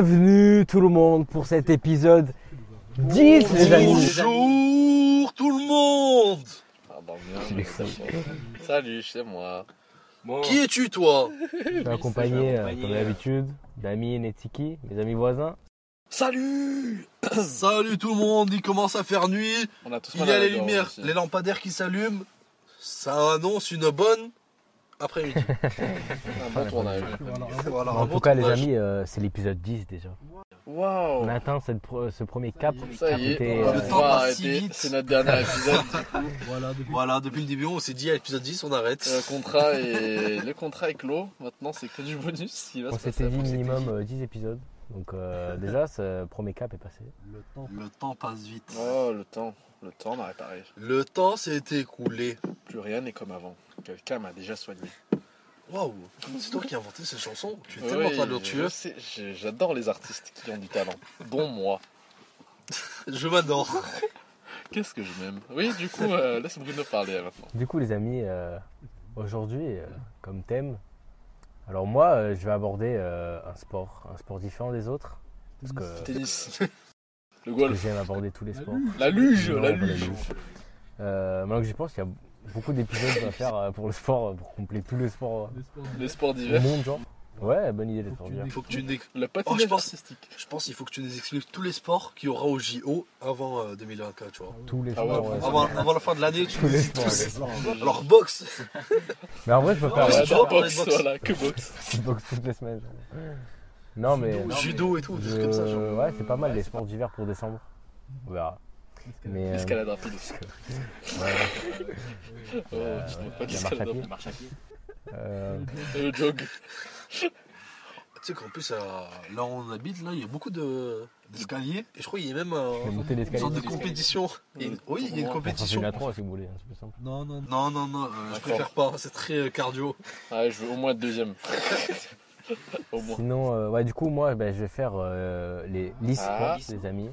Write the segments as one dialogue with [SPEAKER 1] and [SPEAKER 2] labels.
[SPEAKER 1] Bienvenue tout le monde pour cet épisode 10 les amis.
[SPEAKER 2] Bonjour tout le monde
[SPEAKER 3] Ah bah bien, Salut, c'est moi.
[SPEAKER 2] Qui es-tu toi?
[SPEAKER 1] Je suis accompagné, euh, comme d'habitude, d'Amine et Tiki, mes amis voisins.
[SPEAKER 2] Salut Salut tout le monde, il commence à faire nuit,
[SPEAKER 3] On a tous
[SPEAKER 2] il y a les lumières,
[SPEAKER 3] aussi.
[SPEAKER 2] les lampadaires qui s'allument, ça annonce une bonne après-midi.
[SPEAKER 3] Un bon tournage.
[SPEAKER 2] voilà,
[SPEAKER 1] en
[SPEAKER 2] un
[SPEAKER 1] tout
[SPEAKER 2] bon
[SPEAKER 1] cas les amis, euh, c'est l'épisode 10 déjà. On a atteint cette pro- ce premier cap.
[SPEAKER 3] Ça y est,
[SPEAKER 1] C'était,
[SPEAKER 3] on
[SPEAKER 1] euh,
[SPEAKER 2] Le temps passe si vite.
[SPEAKER 3] C'est notre dernier épisode.
[SPEAKER 2] Voilà, depuis le début on s'est dit à l'épisode 10 on arrête.
[SPEAKER 3] Le contrat est, le contrat est clos. Maintenant, c'est que du bonus. qui va
[SPEAKER 1] on
[SPEAKER 3] se
[SPEAKER 1] s'était dit
[SPEAKER 3] après.
[SPEAKER 1] minimum euh, 10 épisodes. Donc euh, déjà ce premier cap est passé.
[SPEAKER 2] Le temps passe vite.
[SPEAKER 3] Oh, le temps. Le temps n'a réparé.
[SPEAKER 2] Le temps s'est écoulé.
[SPEAKER 3] Plus rien n'est comme avant. Quelqu'un m'a déjà soigné.
[SPEAKER 2] Waouh, c'est toi qui as inventé cette chanson Tu es
[SPEAKER 3] Oui,
[SPEAKER 2] tellement talentueux.
[SPEAKER 3] J'adore les artistes qui ont du talent, dont moi.
[SPEAKER 2] Je m'adore.
[SPEAKER 3] Qu'est-ce que je m'aime? Oui, du coup, euh, laisse Bruno parler euh, maintenant.
[SPEAKER 1] Du coup les amis, euh, aujourd'hui euh, comme thème, alors moi euh, je vais aborder euh, un sport, un sport différent des autres. Parce que
[SPEAKER 3] Tennis. Le golf.
[SPEAKER 1] j'aime aborder tous les sports.
[SPEAKER 3] La luge,
[SPEAKER 1] Non,
[SPEAKER 3] la
[SPEAKER 1] la
[SPEAKER 3] luge.
[SPEAKER 1] luge. Euh, maintenant que j'y pense, il y a beaucoup d'épisodes à faire euh, pour le sport, euh, pour compléter tous les sports
[SPEAKER 3] Les sports
[SPEAKER 1] euh,
[SPEAKER 3] d'hiver.
[SPEAKER 1] monde, genre. Ouais, bonne idée les sports d'hiver.
[SPEAKER 2] Il faut que tu Oh,
[SPEAKER 3] patinage
[SPEAKER 2] je pense-
[SPEAKER 3] artistique.
[SPEAKER 2] Je pense qu'il faut que tu nous expliques tous les sports qu'il y aura au JO avant euh, 2024, tu vois.
[SPEAKER 1] Tous les
[SPEAKER 3] Ah ouais,
[SPEAKER 1] sports. ouais,
[SPEAKER 2] Avant, avant la fin de l'année, tu
[SPEAKER 1] Tous les sports,
[SPEAKER 2] tous. Alors boxe,
[SPEAKER 1] Mais en vrai, je peux faire
[SPEAKER 2] Ouais,
[SPEAKER 3] Ah,
[SPEAKER 1] euh,
[SPEAKER 3] boxe, voilà, que boxe.
[SPEAKER 1] je boxe toutes les semaines. Non, mais.
[SPEAKER 2] judo et tout, des trucs comme ça. genre.
[SPEAKER 1] Ouais, c'est pas mal les sports d'hiver pour décembre. On verra. Mais. euh,
[SPEAKER 3] L'escalade rapide.
[SPEAKER 1] ouais,
[SPEAKER 3] Oh,
[SPEAKER 1] Euh,
[SPEAKER 3] tu
[SPEAKER 1] la
[SPEAKER 3] pas d'escalade
[SPEAKER 1] marche à pied. euh,
[SPEAKER 3] Et le jog.
[SPEAKER 2] Tu sais qu'en plus, euh, là où on habite, là, il y a beaucoup de- d'escaliers. Et je crois qu'il y a même euh, une sorte de compétition. Oui, il y a une compétition.
[SPEAKER 1] une à trois si vous voulez, c'est plus simple.
[SPEAKER 4] Non, non, non.
[SPEAKER 2] Non, non, non, euh, je préfère pas. C'est très euh, cardio.
[SPEAKER 3] Ah, je veux au moins être deuxième. au moins.
[SPEAKER 1] Sinon, euh, ouais, du coup, moi, ben, je vais faire euh, les l'e-sport,
[SPEAKER 3] Ah.
[SPEAKER 1] les amis.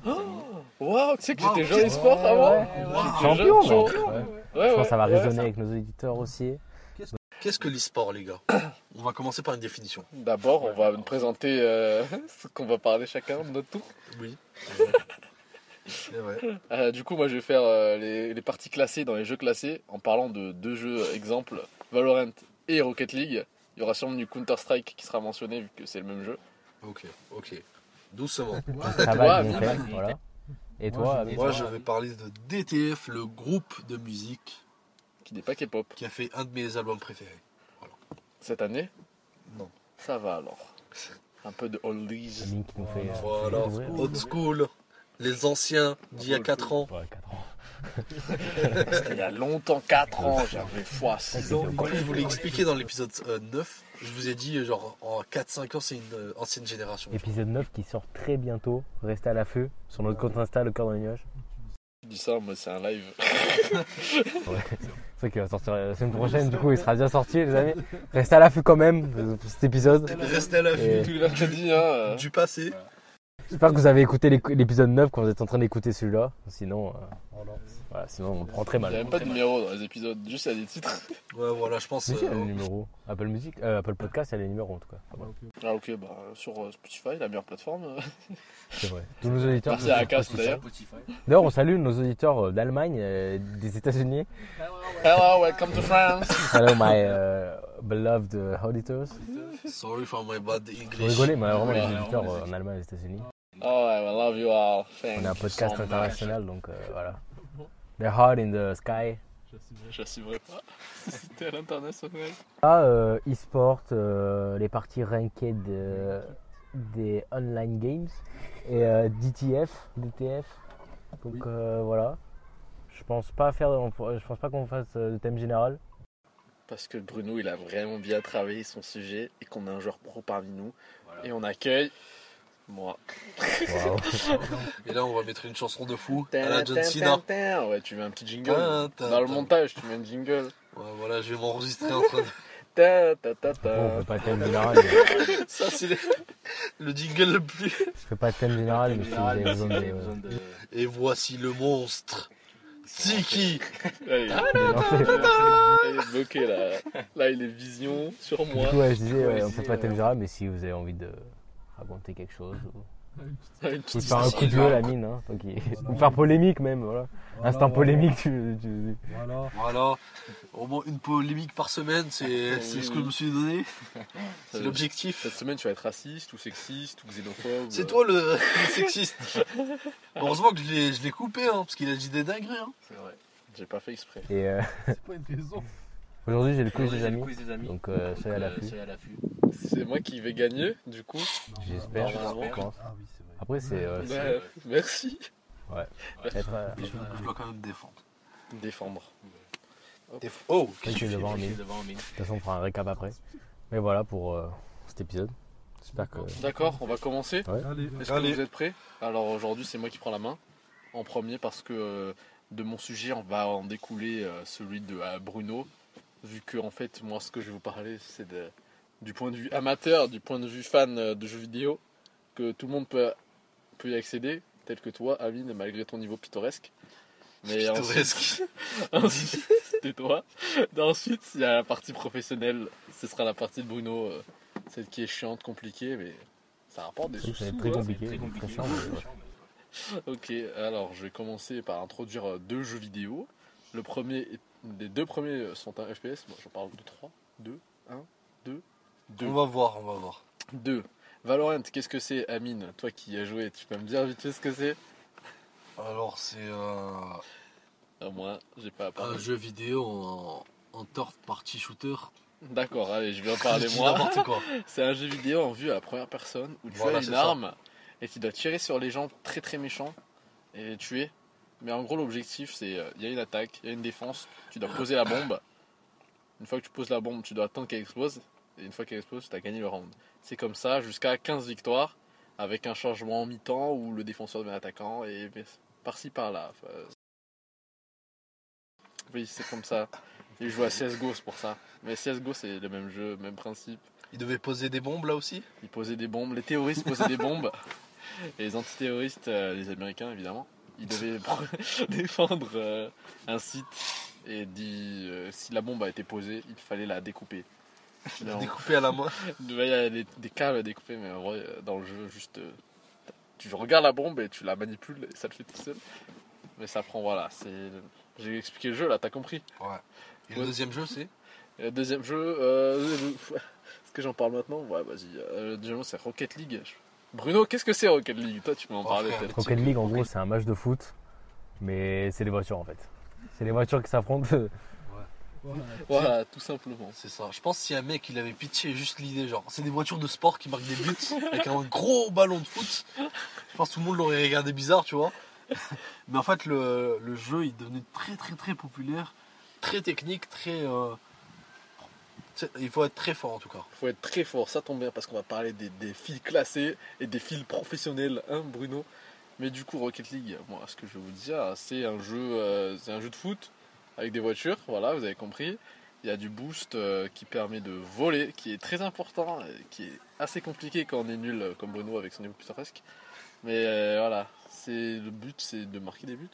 [SPEAKER 3] Waouh, tu sais que
[SPEAKER 2] Wow,
[SPEAKER 3] j'étais jeune
[SPEAKER 2] ok.
[SPEAKER 3] sport
[SPEAKER 1] Ouais,
[SPEAKER 3] avant?
[SPEAKER 1] ouais.
[SPEAKER 3] J'étais
[SPEAKER 1] Champion,
[SPEAKER 3] jeune,
[SPEAKER 1] mec.
[SPEAKER 3] chaud.
[SPEAKER 1] Ouais.
[SPEAKER 3] Ouais,
[SPEAKER 1] Je pense
[SPEAKER 3] ouais,
[SPEAKER 1] que ça va
[SPEAKER 3] ouais,
[SPEAKER 1] résonner avec nos auditeurs aussi.
[SPEAKER 2] Qu'est-ce que l'e-sport, les gars? On va commencer par une définition.
[SPEAKER 3] D'abord, on va nous présenter euh, ce qu'on va parler chacun de notre tour.
[SPEAKER 2] Oui. C'est vrai.
[SPEAKER 3] Euh, du coup, moi, je vais faire euh, les, les parties classées dans les jeux classés en parlant de deux jeux exemples, Valorant et Rocket League. Il y aura sûrement du Counter-Strike qui sera mentionné vu que c'est le même jeu.
[SPEAKER 2] Ok, ok. Doucement.
[SPEAKER 3] Ouais,
[SPEAKER 1] nickel,
[SPEAKER 3] ouais.
[SPEAKER 1] voilà. Et
[SPEAKER 4] Moi,
[SPEAKER 1] toi,
[SPEAKER 4] je-
[SPEAKER 1] Amine
[SPEAKER 2] Moi, je vais parler de DTF, le groupe de musique
[SPEAKER 3] Qui n'est pas K-pop.
[SPEAKER 2] qui a fait un de mes albums préférés.
[SPEAKER 3] Cette année
[SPEAKER 2] Non.
[SPEAKER 3] Ça va alors. Un peu de oldies.
[SPEAKER 1] Amine qui nous fait. euh,
[SPEAKER 2] Voilà, old school, les anciens d'il y a 4 ans.
[SPEAKER 1] Ouais, quatre ans.
[SPEAKER 3] C'était il y a longtemps, 4 ans, j'avais foi 6 ans.
[SPEAKER 2] Comme je vous l'ai expliqué dans l'épisode euh, 9, je vous ai dit, euh, genre, en 4-5 ans, c'est une euh, ancienne génération.
[SPEAKER 1] Épisode 9 qui sort très bientôt. Restez à l'affût sur notre compte Insta, le cœur dans les nuages.
[SPEAKER 3] Je dis ça, moi c'est un live.
[SPEAKER 1] Ouais. C'est vrai qu'il va sortir la semaine prochaine, du coup il sera déjà sorti, les amis. Restez à l'affût quand même euh, pour cet épisode.
[SPEAKER 2] Restez à l'affût
[SPEAKER 1] Et-
[SPEAKER 3] Tous les mercredis, hein. euh,
[SPEAKER 2] du passé.
[SPEAKER 1] J'espère que vous avez écouté l'épisode 9 quand vous êtes en train d'écouter celui-là. Sinon, euh, voilà, sinon on prend très
[SPEAKER 3] Il n'y a
[SPEAKER 1] mal.
[SPEAKER 3] même pas de numéro dans les épisodes, juste il y a des titres.
[SPEAKER 2] Ouais, voilà, je pense.
[SPEAKER 1] Mais si, il y a
[SPEAKER 2] euh,
[SPEAKER 1] les numéros. Apple Music, euh, Apple Podcast, il y a les numéros en tout cas.
[SPEAKER 3] Ah ok, bah sur euh, Spotify, la meilleure plateforme. euh.
[SPEAKER 1] c'est vrai. Tous nos auditeurs.
[SPEAKER 3] Merci à Acast d'ailleurs.
[SPEAKER 1] D'ailleurs, on salue nos auditeurs euh, d'Allemagne, euh, des États-Unis.
[SPEAKER 3] Hello, welcome to France.
[SPEAKER 1] Hello, my euh, beloved euh, auditors.
[SPEAKER 2] Sorry for my bad
[SPEAKER 1] Vous
[SPEAKER 2] English.
[SPEAKER 1] rigolez, mais vraiment les auditeurs euh, en Allemagne et aux États-Unis.
[SPEAKER 3] Oh, I love you all. Thank
[SPEAKER 1] On est un podcast
[SPEAKER 3] so much.
[SPEAKER 1] international, donc euh, voilà. The heart in the sky.
[SPEAKER 3] J'assumerai pas si c'était à l'international.
[SPEAKER 1] Ah, euh, e-sport, euh, les parties ranked euh, des online games et euh, DTF, DTF. Donc euh, voilà. Je pense pas faire, je pense pas qu'on fasse le thème général.
[SPEAKER 3] Parce que Bruno, il a vraiment bien travaillé son sujet et qu'on a un joueur pro parmi nous. Et on accueille moi.
[SPEAKER 2] Et là, on va mettre une chanson de fou à la John Cena.
[SPEAKER 3] Ouais, tu mets un petit jingle. Dans le
[SPEAKER 2] ta.
[SPEAKER 3] montage, tu mets un jingle.
[SPEAKER 2] Ouais, voilà, je vais m'enregistrer en train de.
[SPEAKER 3] Ta, ta, ta, ta.
[SPEAKER 1] Bon, on fait pas de thème général. mais-
[SPEAKER 2] Ça, c'est le... le jingle le plus.
[SPEAKER 1] Je fais pas de thème général, mais si vous avez besoin de. de
[SPEAKER 2] Et voici le monstre. Tiki
[SPEAKER 3] Allez,
[SPEAKER 1] lancer.
[SPEAKER 3] il est bloqué là. Là, il est vision sur
[SPEAKER 1] Du
[SPEAKER 3] moi.
[SPEAKER 1] coup, ouais, je disais, ouais, on fait pas de thème général, mais si vous avez envie de raconter quelque chose. Ou, faire un coup de gueule, la mine. Hein, ou faire polémique même. Voilà.
[SPEAKER 4] Voilà,
[SPEAKER 1] Instant
[SPEAKER 4] voilà.
[SPEAKER 1] polémique, tu, tu-
[SPEAKER 4] Voilà.
[SPEAKER 2] Voilà, au moins une polémique par semaine, c'est c'est ce que je me suis donné. C'est l'objectif.
[SPEAKER 3] Cette semaine, tu vas être raciste ou sexiste ou xénophobe.
[SPEAKER 2] C'est toi le, sexiste. Heureusement que je l'ai je l'ai coupé, hein, parce qu'il a dit des dingueries. Hein.
[SPEAKER 3] C'est vrai. J'ai pas fait exprès.
[SPEAKER 1] Et euh,
[SPEAKER 4] C'est pas une raison.
[SPEAKER 1] Aujourd'hui, j'ai le quiz
[SPEAKER 5] Aujourd'hui,
[SPEAKER 1] des
[SPEAKER 5] j'ai le
[SPEAKER 1] amis.
[SPEAKER 5] quiz des amis.
[SPEAKER 1] Donc, euh, soyez à l'affût.
[SPEAKER 5] soyez à l'affût.
[SPEAKER 3] C'est moi qui vais gagner, du coup.
[SPEAKER 1] J'espère, je pense.
[SPEAKER 4] Ah oui, c'est vrai.
[SPEAKER 1] Après, c'est euh, c'est
[SPEAKER 3] Ouais, merci.
[SPEAKER 1] être. euh,
[SPEAKER 2] Je, je dois quand même défendre.
[SPEAKER 3] Défendre.
[SPEAKER 2] Déf- oh,
[SPEAKER 5] Je suis
[SPEAKER 1] Amine.
[SPEAKER 5] devant Amine.
[SPEAKER 1] De toute façon, on fera un récap après. Mais voilà pour euh, cet épisode. J'espère que.
[SPEAKER 3] D'accord, on va commencer.
[SPEAKER 4] Allez,
[SPEAKER 3] Est-ce
[SPEAKER 2] Allez.
[SPEAKER 3] que vous êtes prêts? Alors aujourd'hui, c'est moi qui prends la main en premier parce que euh, de mon sujet, on va en découler euh, celui de euh, Bruno. Vu que en fait, moi, ce que je vais vous parler, c'est de- du point de vue amateur, du point de vue fan euh, de jeux vidéo, que tout le monde peut, peut y accéder, tel que toi, Amine, malgré ton niveau pittoresque. Mais
[SPEAKER 2] pittoresque.
[SPEAKER 3] ensuite, ensuite, c'était toi. Et ensuite, il y a la partie professionnelle. Ce sera la partie de Bruno, euh, celle qui est chiante, compliquée, mais ça rapporte des sous.
[SPEAKER 1] c'est très compliqué.
[SPEAKER 5] Très compliqué.
[SPEAKER 1] Conscient, mais ouais.
[SPEAKER 3] Ok, alors je vais commencer par introduire euh, deux jeux vidéo. Le premier, est- les deux premiers sont un FPS. Moi, j'en parle de 3, 2, 1, 2, 2.
[SPEAKER 2] On va voir, on va voir.
[SPEAKER 3] 2. Valorant, qu'est-ce que c'est, Amine? Toi qui y as joué, tu peux me dire vite fait ce que c'est?
[SPEAKER 2] Alors, c'est euh,
[SPEAKER 3] À moi, j'ai pas à
[SPEAKER 2] un jeu vidéo en, en party shooter.
[SPEAKER 3] D'accord, allez, je vais en parler moi. C'est un jeu vidéo en vue à la première personne où tu
[SPEAKER 2] Voilà,
[SPEAKER 3] as une
[SPEAKER 2] ça.
[SPEAKER 3] arme et tu dois tirer sur les gens très très méchants et les tuer. Mais en gros, l'objectif c'est euh, il y a une attaque, il y a une défense, tu dois poser la bombe. Une fois que tu poses la bombe, tu dois attendre qu'elle explose et une fois qu'elle explose, tu as gagné le round. C'est comme ça jusqu'à 15 victoires avec un changement en mi-temps où le défenseur devient attaquant et par-ci par-là. Enfin, oui, c'est comme ça. Et je joue à CSGO, c'est pour ça. Mais CSGO, c'est le même jeu, même principe.
[SPEAKER 2] Il devait poser des bombes là aussi?
[SPEAKER 3] Ils posaient des bombes, les terroristes posaient des bombes, et les antiterroristes, euh, les Américains évidemment, ils devaient défendre euh, un site et dit euh, si la bombe a été posée, il fallait la découper. Non.
[SPEAKER 2] Découpé à la main.
[SPEAKER 3] Il y a des, des câbles à découper, mais en vrai, euh, dans le jeu, juste euh, tu regardes la bombe et tu la manipules et ça le fait tout seul. Mais ça prend, voilà, c'est. J'ai expliqué le jeu là, t'as compris.
[SPEAKER 2] Ouais. Et
[SPEAKER 3] Ouais.
[SPEAKER 2] le deuxième jeu, c'est?
[SPEAKER 3] Le deuxième jeu, est-ce que j'en parle maintenant? Ouais, vas-y. Le deuxième jeu, c'est Rocket League. Bruno, qu'est-ce que c'est Rocket League Toi, tu peux en
[SPEAKER 2] Oh,
[SPEAKER 3] parler
[SPEAKER 2] frère,
[SPEAKER 3] peut-être.
[SPEAKER 1] Rocket League, en gros, c'est un match de foot. Mais c'est des voitures en fait. C'est les voitures qui s'affrontent.
[SPEAKER 3] Voilà, tout simplement.
[SPEAKER 2] C'est ça. Je pense que si un mec il avait pitché juste l'idée, genre, c'est des voitures de sport qui marquent des buts avec un gros ballon de foot, je pense que tout le monde l'aurait regardé bizarre, tu vois. Mais en fait, le, le jeu il est devenu très très très populaire, très technique, très. euh, Il faut être très fort en tout cas.
[SPEAKER 3] faut être très fort, ça tombe bien parce qu'on va parler des, des fils classés et des fils professionnels, hein, Bruno. Mais du coup, Rocket League, moi, ce que je vais vous dire, c'est un jeu, euh, c'est un jeu de foot avec des voitures. Voilà, vous avez compris. Il y a du boost euh, qui permet de voler, qui est très important, qui est assez compliqué quand on est nul euh, comme Bruno avec son niveau pittoresque. Mais voilà, c'est le but, c'est de marquer des buts.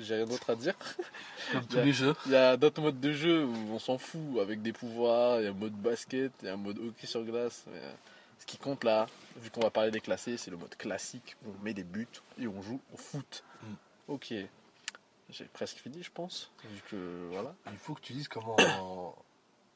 [SPEAKER 3] J'ai rien d'autre à dire.
[SPEAKER 2] Comme tous les jeux.
[SPEAKER 3] Il y a d'autres modes de jeu où on s'en fout avec des pouvoirs, il y a un mode basket, il y a un mode hockey sur glace. mais, euh, ce qui compte là, vu qu'on va parler des classés, c'est le mode classique où on met des buts et on joue au foot.
[SPEAKER 2] Mm.
[SPEAKER 3] Ok, j'ai presque fini je pense, vu que voilà,
[SPEAKER 2] Il faut que tu dises comment.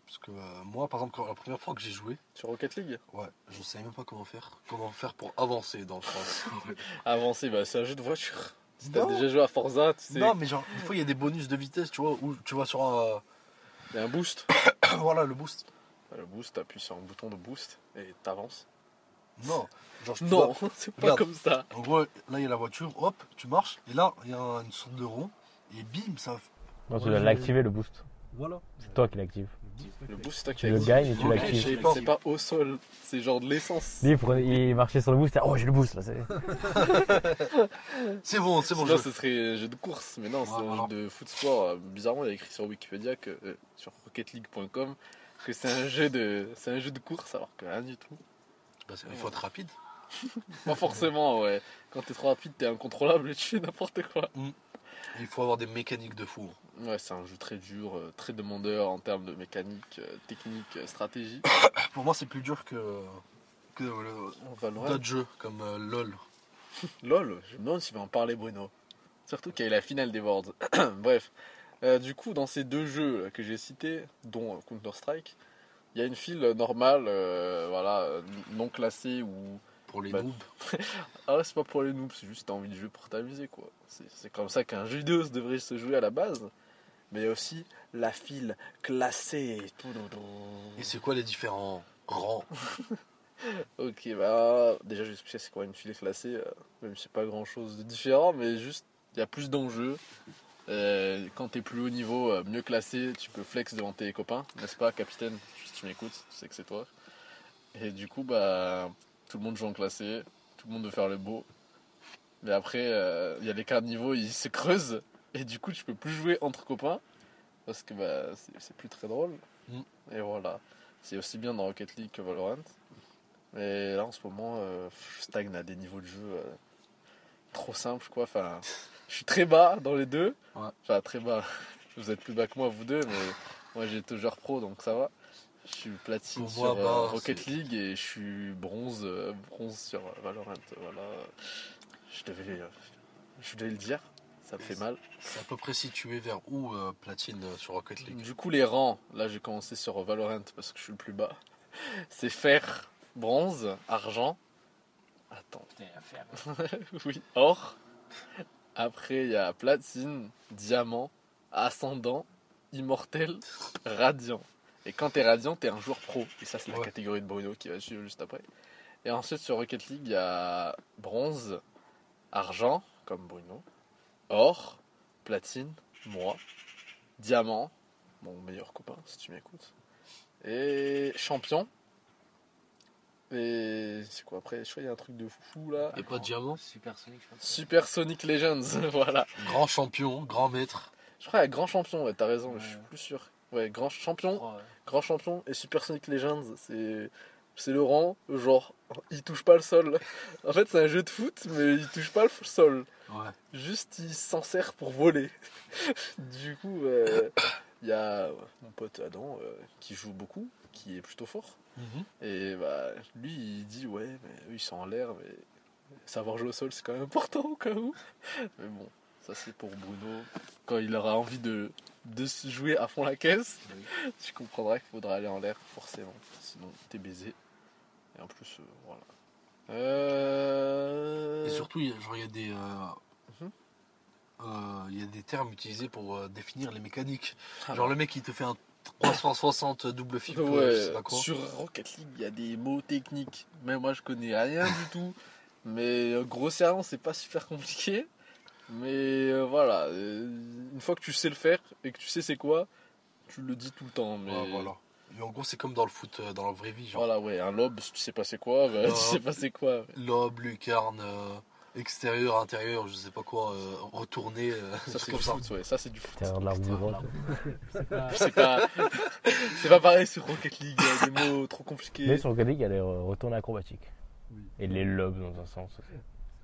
[SPEAKER 2] Parce que euh, moi, par exemple, quand- la première fois que j'ai joué,
[SPEAKER 3] sur Rocket League?
[SPEAKER 2] ouais, je savais même pas comment faire. Comment faire pour avancer dans le sens.
[SPEAKER 3] Avancer, bah, c'est un jeu de voiture. Si t'as déjà joué à Forza, tu sais,
[SPEAKER 2] Non, mais genre, des fois il y a des bonus de vitesse, tu vois, où tu vas sur un.
[SPEAKER 3] il y a un boost.
[SPEAKER 2] voilà, le boost.
[SPEAKER 3] Le boost, t'appuies sur un bouton de boost et t'avances.
[SPEAKER 2] Non. Genre, tu
[SPEAKER 3] Non, c'est pas
[SPEAKER 2] Regarde.
[SPEAKER 3] comme ça.
[SPEAKER 2] En gros, là il y a la voiture, hop, tu marches, et là il y a une sorte de rond, et bim, ça.
[SPEAKER 1] Non, tu
[SPEAKER 4] Ouais,
[SPEAKER 1] dois l'activer le boost.
[SPEAKER 4] Voilà.
[SPEAKER 1] C'est toi qui l'actives.
[SPEAKER 3] Le boost, c'est toi qui
[SPEAKER 1] Tu le gagnes et tu l'actives.
[SPEAKER 3] C'est
[SPEAKER 2] pas.
[SPEAKER 3] au sol, c'est genre de l'essence.
[SPEAKER 1] Lui, il, prenait- il marchait sur le boost. Oh, j'ai le boost là. c'est-
[SPEAKER 2] C'est bon, c'est bon,
[SPEAKER 3] Sinon,
[SPEAKER 2] je.
[SPEAKER 3] ce serait un jeu de course, mais non, c'est un jeu de foot sport. Euh, Bizarrement, il y a écrit sur Wikipédia que euh, sur rocketleague.com que c'est un jeu de c'est un jeu de course alors que rien du tout.
[SPEAKER 2] Bah, c'est- il faut être rapide.
[SPEAKER 3] Pas forcément, ouais. Quand t'es trop rapide, t'es incontrôlable et tu fais n'importe quoi.
[SPEAKER 2] Et il faut avoir des mécaniques de fou.
[SPEAKER 3] Ouais, c'est un jeu très dur, euh, très demandeur en termes de mécanique, euh, technique, euh, stratégie.
[SPEAKER 2] Pour moi, c'est plus dur que, que d'autres jeux comme euh, LOL.
[SPEAKER 3] Lol, je me demande s'il va en parler Bruno. Surtout qu'il y a eu la finale des Worlds. Bref. Euh, du coup, dans ces deux jeux que j'ai cités, dont Counter-Strike, il y a une file normale, euh, voilà, non classée ou.
[SPEAKER 2] Pour les
[SPEAKER 3] Bah,
[SPEAKER 2] noobs.
[SPEAKER 3] Ah c'est pas pour les noobs, c'est juste t'as envie de jouer pour t'amuser quoi. C'est comme ça qu'un jeu vidéo se devrait se jouer à la base. Mais il y a aussi la file classée.
[SPEAKER 2] Et c'est quoi les différents rangs
[SPEAKER 3] Ok, bah déjà je vais expliquer c'est quoi une file classée, euh, même si c'est pas grand chose de différent, mais juste il y a plus d'enjeux. Euh, quand t'es plus haut niveau, euh, mieux classé, tu peux flex devant tes copains, n'est-ce pas, capitaine? Si tu m'écoutes, tu sais que c'est toi. Et du coup, bah tout le monde joue en classé, tout le monde veut faire le beau. Mais après, euh, il y a l'écart de niveau, il se creuse, et du coup, tu peux plus jouer entre copains, parce que bah c'est plus très drôle.
[SPEAKER 2] Mm.
[SPEAKER 3] Et voilà. C'est aussi bien dans Rocket League que Valorant. Mais là en ce moment, euh, je stagne à des niveaux de jeu euh, trop simples quoi. Enfin, je suis très bas dans les deux.
[SPEAKER 2] Ouais.
[SPEAKER 3] Enfin, très bas. Vous êtes plus bas que moi, vous deux, mais moi j'ai été joueur pro donc ça va. Je suis platine sur euh, Rocket League et je suis bronze, euh, bronze sur Valorant. Voilà. Je devais, je devais le dire. Ça me fait mal.
[SPEAKER 2] C'est à peu près situé vers où euh, Platine euh, sur Rocket League?
[SPEAKER 3] Du coup, les rangs, là j'ai commencé sur Valorant parce que je suis le plus bas. C'est fer, bronze, argent. Attends,
[SPEAKER 1] Putain, à faire.
[SPEAKER 3] oui, or. Après, il y a platine, diamant, ascendant, immortel, radiant. Et quand t'es radiant, t'es un joueur pro. Et ça, c'est la catégorie de Bruno qui va suivre juste après. Et ensuite, sur Rocket League, il y a bronze, argent, comme Bruno, or, platine, moi, diamant, mon meilleur copain, si tu m'écoutes, et champion. Et c'est quoi après? Je crois qu'il y a un truc de fou là.
[SPEAKER 2] Et pas de diamant?
[SPEAKER 1] Super Sonic, je.
[SPEAKER 3] Super Sonic Legends, voilà.
[SPEAKER 2] Grand champion, grand maître.
[SPEAKER 3] Je crois qu'il y a Grand Champion, ouais, t'as raison, je suis plus sûr. Ouais, Grand Champion,
[SPEAKER 1] ouais.
[SPEAKER 3] Grand Champion et Super Sonic Legends, c'est c'est le rang, genre, il touche pas le sol. En fait, c'est un jeu de foot, mais il touche pas le sol.
[SPEAKER 2] Ouais.
[SPEAKER 3] Juste, il s'en sert pour voler. du coup, euh, il y a mon pote Adam euh, qui joue beaucoup, qui est plutôt fort.
[SPEAKER 2] Mhm.
[SPEAKER 3] Et bah, lui, il dit ouais, mais eux, ils sont en l'air, mais savoir jouer au sol, c'est quand même important au cas où. Mais bon, ça c'est pour Bruno. Quand il aura envie de, de se jouer à fond la caisse,
[SPEAKER 1] Oui.
[SPEAKER 3] tu comprendras qu'il faudra aller en l'air, forcément. Sinon, t'es baisé. Et en plus, euh, voilà. Euh...
[SPEAKER 2] Et surtout, il y a, genre, il y a des. euh,
[SPEAKER 3] Mhm.
[SPEAKER 2] euh, il y a des termes utilisés pour euh, définir les mécaniques.
[SPEAKER 3] Ah,
[SPEAKER 2] Genre le mec il te fait un 360 double flip,
[SPEAKER 3] Ouais, sur Rocket League, il y a des mots techniques. Mais moi, je connais rien du tout. Mais grossièrement, c'est pas super compliqué. Mais voilà, une fois que tu sais le faire et que tu sais c'est quoi, tu le dis tout le temps. Mais
[SPEAKER 2] voilà. En gros, c'est comme dans le foot, euh, dans la vraie vie. Genre,
[SPEAKER 3] voilà, ouais, un lob, si tu sais pas c'est quoi, bah, tu sais pas c'est quoi. ouais.
[SPEAKER 2] lobe, lucarne, euh, extérieur, intérieur, je sais pas quoi, euh, retourner. euh,
[SPEAKER 3] Ça,
[SPEAKER 2] c'est
[SPEAKER 3] du
[SPEAKER 2] ça.
[SPEAKER 3] foot, ouais, ça c'est du foot.
[SPEAKER 1] De.
[SPEAKER 3] C'est pas, pareil sur Rocket League, il y a des mots trop compliqués.
[SPEAKER 1] Mais sur Rocket League, il y a les euh, retours acrobatiques.
[SPEAKER 4] Oui.
[SPEAKER 1] Et les lobes dans un sens.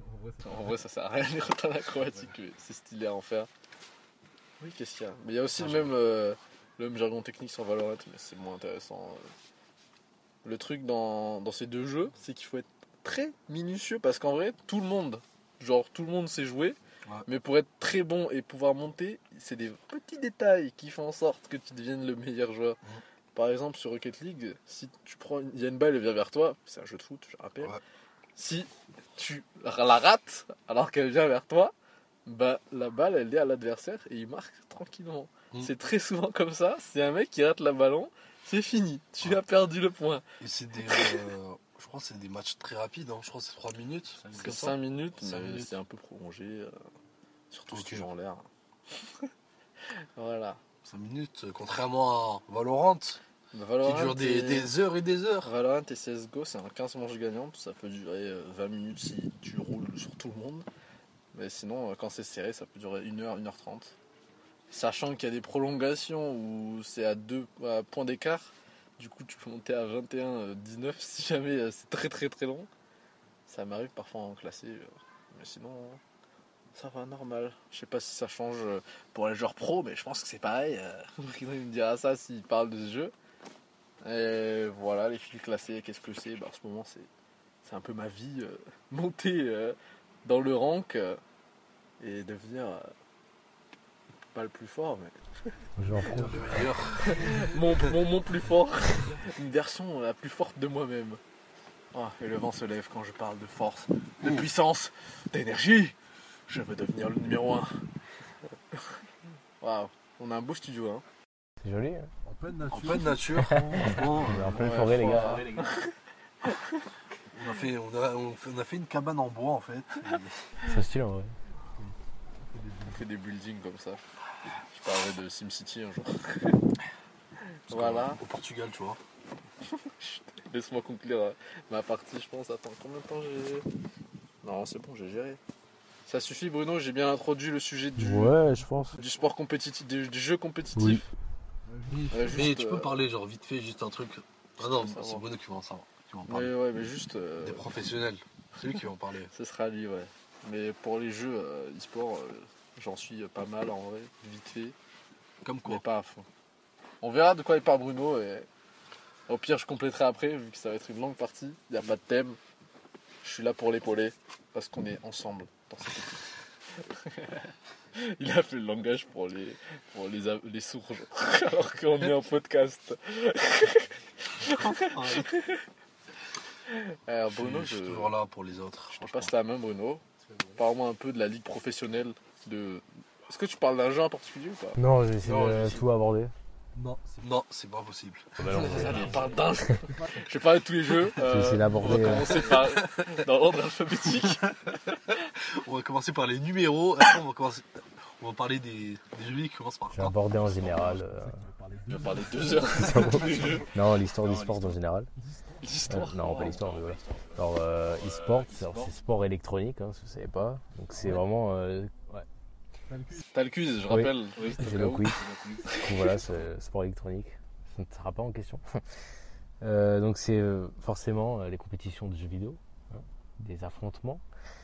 [SPEAKER 4] En vrai, c'est-
[SPEAKER 3] En vrai, ça sert à rien les retours acrobatiques, mais c'est stylé à en faire. Oui, qu'est-ce qu'il y a? Mais il y a aussi
[SPEAKER 2] Ah,
[SPEAKER 3] le même, euh, le même jargon technique sur Valorant, mais c'est moins intéressant. Le truc dans, dans ces deux jeux, c'est qu'il faut être très minutieux parce qu'en vrai, tout le monde, genre tout le monde sait jouer,
[SPEAKER 2] Ouais.
[SPEAKER 3] mais pour être très bon et pouvoir monter, c'est des petits détails qui font en sorte que tu deviennes le meilleur joueur.
[SPEAKER 2] Mhm.
[SPEAKER 3] Par exemple, sur Rocket League, si tu prends, une- il y a une balle, elle vient vers toi, c'est un jeu de foot, je rappelle.
[SPEAKER 2] Ouais.
[SPEAKER 3] Si tu la rates alors qu'elle vient vers toi, bah la balle elle est à l'adversaire et il marque tranquillement.
[SPEAKER 2] Mhm.
[SPEAKER 3] C'est très souvent comme ça. C'est un mec qui rate la ballon, c'est fini. Tu
[SPEAKER 2] Ouais.
[SPEAKER 3] as perdu le point.
[SPEAKER 2] Et c'est des. euh, je crois que c'est des matchs très rapides, hein. je crois que c'est 3 minutes.
[SPEAKER 1] Cinq
[SPEAKER 2] c'est
[SPEAKER 3] Que
[SPEAKER 2] comme ça.
[SPEAKER 3] 5 minutes, mais c'est un peu prolongé. euh, surtout si tu joues en l'air. voilà.
[SPEAKER 2] 5 minutes, euh, contrairement à Valorant,
[SPEAKER 3] Bah,
[SPEAKER 2] qui dure des,
[SPEAKER 3] et-
[SPEAKER 2] des heures et des heures.
[SPEAKER 3] Valorant et CSGO, c'est un 15 manches gagnantes. Ça peut durer euh, 20 minutes si tu roules sur tout le monde. Mais sinon, euh, quand c'est serré, ça peut durer 1h, 1h30. Sachant qu'il y a des prolongations où c'est à deux points d'écart. Du coup, tu peux monter à 21-19 si jamais euh, c'est très très très long. Ça m'arrive parfois en classé. euh, Mais sinon, ça va normal. Je sais pas si ça change euh, pour les joueurs pro, mais je pense que c'est pareil. euh, il me dira ça s'il parle de ce jeu. Et voilà, les fils classés, qu'est-ce que c'est? Bah, En ce moment, c'est un peu ma vie, euh, monter euh, dans le rank euh, et devenir euh, pas le plus fort, mais.
[SPEAKER 2] Le meilleur.
[SPEAKER 3] mon, mon, mon plus fort, une version la plus forte de moi-même. Ah, et le vent se lève quand je parle de force, de puissance, d'énergie. Je veux devenir le numéro 1. Waouh, on a un beau studio, hein.
[SPEAKER 1] C'est joli. hein.
[SPEAKER 4] En pleine nature.
[SPEAKER 2] En pleine nature, franchement,
[SPEAKER 1] On est en pleine
[SPEAKER 3] Ouais,
[SPEAKER 1] forêt, les gars.
[SPEAKER 2] on a, fait, on, a, on a fait une cabane en bois en fait.
[SPEAKER 1] C'est stylé en vrai.
[SPEAKER 3] On fait des buildings comme ça. Je parlerai de SimCity un jour. Voilà.
[SPEAKER 2] Au Portugal, tu vois.
[SPEAKER 3] Laisse-moi conclure euh, ma partie, je pense. Attends, combien de temps j'ai. Non, c'est bon, j'ai géré. Ça suffit, Bruno, j'ai bien introduit le sujet du,
[SPEAKER 1] Ouais, je pense.
[SPEAKER 3] du sport compétitif, du, du jeu compétitif.
[SPEAKER 1] Oui.
[SPEAKER 3] Euh,
[SPEAKER 2] Mais tu
[SPEAKER 3] euh,
[SPEAKER 2] peux parler, genre vite fait, juste un truc. Ah non, c'est Bruno qui va en savoir. Qui va en
[SPEAKER 3] Mais ouais, mais juste. euh,
[SPEAKER 2] Des professionnels. C'est lui qui va en parler.
[SPEAKER 3] ce sera lui, ouais. Mais pour les jeux euh, e-sport, euh, j'en suis pas mal en vrai, vite fait,
[SPEAKER 2] Comme
[SPEAKER 3] mais
[SPEAKER 2] quoi
[SPEAKER 3] pas à fond. On verra de quoi il parle Bruno et au pire je compléterai après vu que ça va être une longue partie. Il n'y a pas de thème. Je suis là pour l'épauler parce qu'on est ensemble dans cette équipe. Il a fait le langage pour les, pour les, les sourds alors qu'on est en podcast. Alors Bruno,
[SPEAKER 2] je
[SPEAKER 3] je,
[SPEAKER 2] suis toujours là pour les autres.
[SPEAKER 3] je te passe la main Bruno. Parle-moi un peu de la ligue professionnelle. De... Est-ce que tu parles d'un jeu en particulier ou pas
[SPEAKER 1] Non, j'ai essayé
[SPEAKER 2] Non,
[SPEAKER 1] de
[SPEAKER 2] j'ai
[SPEAKER 1] tout aborder.
[SPEAKER 4] Non, c'est
[SPEAKER 2] Non, c'est pas possible.
[SPEAKER 3] Allez, parle d'un jeu. Je vais parler de tous les jeux.
[SPEAKER 1] J'ai
[SPEAKER 3] Euh, on va
[SPEAKER 1] d'aborder. euh,
[SPEAKER 3] commencer par dans l'ordre alphabétique.
[SPEAKER 2] On va commencer par les numéros. Après, on va, commencer... on va parler des, des jeux qui commencent par
[SPEAKER 1] J'ai
[SPEAKER 2] A.
[SPEAKER 1] abordé en général. euh,
[SPEAKER 3] Je vais parler deux heures de tous les jeux.
[SPEAKER 1] Non, l'histoire du sport en général. Euh,
[SPEAKER 3] L'histoire.
[SPEAKER 1] non, pas l'histoire, mais voilà. Alors, euh, e-sport, c'est alors, c'est sport électronique, hein, si vous savez pas. Donc, c'est vraiment. euh,
[SPEAKER 3] quiz, je rappelle. Oui,
[SPEAKER 1] j'ai le quiz. Voilà, c'est sport électronique. Ça ne sera pas en question. Euh, donc, c'est euh, forcément euh, les compétitions de jeux vidéo, hein, des affrontements.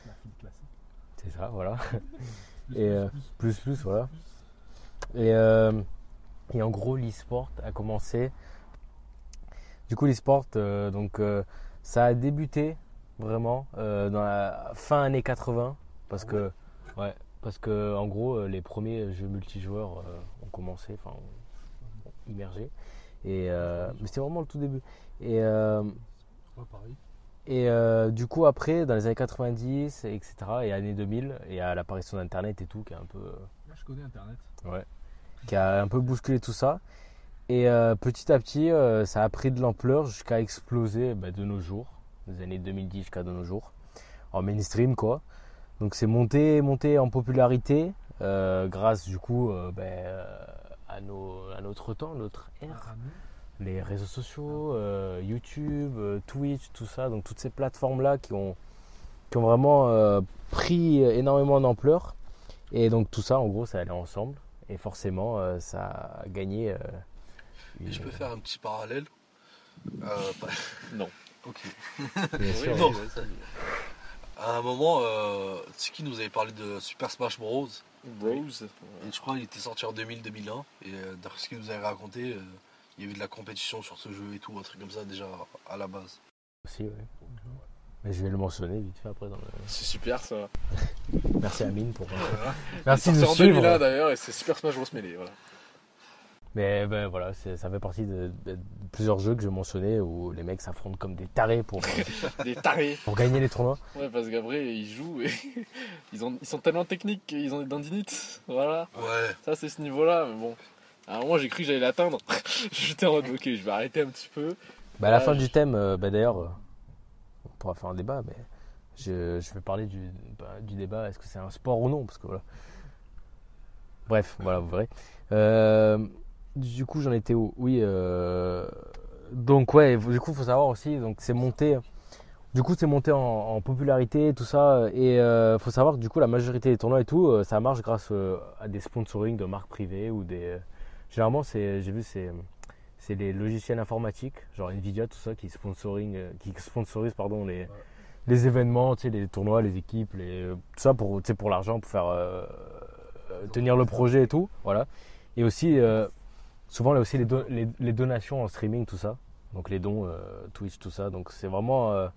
[SPEAKER 4] La file classique.
[SPEAKER 1] C'est ça, voilà.
[SPEAKER 4] Plus,
[SPEAKER 1] Et, euh,
[SPEAKER 4] plus,
[SPEAKER 1] Plus, plus, voilà. Et, euh, et en gros, l'e-sport a commencé. Du coup, l'e-sport, euh, donc, euh, ça a débuté vraiment euh, dans la fin années 80. Parce que, ouais, parce que en gros, euh, les premiers jeux multijoueurs euh, ont commencé, enfin, ont, immergé. Et, euh, mais c'était vraiment le tout début. Et,
[SPEAKER 4] Ouais, pareil.
[SPEAKER 1] et euh, du coup, après, dans les années 90, etc., et années 2000, et à l'apparition d'Internet et tout, qui est un peu.
[SPEAKER 4] Moi, je connais Internet.
[SPEAKER 1] qui a un peu bousculé tout ça. Et euh, petit à petit, euh, ça a pris de l'ampleur jusqu'à exploser bah, de nos jours, des années 2010 jusqu'à de nos jours, en mainstream quoi. Donc c'est monté, monté en popularité euh, grâce du coup euh, ben, euh, à, nos, à notre temps, notre ère,
[SPEAKER 4] Ah,
[SPEAKER 1] les réseaux sociaux, euh, YouTube, euh, Twitch, tout ça, donc toutes ces plateformes là qui ont, qui ont vraiment euh, pris énormément d'ampleur. Et donc tout ça en gros ça allait ensemble. Et forcément, euh, ça a gagné. euh,
[SPEAKER 2] Et je peux faire un petit parallèle? Euh, pas-
[SPEAKER 3] Non.
[SPEAKER 2] Ok.
[SPEAKER 1] Bien sûr.
[SPEAKER 3] Oui,
[SPEAKER 2] Non. À un moment, euh, nous avait parlé de Super Smash Bros?
[SPEAKER 3] Bros.
[SPEAKER 2] Et je crois qu'il était sorti en 2000-2001. Et euh, d'après ce qu'il nous avait raconté, euh, il y avait de la compétition sur ce jeu et tout, un truc comme ça déjà à la base.
[SPEAKER 1] Aussi, ouais. Mais je vais le mentionner vite fait après. Dans le...
[SPEAKER 3] C'est super ça.
[SPEAKER 1] Merci Amine pour.
[SPEAKER 2] Voilà.
[SPEAKER 1] Merci de
[SPEAKER 3] C'est
[SPEAKER 1] nous
[SPEAKER 3] en
[SPEAKER 1] suivre.
[SPEAKER 3] 2001 d'ailleurs et c'est Super Smash Bros Melee. Voilà.
[SPEAKER 1] Mais ben, voilà, ça fait partie de, de- de plusieurs jeux que je mentionnais où les mecs s'affrontent comme des tarés pour,
[SPEAKER 3] Des tarés.
[SPEAKER 1] pour gagner les tournois.
[SPEAKER 3] Ouais, parce qu'après ils jouent et ils, ont, ils sont tellement techniques qu'ils ont des dandinites. Voilà.
[SPEAKER 2] Ouais.
[SPEAKER 3] Ça c'est ce niveau-là. Mais bon. À un moment j'ai cru que j'allais l'atteindre. J'étais en mode ok, je vais arrêter un petit peu.
[SPEAKER 1] Bah, à la fin
[SPEAKER 3] je-
[SPEAKER 1] du thème, euh, bah, d'ailleurs, euh, on pourra faire un débat, mais je, je vais parler du, bah, du débat est-ce que c'est un sport ou non parce que voilà. Bref, voilà, vous verrez. Euh, du coup, j'en étais où? Oui, euh, donc ouais, du coup, il faut savoir aussi, donc c'est monté. Du coup, c'est monté en, en popularité, tout ça, et euh, faut savoir que du coup, la majorité des tournois et tout, euh, ça marche grâce euh, à des sponsorings de marques privées ou des. Généralement, c'est, j'ai vu, c'est c'est les logiciels informatiques, genre Nvidia, tout ça, qui, sponsoring, qui sponsorisent pardon, les, les événements, tu sais, les tournois, les équipes, les, tout ça pour, tu sais, pour l'argent, pour faire tenir le projet et tout. Voilà. Et aussi, euh, souvent, là aussi, les, do- les, les donations en streaming, tout ça. Donc les dons, euh, Twitch, tout ça. Donc c'est vraiment. euh,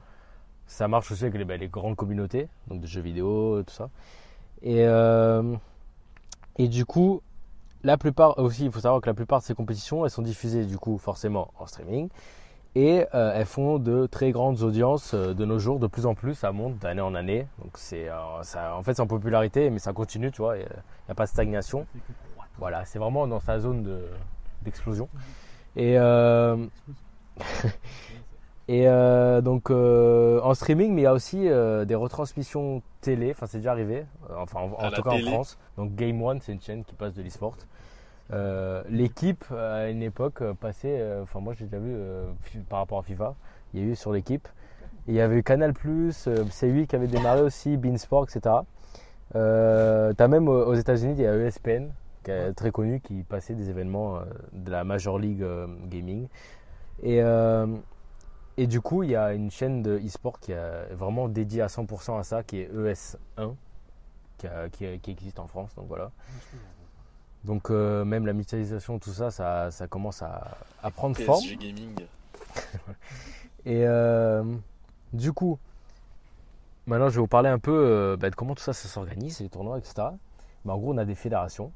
[SPEAKER 1] ça marche aussi avec les, bah, les grandes communautés, donc de jeux vidéo, tout ça. Et, euh, et du coup, la plupart aussi, il faut savoir que la plupart de ces compétitions, elles sont diffusées du coup forcément en streaming. Et euh, elles font de très grandes audiences euh, de nos jours, de plus en plus, ça monte d'année en année. Donc c'est, euh, en fait, c'est en popularité, mais ça continue, tu vois. Il n'y a pas de stagnation. Voilà, c'est vraiment dans sa zone de, d'explosion. Et, euh, et euh, donc euh, en streaming, mais il y a aussi des retransmissions télé. Enfin, c'est déjà arrivé. Enfin, en, tout cas en. France. Donc Game One, c'est une chaîne qui passe de l'e-sport. L'équipe à une époque euh, Enfin, moi j'ai déjà vu par rapport à FIFA. Il y a eu sur l'équipe. Il y avait eu Canal euh, C8 qui avait démarré aussi, Beansport, etc. Euh, T'as même aux États-Unis, il y a ESPN très connu, qui passait des événements euh, de la Major League euh, Gaming. Et, euh, et du coup, il y a une chaîne de e-sport qui est vraiment dédiée à 100% à ça, qui est ES1, qui, a- qui- qui existe en France. Donc voilà. Donc euh, même la mutualisation, tout ça, ça, ça commence à, à prendre forme.
[SPEAKER 3] PSG Gaming.
[SPEAKER 1] Et euh, du coup, maintenant je vais vous parler un peu euh, bah, de comment tout ça, ça s'organise, les tournois, etc. Mais en gros, on a des fédérations.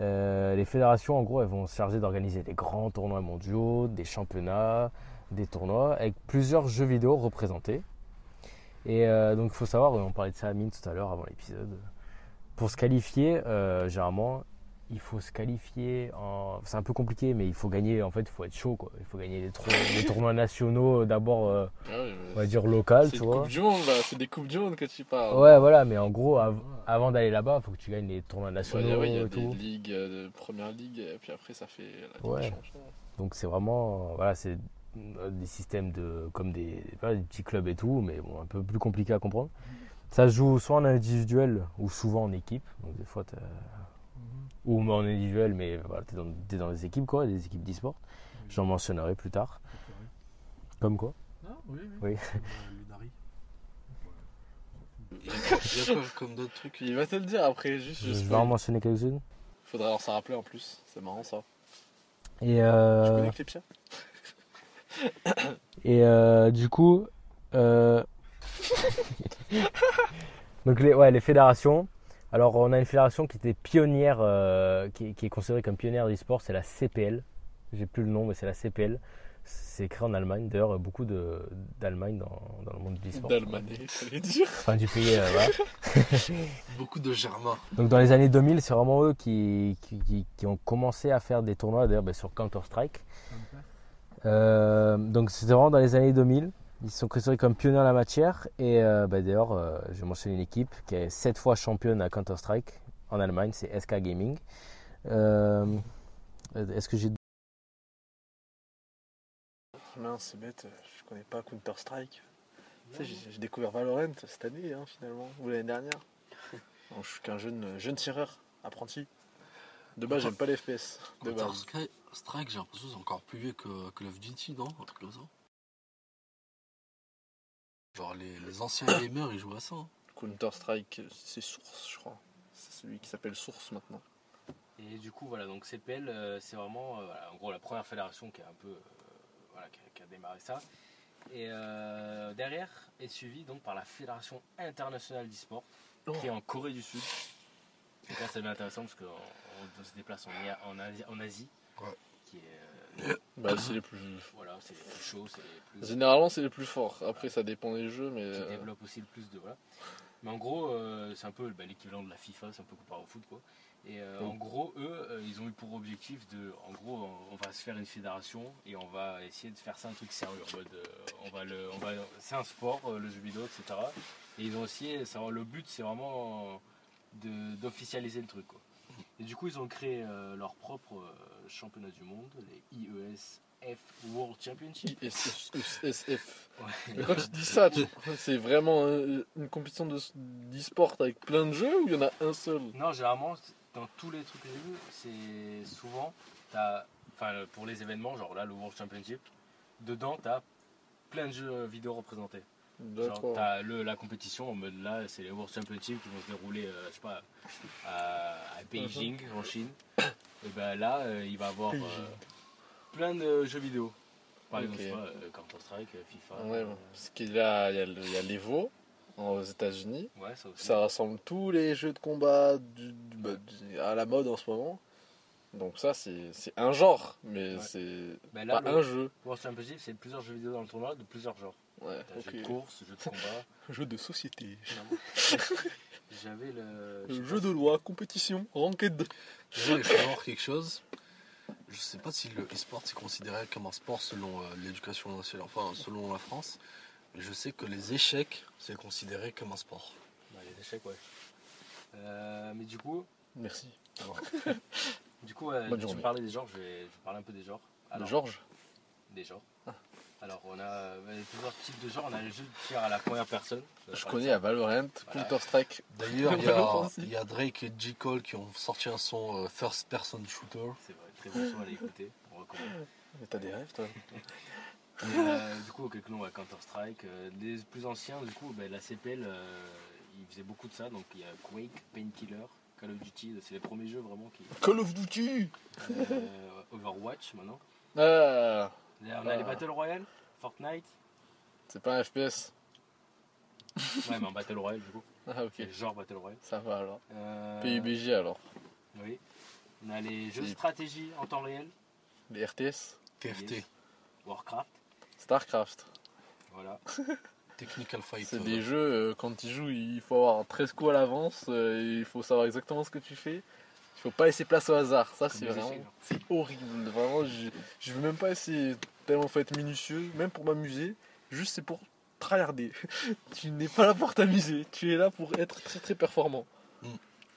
[SPEAKER 1] Euh, les fédérations, en gros, elles vont se charger d'organiser des grands tournois mondiaux, des championnats, des tournois avec plusieurs jeux vidéo représentés. Et euh, donc, il faut savoir, on parlait de ça à Mine tout à l'heure avant l'épisode. Pour se qualifier, euh, généralement, il faut se qualifier en. C'est un peu compliqué, mais il faut gagner. En fait, il faut être chaud, quoi. Il faut gagner les, tour- les tournois nationaux, euh, d'abord, euh,
[SPEAKER 3] Ah ouais,
[SPEAKER 1] on va dire local,
[SPEAKER 3] c'est
[SPEAKER 1] tu
[SPEAKER 3] une
[SPEAKER 1] vois.
[SPEAKER 3] coupe du monde c'est des coupes du monde que tu parles.
[SPEAKER 1] Ouais, voilà, mais en gros, av- avant d'aller là-bas, il faut que tu gagnes les tournois
[SPEAKER 3] Ouais,
[SPEAKER 1] nationaux
[SPEAKER 3] ouais, il y a des ligues euh, de première ligue, et puis après ça fait la Ligue
[SPEAKER 1] Ouais.
[SPEAKER 3] des.
[SPEAKER 1] Donc c'est vraiment, voilà, c'est euh, des systèmes de, comme des, des petits clubs et tout, mais bon, un peu plus compliqué à comprendre. Ça se joue soit en individuel ou souvent en équipe. Donc des fois, ou en individuel, mais voilà, t'es dans, t'es dans des équipes quoi, des équipes d'e-sport. J'en mentionnerai plus tard. Comme quoi
[SPEAKER 4] Ah, oui, oui. Euh.
[SPEAKER 2] Il y a quoi- il y a quoi comme d'autres trucs
[SPEAKER 3] Il va te le dire après, juste
[SPEAKER 1] Je
[SPEAKER 3] je
[SPEAKER 1] vais en mentionner quelques-unes.
[SPEAKER 3] Faudrait alors s'en rappeler en plus, c'est marrant ça.
[SPEAKER 1] Et,
[SPEAKER 3] Je
[SPEAKER 1] euh,
[SPEAKER 3] connais que les pieds.
[SPEAKER 1] Et euh, du coup, euh, donc les, ouais, les fédérations. Alors on a une fédération qui était pionnière, euh, qui, qui est considérée comme pionnière du sport, c'est la CPL. J'ai plus le nom, mais c'est la CPL. C'est créé en Allemagne. D'ailleurs, beaucoup de- d'Allemagne dans, dans le monde du sport.
[SPEAKER 3] D'Almané, fallait dire.
[SPEAKER 1] Enfin, du pays. euh, voilà.
[SPEAKER 2] Beaucoup de Germain.
[SPEAKER 1] Donc dans les années 2000, c'est vraiment eux qui, qui, qui- qui ont commencé à faire des tournois, d'ailleurs ben, sur Counter-Strike. Euh, donc c'était vraiment dans les années 2000. Ils sont considérés comme pionniers en la matière. Et euh, bah, d'ailleurs, euh, je vais mentionner une équipe qui est 7 fois championne à Counter-Strike en Allemagne, c'est SK Gaming. Euh, Est-ce que j'ai...
[SPEAKER 3] Mince, c'est bête, je connais pas Counter-Strike. Tu sais, j'ai découvert Valorant cette année, hein, finalement, ou l'année dernière. Je suis qu'un jeune, jeune tireur, apprenti. De base, j'aime pas les FPS. De
[SPEAKER 2] Counter
[SPEAKER 3] base.
[SPEAKER 2] Strike, Strike, j'ai l'impression que c'est encore plus vieux que Call of Duty, non? Un truc comme ça. Genre les, les anciens gamers ils jouent à ça. hein.
[SPEAKER 3] Counter-Strike, c'est Source, je crois. C'est celui qui s'appelle Source maintenant.
[SPEAKER 1] Et du coup, voilà, donc CPL, euh, c'est vraiment, euh, voilà, en gros, la première fédération qui a un peu, euh, voilà, qui a, qui a démarré ça. Et euh, derrière est suivi donc par la Fédération internationale d'e-sport, qui est en Corée du Sud. Donc là, c'est bien intéressant parce qu'on on se déplace en, Ia- en Asie, en Asie,
[SPEAKER 2] Ouais.
[SPEAKER 1] qui est,
[SPEAKER 3] Bah, c'est les plus.
[SPEAKER 1] voilà, c'est les plus chauds, c'est les plus,
[SPEAKER 3] Généralement, c'est les plus forts. Après, ça dépend des jeux, mais.
[SPEAKER 1] qui
[SPEAKER 3] euh,
[SPEAKER 1] développent aussi le plus de, voilà. Mais en gros, euh, c'est un peu bah, l'équivalent de la FIFA, c'est un peu comparé au foot, quoi. Et euh,
[SPEAKER 3] Mm.
[SPEAKER 1] en gros, eux, euh, ils ont eu pour objectif de, en gros, on- on va se faire une fédération et on va essayer de faire ça un truc sérieux. En mode, on va le, on va, c'est un sport, le jeu vidéo, etc. Et ils ont aussi, ça- le but, c'est vraiment d'officialiser le truc, quoi. Et du coup, ils ont créé leur propre euh, championnat du monde, les IESF World Championship.
[SPEAKER 3] ISF.
[SPEAKER 1] Ouais.
[SPEAKER 3] Mais quand tu dis ça, tu- c'est vraiment euh, une compétition de- d'e-sport avec plein de jeux ou il y en a un seul?
[SPEAKER 1] Non, généralement, dans tous les trucs que j'ai vus, c'est souvent, enfin, pour les événements, genre là, le World Championship, dedans, t'as plein de jeux vidéo représentés. Genre, t'as la compétition, en mode là, c'est les World Championship qui vont se dérouler, euh, je sais pas, à, à Beijing, en Chine. Et ben là, euh, il va y avoir euh, plein de jeux vidéo.
[SPEAKER 5] Par exemple,
[SPEAKER 3] Ok.
[SPEAKER 5] euh, Counter-Strike, euh, FIFA.
[SPEAKER 3] Ouais, bon. Parce qu'il y a, il y a, le- il y a l'Evo aux États-Unis.
[SPEAKER 5] ouais, ça aussi.
[SPEAKER 3] Ça rassemble tous les jeux de combat du- du- bah, du- à la mode en ce moment. Donc ça, c'est c'est un genre, mais
[SPEAKER 5] Ouais.
[SPEAKER 3] c'est
[SPEAKER 5] Ben là,
[SPEAKER 3] pas
[SPEAKER 5] le
[SPEAKER 3] un jeu.
[SPEAKER 5] World Championship, c'est plusieurs jeux vidéo dans le tournoi de plusieurs genres.
[SPEAKER 3] Ouais,
[SPEAKER 5] T'as
[SPEAKER 3] ok.
[SPEAKER 5] jeux de course, jeux de combat.
[SPEAKER 3] Jeu de société.
[SPEAKER 5] J'avais le. je sais
[SPEAKER 3] Jeu de loi, compétition, ranked.
[SPEAKER 2] Déjà, il faut savoir quelque chose. Je sais pas si le e-sport est considéré comme un sport selon euh, l'éducation nationale, enfin selon la France. Mais je sais que les échecs, c'est considéré comme un sport.
[SPEAKER 5] Bah, les échecs, ouais. Euh, mais du coup,
[SPEAKER 3] Merci.
[SPEAKER 5] du coup euh, tu parlais des genres, je vais, je vais parler un peu des genres. Alors,
[SPEAKER 3] Georges?
[SPEAKER 5] Des genres.
[SPEAKER 3] Ah.
[SPEAKER 5] Alors, on a euh, il a plusieurs types de genres. On a les jeux de tir à la première personne.
[SPEAKER 3] Je connais à Valorant,
[SPEAKER 5] Voilà.
[SPEAKER 3] Counter-Strike.
[SPEAKER 2] D'ailleurs, il y, a-
[SPEAKER 3] aussi.
[SPEAKER 2] il y a Drake et J. Cole qui ont sorti un son euh, First Person Shooter.
[SPEAKER 5] C'est vrai, très bon son à l'écouter. On recommande.
[SPEAKER 3] Mais t'as des rêves, toi
[SPEAKER 5] euh, du coup, quelques noms à Counter-Strike. Les plus anciens, du coup, ben, la CPL, euh, ils faisaient beaucoup de ça. Donc, il y a Quake, Painkiller, Call of Duty. C'est les premiers jeux vraiment qui.
[SPEAKER 3] Call of Duty
[SPEAKER 5] Euh, Overwatch maintenant.
[SPEAKER 3] Ah,
[SPEAKER 5] Là, on a les Battle Royale, Fortnite.
[SPEAKER 3] c'est pas un FPS.
[SPEAKER 5] Ouais, mais en Battle Royale, du coup.
[SPEAKER 3] Ah, ok.
[SPEAKER 5] Genre Battle Royale.
[SPEAKER 3] Ça va alors.
[SPEAKER 5] Euh,
[SPEAKER 3] PUBG alors.
[SPEAKER 5] Oui. On a les jeux de stratégie en temps réel.
[SPEAKER 3] Les RTS.
[SPEAKER 2] TFT,
[SPEAKER 5] Warcraft.
[SPEAKER 3] Starcraft.
[SPEAKER 5] Voilà.
[SPEAKER 2] Technical Fighter.
[SPEAKER 3] C'est des jeux, euh, quand tu joues, il faut avoir 13 coups à l'avance. euh, et il faut savoir exactement ce que tu fais. Il faut pas laisser place au hasard. Ça, c'est vraiment. C'est horrible. Vraiment, je, je veux même pas essayer tellement faut être minutieux, même pour m'amuser. Juste, c'est pour tryharder. tu n'es pas là pour t'amuser. Tu es là pour être très très performant.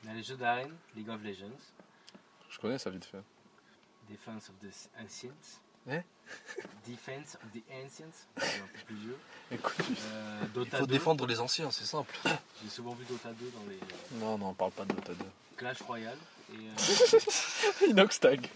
[SPEAKER 5] A les jeux d'arène, League of Legends,
[SPEAKER 3] Je connais ça vite fait.
[SPEAKER 5] Defense of the Ancients.
[SPEAKER 3] Hein
[SPEAKER 5] Defense of the Ancients, c'est un peu plus vieux.
[SPEAKER 3] Écoute,
[SPEAKER 5] Euh,
[SPEAKER 2] Il faut
[SPEAKER 5] 2.
[SPEAKER 2] défendre les anciens, c'est simple.
[SPEAKER 5] J'ai souvent vu Dota 2 dans les
[SPEAKER 3] non, non, on parle pas de Dota 2.
[SPEAKER 5] Clash Royale. Et, euh,
[SPEAKER 3] Inoxtag.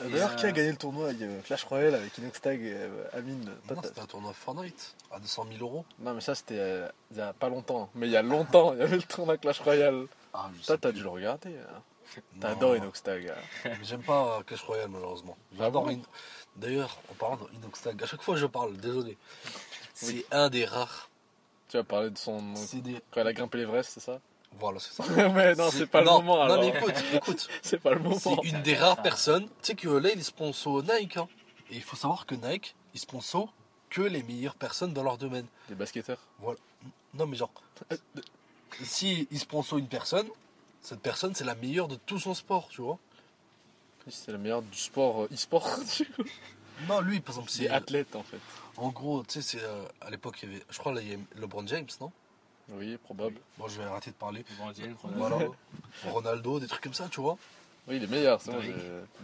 [SPEAKER 5] Et,
[SPEAKER 3] D'ailleurs, qui a
[SPEAKER 5] euh,
[SPEAKER 3] gagné le tournoi a Clash Royale avec Inoxtag et euh, Amine
[SPEAKER 2] Non, c'était un tournoi Fortnite à 200 000 euros.
[SPEAKER 3] Non, mais ça c'était euh, il y a pas longtemps. Mais il y a longtemps, il y avait le tournoi Clash Royale.
[SPEAKER 2] Ah,
[SPEAKER 3] Toi, t'as dû le regarder. hein. T'adores Inoxtag. hein.
[SPEAKER 2] Mais J'aime pas euh, Clash Royale malheureusement. J'adore In- D'ailleurs, en parlant d'Inoxtag, à chaque fois je parle, désolé. C'est
[SPEAKER 3] Oui.
[SPEAKER 2] un des rares.
[SPEAKER 3] Tu vas parler de son.
[SPEAKER 2] C'est des.
[SPEAKER 3] Quand elle a grimpé l'Everest, c'est ça?
[SPEAKER 2] Voilà, c'est ça.
[SPEAKER 3] Mais non, c'est pas le moment
[SPEAKER 2] Non,
[SPEAKER 3] alors.
[SPEAKER 2] mais écoute, écoute.
[SPEAKER 3] C'est pas le moment.
[SPEAKER 2] C'est une des rares personnes. Tu sais que là, il est sponsor Nike. hein. Et il faut savoir que Nike, il sponsor que les meilleures personnes dans leur domaine.
[SPEAKER 3] Des basketteurs.
[SPEAKER 2] Non, mais genre, euh, si il sponsor une personne, cette personne, c'est la meilleure de tout son sport, tu vois.
[SPEAKER 3] C'est le meilleur du sport euh, e-sport.
[SPEAKER 2] Non, lui, par exemple,
[SPEAKER 3] C'est athlète en fait.
[SPEAKER 2] En gros, tu sais, c'est. euh, à l'époque, il y avait. Je crois, là, il y a LeBron James, non?
[SPEAKER 3] Oui, probable.
[SPEAKER 2] Moi, je vais arrêter de parler.
[SPEAKER 5] Ronaldo.
[SPEAKER 2] Voilà. Ronaldo, des trucs comme ça, tu vois.
[SPEAKER 3] Oui, les meilleurs, c'est moi,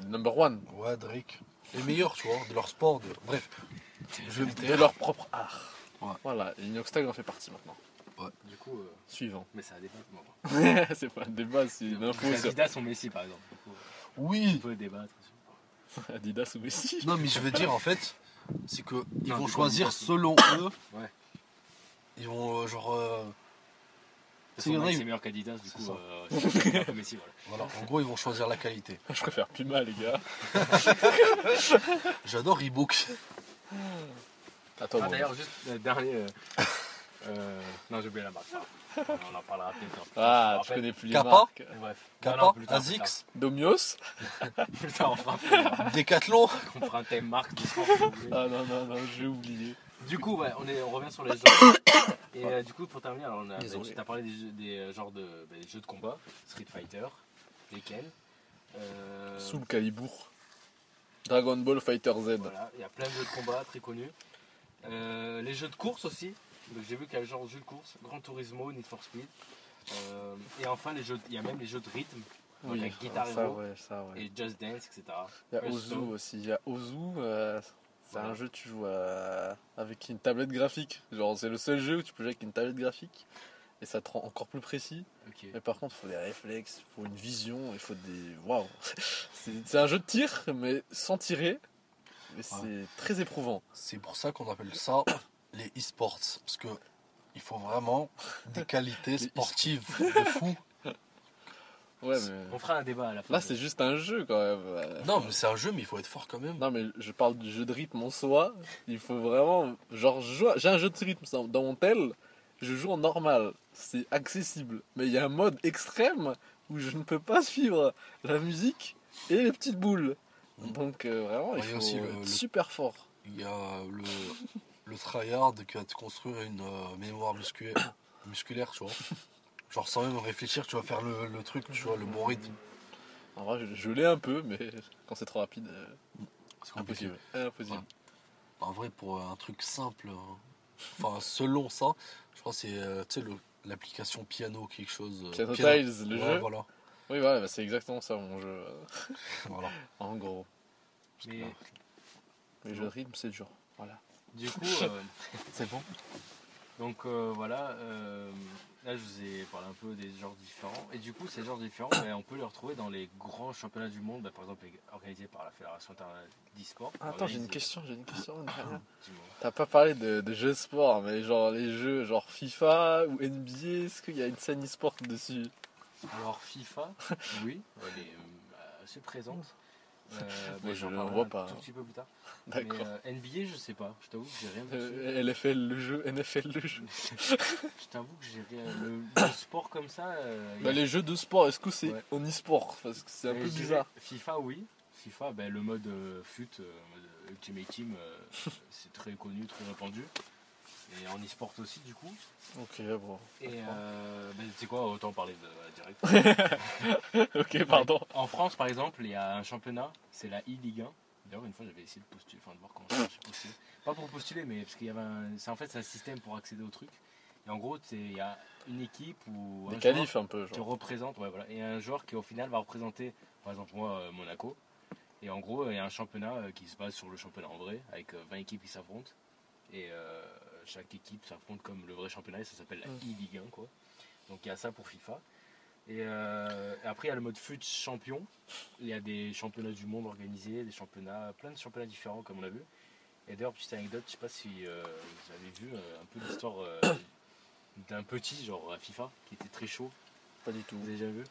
[SPEAKER 3] number one.
[SPEAKER 2] Ouais, Drake. Les meilleurs, tu vois, de leur sport. De... Bref. Je vais me
[SPEAKER 3] De leur propre art.
[SPEAKER 2] Ouais.
[SPEAKER 3] Voilà, et Inoxtag en fait partie maintenant.
[SPEAKER 5] Du coup, euh,
[SPEAKER 3] Suivant.
[SPEAKER 5] mais ça débat. Bon.
[SPEAKER 3] c'est pas un débat, c'est une info
[SPEAKER 5] Adidas sont Messi par exemple. Coup, On
[SPEAKER 2] Oui.
[SPEAKER 5] peut débattre.
[SPEAKER 3] Adidas ou Messi.
[SPEAKER 2] Non, mais je veux dire, en fait, c'est que ils
[SPEAKER 5] Non,
[SPEAKER 2] vont choisir selon eux.
[SPEAKER 5] Ouais.
[SPEAKER 2] Ils vont, euh, genre. euh,
[SPEAKER 5] C'est meilleur qu'Adidas, du coup,
[SPEAKER 2] ça.
[SPEAKER 5] euh, Messi. Voilà.
[SPEAKER 2] Voilà, en gros, ils vont choisir la qualité.
[SPEAKER 3] Je préfère Puma, les gars.
[SPEAKER 2] J'adore Reebok.
[SPEAKER 3] Attends,
[SPEAKER 5] Ah. D'ailleurs, juste le dernier. euh, euh, non, j'ai oublié la marque. On en parlera peut-être.
[SPEAKER 3] Ah,
[SPEAKER 5] Je
[SPEAKER 3] connais plus les
[SPEAKER 2] Kappa
[SPEAKER 3] marques.
[SPEAKER 5] Bref.
[SPEAKER 2] Kappa,
[SPEAKER 5] Non, non, plus tard,
[SPEAKER 2] Asics,
[SPEAKER 3] Domios
[SPEAKER 5] Plus tard, plus tard, on fera un peu-
[SPEAKER 2] Decathlon.
[SPEAKER 5] on fera un thème marque.
[SPEAKER 3] Ah non, non, non, j'ai oublié.
[SPEAKER 5] Du coup, ouais, on, est, on revient sur les genres. Et euh, du coup, pour terminer, alors on a,
[SPEAKER 2] Désolé.
[SPEAKER 5] tu as parlé des, jeux, des euh, genres de bah, des jeux de combat, Street Fighter, lesquels. Euh,
[SPEAKER 3] Soul Calibur. Dragon Ball Fighter Z.
[SPEAKER 5] Voilà, il y a plein de jeux de combat très connus. Euh, les jeux de course aussi. Donc j'ai vu qu'il y a le genre de jeux de course, Gran Turismo, Need for Speed. Euh, et enfin, les jeux, il y a même les jeux de rythme, donc avec Guitar
[SPEAKER 3] ça,
[SPEAKER 5] Hero
[SPEAKER 3] ouais, ça, ouais.
[SPEAKER 5] et Just Dance, etc.
[SPEAKER 3] Il y a Ozu aussi. Il y a Ozu. euh, c'est un jeu tu joues avec une tablette graphique. Genre, c'est le seul jeu où tu peux jouer avec une tablette graphique. Et ça te rend encore plus précis. Mais par contre, il faut des réflexes, il faut une vision, il faut des. Waouh C'est un jeu de tir, mais sans tirer. Mais c'est très éprouvant.
[SPEAKER 2] C'est pour ça qu'on appelle ça les e-sports. Parce que il faut vraiment des qualités sportives de fou.
[SPEAKER 3] Ouais, mais.
[SPEAKER 5] On fera un débat à la fin.
[SPEAKER 3] Là, c'est juste un jeu quand même.
[SPEAKER 2] Non, mais c'est un jeu, mais il faut être fort quand même.
[SPEAKER 3] Non, mais je parle du jeu de rythme en soi. Il faut vraiment. Genre, je joue- j'ai un jeu de rythme dans- dans mon tel. Je joue en normal. C'est accessible. Mais il y a un mode extrême où je ne peux pas suivre la musique et les petites boules.
[SPEAKER 2] Mm.
[SPEAKER 3] Donc, euh, vraiment, il
[SPEAKER 2] Ouais,
[SPEAKER 3] faut
[SPEAKER 2] a aussi le-
[SPEAKER 3] être
[SPEAKER 2] le-
[SPEAKER 3] super fort.
[SPEAKER 2] Il y a le, le tryhard qui va te construire une euh, mémoire musculaire, musculaire, tu vois. Genre sans même réfléchir, tu vas faire le, le truc, tu vois, le bon rythme.
[SPEAKER 3] En vrai, je, je l'ai un peu, mais quand c'est trop rapide, euh,
[SPEAKER 2] C'est compliqué.
[SPEAKER 3] impossible. Impossible.
[SPEAKER 2] Ouais. En vrai, pour un truc simple, euh, enfin selon ça, je crois que c'est euh, tu sais, le- l'application piano, quelque chose. euh,
[SPEAKER 3] Piano
[SPEAKER 2] piano.
[SPEAKER 3] Tiles, le
[SPEAKER 2] Ouais,
[SPEAKER 3] jeu.
[SPEAKER 2] Voilà.
[SPEAKER 3] Oui, ouais, bah, c'est exactement ça mon jeu. euh,
[SPEAKER 2] voilà.
[SPEAKER 3] En gros.
[SPEAKER 5] Mais
[SPEAKER 3] Les jeux de rythme, c'est dur. Voilà.
[SPEAKER 5] du coup, euh,
[SPEAKER 3] C'est bon
[SPEAKER 5] donc euh, voilà, euh, là je vous ai parlé un peu des genres différents. Et du coup, ces genres différents, ben, on peut les retrouver dans les grands championnats du monde, ben, par exemple organisés par la Fédération internationale d'e-sport.
[SPEAKER 3] Attends, j'ai une question, j'ai une question. T'as pas parlé de, de jeux sport, mais genre les jeux genre FIFA ou NBA, est-ce qu'il y a une scène e-sport dessus?
[SPEAKER 5] Alors FIFA, oui, elle est euh, assez présente. Euh, ben,
[SPEAKER 3] je vois
[SPEAKER 5] un
[SPEAKER 3] pas.
[SPEAKER 5] tout petit peu plus tard.
[SPEAKER 3] D'accord.
[SPEAKER 5] Mais euh, NBA, je sais pas. Je t'avoue que j'ai rien dessus.
[SPEAKER 3] Euh, LFL le jeu, NFL le jeu.
[SPEAKER 5] Je t'avoue que j'ai rien. Le, le sport comme ça.
[SPEAKER 3] Bah,
[SPEAKER 5] a-
[SPEAKER 3] les jeux de sport, est-ce que c'est
[SPEAKER 5] Ouais.
[SPEAKER 3] en e-sport? Parce que c'est un peu bizarre.
[SPEAKER 5] FIFA, oui. FIFA, ben, le mode FUT, mode Ultimate Team, c'est très connu, très répandu. Et en e-sport aussi, du coup.
[SPEAKER 3] Ok, bon.
[SPEAKER 5] Et euh, ben, tu sais quoi, autant parler de euh, direct.
[SPEAKER 3] ok, pardon.
[SPEAKER 5] En France, par exemple, il y a un championnat, c'est la e-Ligue 1. D'ailleurs, une fois, j'avais essayé de postuler, enfin de voir comment ça marchait postuler. Pas pour postuler, mais parce qu'il y avait un. C'est en fait c'est un système pour accéder au truc. Et en gros, il y a une équipe ou
[SPEAKER 3] Des qualifs un peu,
[SPEAKER 5] qui
[SPEAKER 3] genre.
[SPEAKER 5] représente, ouais, voilà, et un joueur qui au final va représenter, par exemple moi, euh, Monaco. Et en gros, il y a un championnat euh, qui se base sur le championnat en vrai, avec euh, 20 équipes qui s'affrontent. Et euh, chaque équipe s'affronte comme le vrai championnat, et ça s'appelle la e-Ligue 1, quoi. Donc il y a ça pour FIFA. Et, euh, après, il y a le mode FUT champion. Il y a des championnats du monde organisés, des championnats, plein de championnats différents, comme on a vu. Et d'ailleurs, petite anecdote, je sais pas si euh, vous avez vu euh, un peu l'histoire euh, d'un petit, genre à FIFA, qui était très chaud.
[SPEAKER 3] Pas du tout.
[SPEAKER 5] Vous avez déjà vu?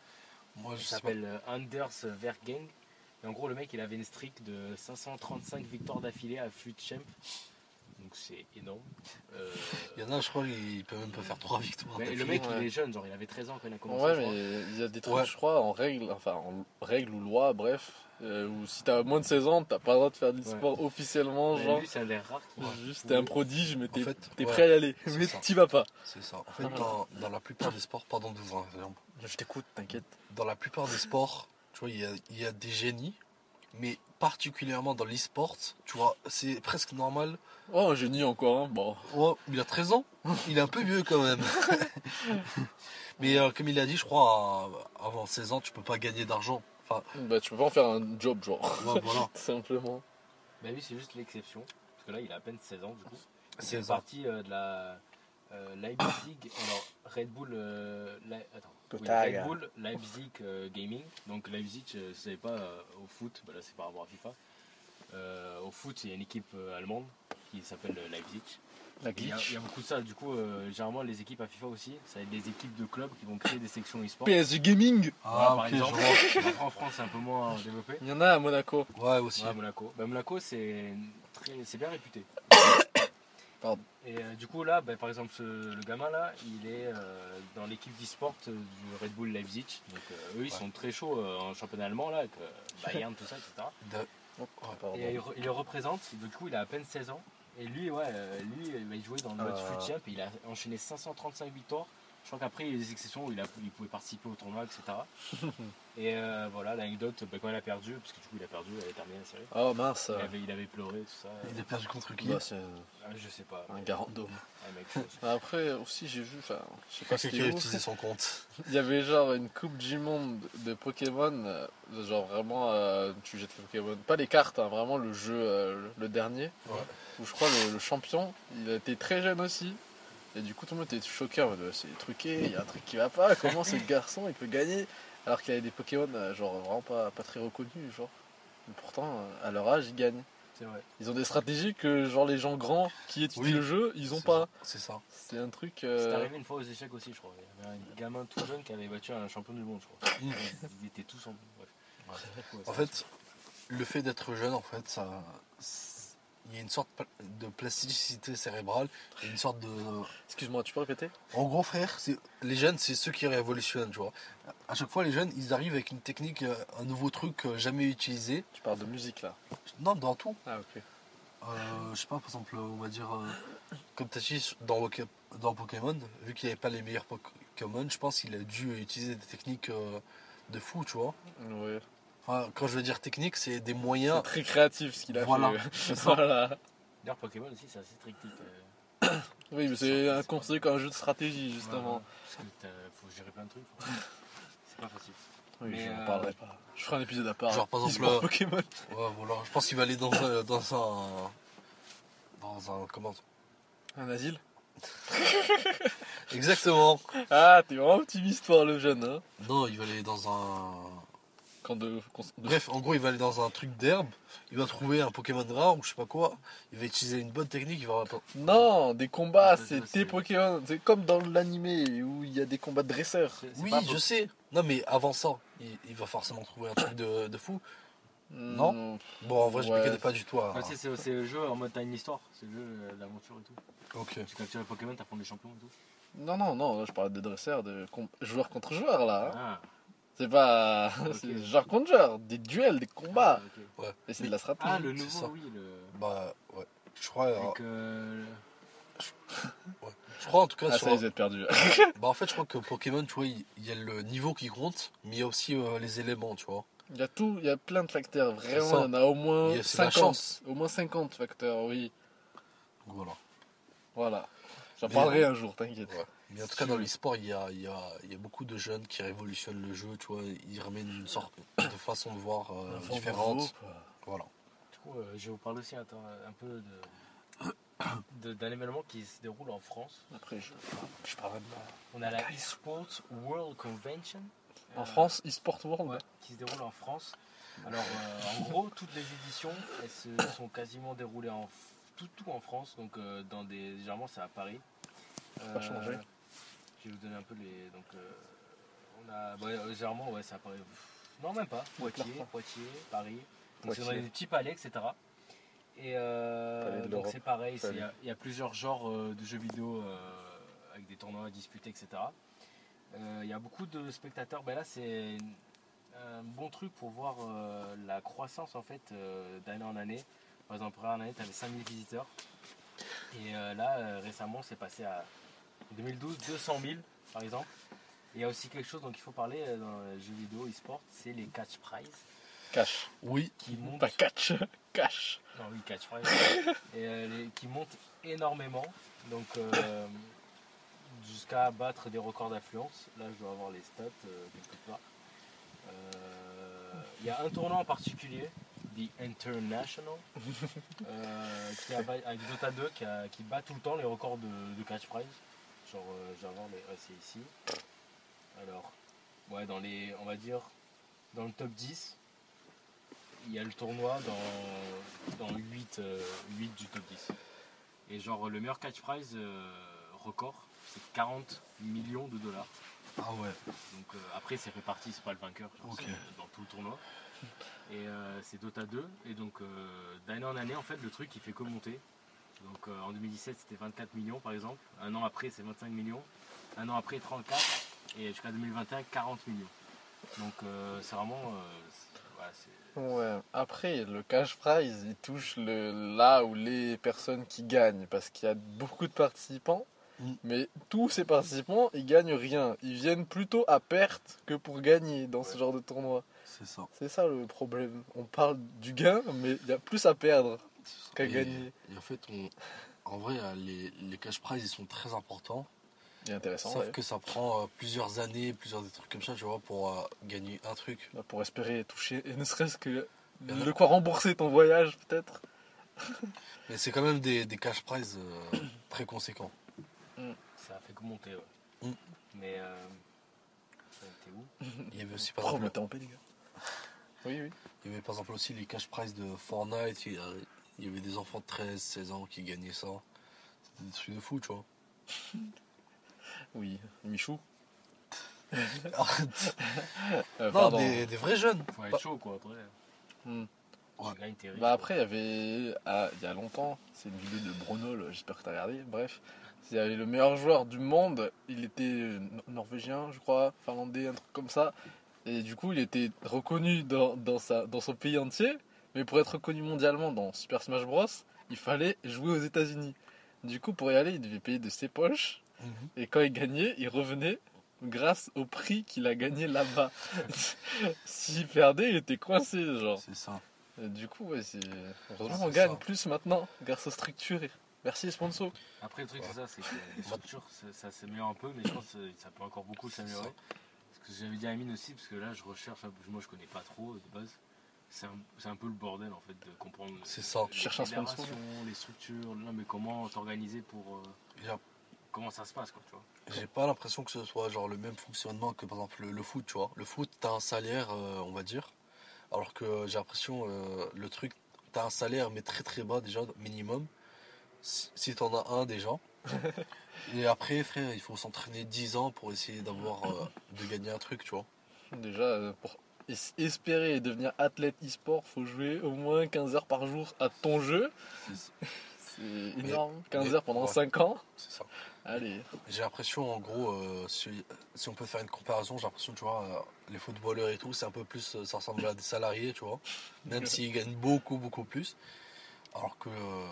[SPEAKER 2] Moi,
[SPEAKER 5] Il
[SPEAKER 2] je sais pas.
[SPEAKER 5] s'appelle euh, Anders Vergang. Et en gros, le mec, il avait une streak de 535 victoires d'affilée à FUT Champ. Donc c'est énorme. Euh,
[SPEAKER 2] Il y en a, je crois, il peut même pas faire trois victoires.
[SPEAKER 5] mais le mec,
[SPEAKER 3] ouais.
[SPEAKER 5] il est jeune, genre il avait 13 ans quand il a commencé.
[SPEAKER 3] Ouais, mais il y a des trucs,
[SPEAKER 2] Ouais.
[SPEAKER 3] je crois, en règle, enfin, en règle ou loi, bref, euh, où si t'as moins de 16 ans, t'as pas le droit de faire du
[SPEAKER 5] Ouais.
[SPEAKER 3] sport officiellement,
[SPEAKER 5] Mais
[SPEAKER 3] genre.
[SPEAKER 5] lui, c'est un des rares qui.
[SPEAKER 3] Juste, t'es un prodige, mais t'es
[SPEAKER 2] En fait,
[SPEAKER 3] t'es
[SPEAKER 2] ouais,
[SPEAKER 3] prêt à y aller. Mais t'y vas pas.
[SPEAKER 2] C'est ça. En fait, dans, dans la plupart des sports, pardon de vous interrompre.
[SPEAKER 3] Je t'écoute, t'inquiète.
[SPEAKER 2] Dans la plupart des sports, tu vois, il y a, il y a des génies, mais particulièrement dans l'e-sport, tu vois, c'est presque normal.
[SPEAKER 3] Oh, un génie encore, hein. Bon.
[SPEAKER 2] Oh, il a 13 ans Il est un peu vieux quand même. mais euh, comme il a dit, je crois, avant 16 ans, tu peux pas gagner d'argent. Enfin,
[SPEAKER 3] Bah, tu peux pas en faire un job, genre.
[SPEAKER 2] ouais, voilà.
[SPEAKER 3] Tout simplement.
[SPEAKER 5] Bah lui, c'est juste l'exception. Parce que là, il a à peine 16 ans, du coup.
[SPEAKER 2] C'est
[SPEAKER 5] partie euh, de la euh, Leipzig. Alors, Red Bull. euh, attends. Oui. Red Bull Leipzig euh, Gaming. Donc, Leipzig, vous savez pas, euh, au foot, bah là, c'est par rapport à FIFA. Euh, au foot, il y a une équipe euh, allemande qui s'appelle Leipzig.
[SPEAKER 3] La
[SPEAKER 5] Il y, a, il y a beaucoup de ça. Du coup, euh, généralement, les équipes à FIFA aussi, ça va être des équipes de clubs qui vont créer des sections e-sport.
[SPEAKER 3] PSG Gaming
[SPEAKER 5] Voilà,
[SPEAKER 2] Ah,
[SPEAKER 5] par exemple. en France, c'est un peu moins développé.
[SPEAKER 3] Il y en a à Monaco.
[SPEAKER 2] Ouais, aussi.
[SPEAKER 5] Ouais, Monaco. Bah, Monaco, c'est très, c'est bien réputé.
[SPEAKER 3] Pardon.
[SPEAKER 5] Et euh, du coup, là, bah, par exemple, ce- le gamin là, il est euh, dans l'équipe d'e-sport euh, du Red Bull Leipzig. Donc, euh, eux, ils
[SPEAKER 2] Ouais.
[SPEAKER 5] sont très chauds en championnat allemand, là, avec Bayern, tout ça, etc.
[SPEAKER 2] De-
[SPEAKER 3] Pardon.
[SPEAKER 5] Et il, il le représente. Du coup, il a à peine 16 ans. Et lui, ouais, lui, il va jouer dans le mode
[SPEAKER 3] Euh.
[SPEAKER 5] FUT Champ. Et il a enchaîné 535 victoires. Je crois qu'après, il y a des exceptions où il, a, il pouvait participer au tournoi, etc. et euh, voilà, l'anecdote, bah, quand il a perdu, parce que du coup, il a perdu, il avait terminé la série.
[SPEAKER 3] Oh mince.
[SPEAKER 5] Il avait, il avait pleuré, tout ça.
[SPEAKER 2] Il a perdu contre qui
[SPEAKER 3] Bah, c'est
[SPEAKER 5] Ah, je sais pas.
[SPEAKER 3] un garandome.
[SPEAKER 5] Ah.
[SPEAKER 3] Après aussi j'ai vu, enfin, je sais pas
[SPEAKER 2] Quelqu'un
[SPEAKER 3] c'était
[SPEAKER 2] qui a utilisé son compte.
[SPEAKER 3] Il y avait genre une coupe du monde de Pokémon, euh, genre vraiment euh, tu jettes les Pokémon, pas les cartes, hein, vraiment le jeu, euh, le dernier,
[SPEAKER 2] Ouais.
[SPEAKER 3] où je crois le, le champion, il était très jeune aussi. Et du coup tout le monde était choqué en mode c'est truqué, il y a un truc qui va pas, comment ce garçon il peut gagner alors qu'il avait des Pokémon euh, genre vraiment pas, pas très reconnus genre. Mais pourtant euh, à leur âge il gagne.
[SPEAKER 2] C'est vrai.
[SPEAKER 3] Ils ont des stratégies que genre les gens grands qui étudient
[SPEAKER 2] Oui.
[SPEAKER 3] le jeu, ils ont
[SPEAKER 2] C'est
[SPEAKER 3] pas.
[SPEAKER 2] C'est ça.
[SPEAKER 3] C'est un truc.
[SPEAKER 5] C'est
[SPEAKER 3] euh,
[SPEAKER 5] arrivé une fois aux échecs aussi, je crois. Il y avait un gamin tout jeune qui avait battu un champion du monde, je crois. Ils étaient tous en. Bref. Ouais,
[SPEAKER 2] En fait, le fait d'être jeune, en fait, ça, c'est- il y a une sorte de plasticité cérébrale, une sorte de.
[SPEAKER 3] Excuse-moi, tu peux répéter?
[SPEAKER 2] En gros, frère, c'est les jeunes, c'est ceux qui révolutionnent, tu vois. À chaque fois, les jeunes, ils arrivent avec une technique, euh, un nouveau truc euh, jamais utilisé.
[SPEAKER 3] Tu parles de musique là?
[SPEAKER 2] Non, dans tout.
[SPEAKER 3] Ah ok.
[SPEAKER 2] Euh, je sais pas, par exemple, on va dire, euh, comme tu as dit dans, dans Pokémon, vu qu'il n'avait pas les meilleurs Pokémon, je pense qu'il a dû utiliser des techniques euh, de fou, tu vois.
[SPEAKER 3] Ouais.
[SPEAKER 2] Enfin, quand je veux dire technique, c'est des
[SPEAKER 3] C'est
[SPEAKER 2] moyens.
[SPEAKER 3] très créatif ce qu'il a
[SPEAKER 2] Voilà.
[SPEAKER 3] fait. voilà.
[SPEAKER 5] D'ailleurs, Pokémon aussi, c'est assez strictique. euh,
[SPEAKER 3] Oui, mais c'est un considéré comme un jeu de stratégie justement.
[SPEAKER 5] Parce que faut gérer plein de trucs. C'est pas facile.
[SPEAKER 3] Oui,
[SPEAKER 5] Mais,
[SPEAKER 3] je n'en
[SPEAKER 5] euh,
[SPEAKER 3] parlerai pas. Je ferai un épisode à part.
[SPEAKER 2] Genre, par exemple, euh,
[SPEAKER 3] Pokémon.
[SPEAKER 2] Ouais, voilà. Je pense qu'il va aller dans un, dans un, dans un, comment
[SPEAKER 3] Un asile
[SPEAKER 2] Exactement.
[SPEAKER 3] Ah, t'es vraiment optimiste pour le jeune, hein
[SPEAKER 2] Non, il va aller dans un.
[SPEAKER 3] Quand de, quand de-
[SPEAKER 2] Bref, en gros, il va aller dans un truc d'herbe. Il va trouver un Pokémon rare ou je sais pas quoi. Il va utiliser une bonne technique. Il va.
[SPEAKER 3] Non, des combats,
[SPEAKER 5] Ça,
[SPEAKER 3] c'est
[SPEAKER 5] c'est-
[SPEAKER 3] Pokémon. C'est comme dans l'animé où il y a des combats de dresseurs.
[SPEAKER 2] Oui,
[SPEAKER 5] pas
[SPEAKER 2] je sais. Non, mais avant ça, il, il va forcément trouver un truc de, de fou. Non?
[SPEAKER 3] Hmm,
[SPEAKER 2] Bon, en vrai, je
[SPEAKER 3] Ouais.
[SPEAKER 2] me connais pas du tout.
[SPEAKER 5] tu sais, c'est le jeu en mode t'as une histoire, c'est le jeu euh, d'aventure et tout.
[SPEAKER 2] Ok.
[SPEAKER 5] Tu captures les Pokémon, t'apprends des champions et tout.
[SPEAKER 3] Non, non, non, là, je parle de dresseurs, de com- joueurs contre joueurs là. hein.
[SPEAKER 5] Ah,
[SPEAKER 3] C'est pas. c'est joueur contre joueur, des duels, des combats.
[SPEAKER 5] ah, ok.
[SPEAKER 3] Et c'est de la stratégie.
[SPEAKER 5] Ah, le
[SPEAKER 2] c'est
[SPEAKER 5] nouveau,
[SPEAKER 2] ça.
[SPEAKER 5] oui. Le...
[SPEAKER 2] Bah, ouais. Je crois. euh,
[SPEAKER 5] Avec, euh,
[SPEAKER 2] Je crois en tout cas.
[SPEAKER 3] Ah,
[SPEAKER 2] sur-
[SPEAKER 3] ça, ils êtes perdus.
[SPEAKER 2] Bah, en fait, je crois que Pokémon, tu vois, il y a le niveau qui compte, mais il y a aussi euh, les éléments, tu vois.
[SPEAKER 3] Il y a tout, il y a plein de facteurs. Vraiment, il y en a au moins
[SPEAKER 2] Il y a- c'est la
[SPEAKER 3] 50.
[SPEAKER 2] chance.
[SPEAKER 3] Au moins 50 facteurs, oui.
[SPEAKER 2] Voilà.
[SPEAKER 3] Voilà. J'en parlerai un jour, t'inquiète.
[SPEAKER 2] Ouais. Mais en tout cas, dans l'e-sport, il y a, il y, a, il y a beaucoup de jeunes qui révolutionnent le jeu, tu vois. Ils ramènent une sorte de façon de voir euh, différente.
[SPEAKER 3] nouveau.
[SPEAKER 2] Voilà.
[SPEAKER 5] Du coup, euh, je vais vous parler aussi attends, un peu de- de- d'un événement qui se déroule en France.
[SPEAKER 3] Après, je, je parlerai de moi.
[SPEAKER 5] On a la eSports World Convention.
[SPEAKER 3] En
[SPEAKER 5] euh,
[SPEAKER 3] France, eSport World.
[SPEAKER 5] ouais, qui se déroule en France. Alors, euh, en gros, toutes les éditions, elles se sont quasiment déroulées en tout, tout en France. Donc, euh, dans des, généralement, c'est à Paris. Euh,
[SPEAKER 3] Pas changé.
[SPEAKER 5] Je vais vous donner un peu les. Donc, euh, on a. ouais, euh, généralement, ouais, à Paris. Non, même pas. Poitiers. Poitiers, Paris. Donc, c'est dans des petits palais, etc. Et euh, donc c'est pareil, il y, a- il y a plusieurs genres de jeux vidéo avec des tournois à disputer, etc. Il y a beaucoup de spectateurs. Ben là, c'est un bon truc pour voir euh, la croissance en fait euh, d'année en année. Par exemple, première année, tu avais 5000 visiteurs. Et euh, là, récemment, c'est passé à 2012, 200 000 par exemple. Et il y a aussi quelque chose dont il faut parler euh, dans les jeux vidéo e-sport, c'est les catch prizes
[SPEAKER 3] Cash.
[SPEAKER 2] Oui.
[SPEAKER 5] qui montent
[SPEAKER 3] Pas catch. Cash.
[SPEAKER 5] non, oui, catch prize. et euh, les- qui montent énormément. Donc, euh, jusqu'à battre des records d'affluence. Là, je dois avoir les stats euh, quelque part. Euh, Il y a un tournoi en particulier, The International, euh, qui a, avec Dota 2, qui, a- qui bat tout le temps les records de, de catch prize. Genre, euh, ouais, c'est ici. Alors, ouais, dans les. On va dire. Dans le top 10, il y a le tournoi dans, dans 8, euh, 8 du top 10. Et genre le meilleur catch prize euh, record, c'est 40 millions de dollars.
[SPEAKER 2] Ah ouais.
[SPEAKER 5] Donc euh, après c'est réparti, c'est pas le vainqueur genre,
[SPEAKER 2] Ok.
[SPEAKER 5] c'est dans tout le tournoi. Et euh, c'est Dota 2. Et donc euh, d'année en année en fait le truc il fait que monter. Donc euh, en 2017 c'était 24 millions par exemple. Un an après c'est 25 millions. Un an après 34. Et jusqu'à 2021 40 millions. Donc euh, c'est vraiment... euh, voilà,
[SPEAKER 3] Ouais. Après, le cash prize, il touche le, là où les personnes qui gagnent, parce qu'il y a beaucoup de participants,
[SPEAKER 2] Mm.
[SPEAKER 3] mais tous ces participants, ils gagnent rien. Ils viennent plutôt à perte que pour gagner dans ce genre de tournoi.
[SPEAKER 2] C'est ça.
[SPEAKER 3] C'est ça le problème. On parle du gain, mais il y a plus à perdre qu'à
[SPEAKER 2] Et-
[SPEAKER 3] gagner.
[SPEAKER 2] Et en fait, on, en vrai, euh, les, les cash prizes, ils sont très importants.
[SPEAKER 3] C'est intéressant.
[SPEAKER 2] Sauf
[SPEAKER 3] ouais.
[SPEAKER 2] que ça prend euh, plusieurs années, plusieurs des trucs comme ça, tu vois, pour euh, gagner un truc.
[SPEAKER 3] Là, Pour espérer toucher, et ne serait-ce que
[SPEAKER 2] a-
[SPEAKER 3] de quoi rembourser ton voyage, peut-être.
[SPEAKER 2] Mais c'est quand même des, des cash prizes euh, très conséquents.
[SPEAKER 5] Ça fait que monter, ouais.
[SPEAKER 2] Mm.
[SPEAKER 5] Mais. Euh... T'es où?
[SPEAKER 2] Il y avait aussi par
[SPEAKER 3] Oh,
[SPEAKER 2] exemple,
[SPEAKER 3] en paix, les gars. Oui, oui.
[SPEAKER 2] il y avait par exemple aussi les cash prizes de Fortnite. Il y a, Il y avait des enfants de 13, 16 ans qui gagnaient ça. C'était des trucs de fou, tu vois.
[SPEAKER 3] Oui, Michou. Euh,
[SPEAKER 2] non, des, des vrais jeunes.
[SPEAKER 5] Faut
[SPEAKER 2] Bah-
[SPEAKER 5] être chaud quoi après.
[SPEAKER 3] Hmm.
[SPEAKER 2] Ouais.
[SPEAKER 3] Bah après, il y avait, ah, il y a longtemps, c'est une vidéo de Brunol, j'espère que tu as regardé, bref. Il y avait le meilleur joueur du monde, il était euh, nor- norvégien, je crois, finlandais, un truc comme ça. Et du coup, il était reconnu dans, dans, sa, dans son pays entier, mais pour être reconnu mondialement dans Super Smash Bros, il fallait jouer aux États-Unis. Du coup, pour y aller, il devait payer de ses poches, et quand il gagnait, il revenait grâce au prix qu'il a gagné là-bas. S'il perdait, il était coincé, genre.
[SPEAKER 2] C'est ça.
[SPEAKER 3] Et du coup, ouais, c'est. Heureusement,
[SPEAKER 2] C'est
[SPEAKER 3] on gagne
[SPEAKER 2] ça.
[SPEAKER 3] plus maintenant grâce aux structures. Merci, sponsor.
[SPEAKER 5] Après, le truc, c'est ça, c'est que les structures, ça, ça s'améliore un peu, mais je pense que ça peut encore beaucoup s'améliorer. Parce que j'avais dit à Amine aussi, parce que là, je recherche, moi je connais pas trop de base. C'est un, c'est un peu le bordel en fait de comprendre.
[SPEAKER 2] C'est ça.
[SPEAKER 5] les
[SPEAKER 3] Tu cherches un sponsor.
[SPEAKER 5] Les structures, non, mais comment t'organiser pour. euh, comment ça se passe, quoi, tu vois.
[SPEAKER 2] J'ai pas l'impression que ce soit genre le même fonctionnement que par exemple le, le foot, tu vois. Le foot, t'as un salaire, euh, on va dire. Alors que j'ai l'impression, euh, le truc, t'as un salaire mais très très bas déjà, minimum. Si, si t'en as un déjà. Et après, frère, il faut s'entraîner 10 ans pour essayer d'avoir, euh, de gagner un truc, tu vois.
[SPEAKER 3] Déjà, euh, pour espérer devenir athlète e-sport, faut jouer au moins 15 heures par jour à ton jeu. C'est énorme. 15
[SPEAKER 2] mais-
[SPEAKER 3] heures pendant
[SPEAKER 2] ouais.
[SPEAKER 3] 5 ans.
[SPEAKER 2] C'est ça.
[SPEAKER 3] Allez.
[SPEAKER 2] J'ai l'impression, en gros, euh, si, si on peut faire une comparaison, j'ai l'impression, tu vois, euh, les footballeurs et tout, c'est un peu plus, euh, ça ressemble à des salariés, tu vois, même s'ils gagnent beaucoup, beaucoup plus. Alors que euh,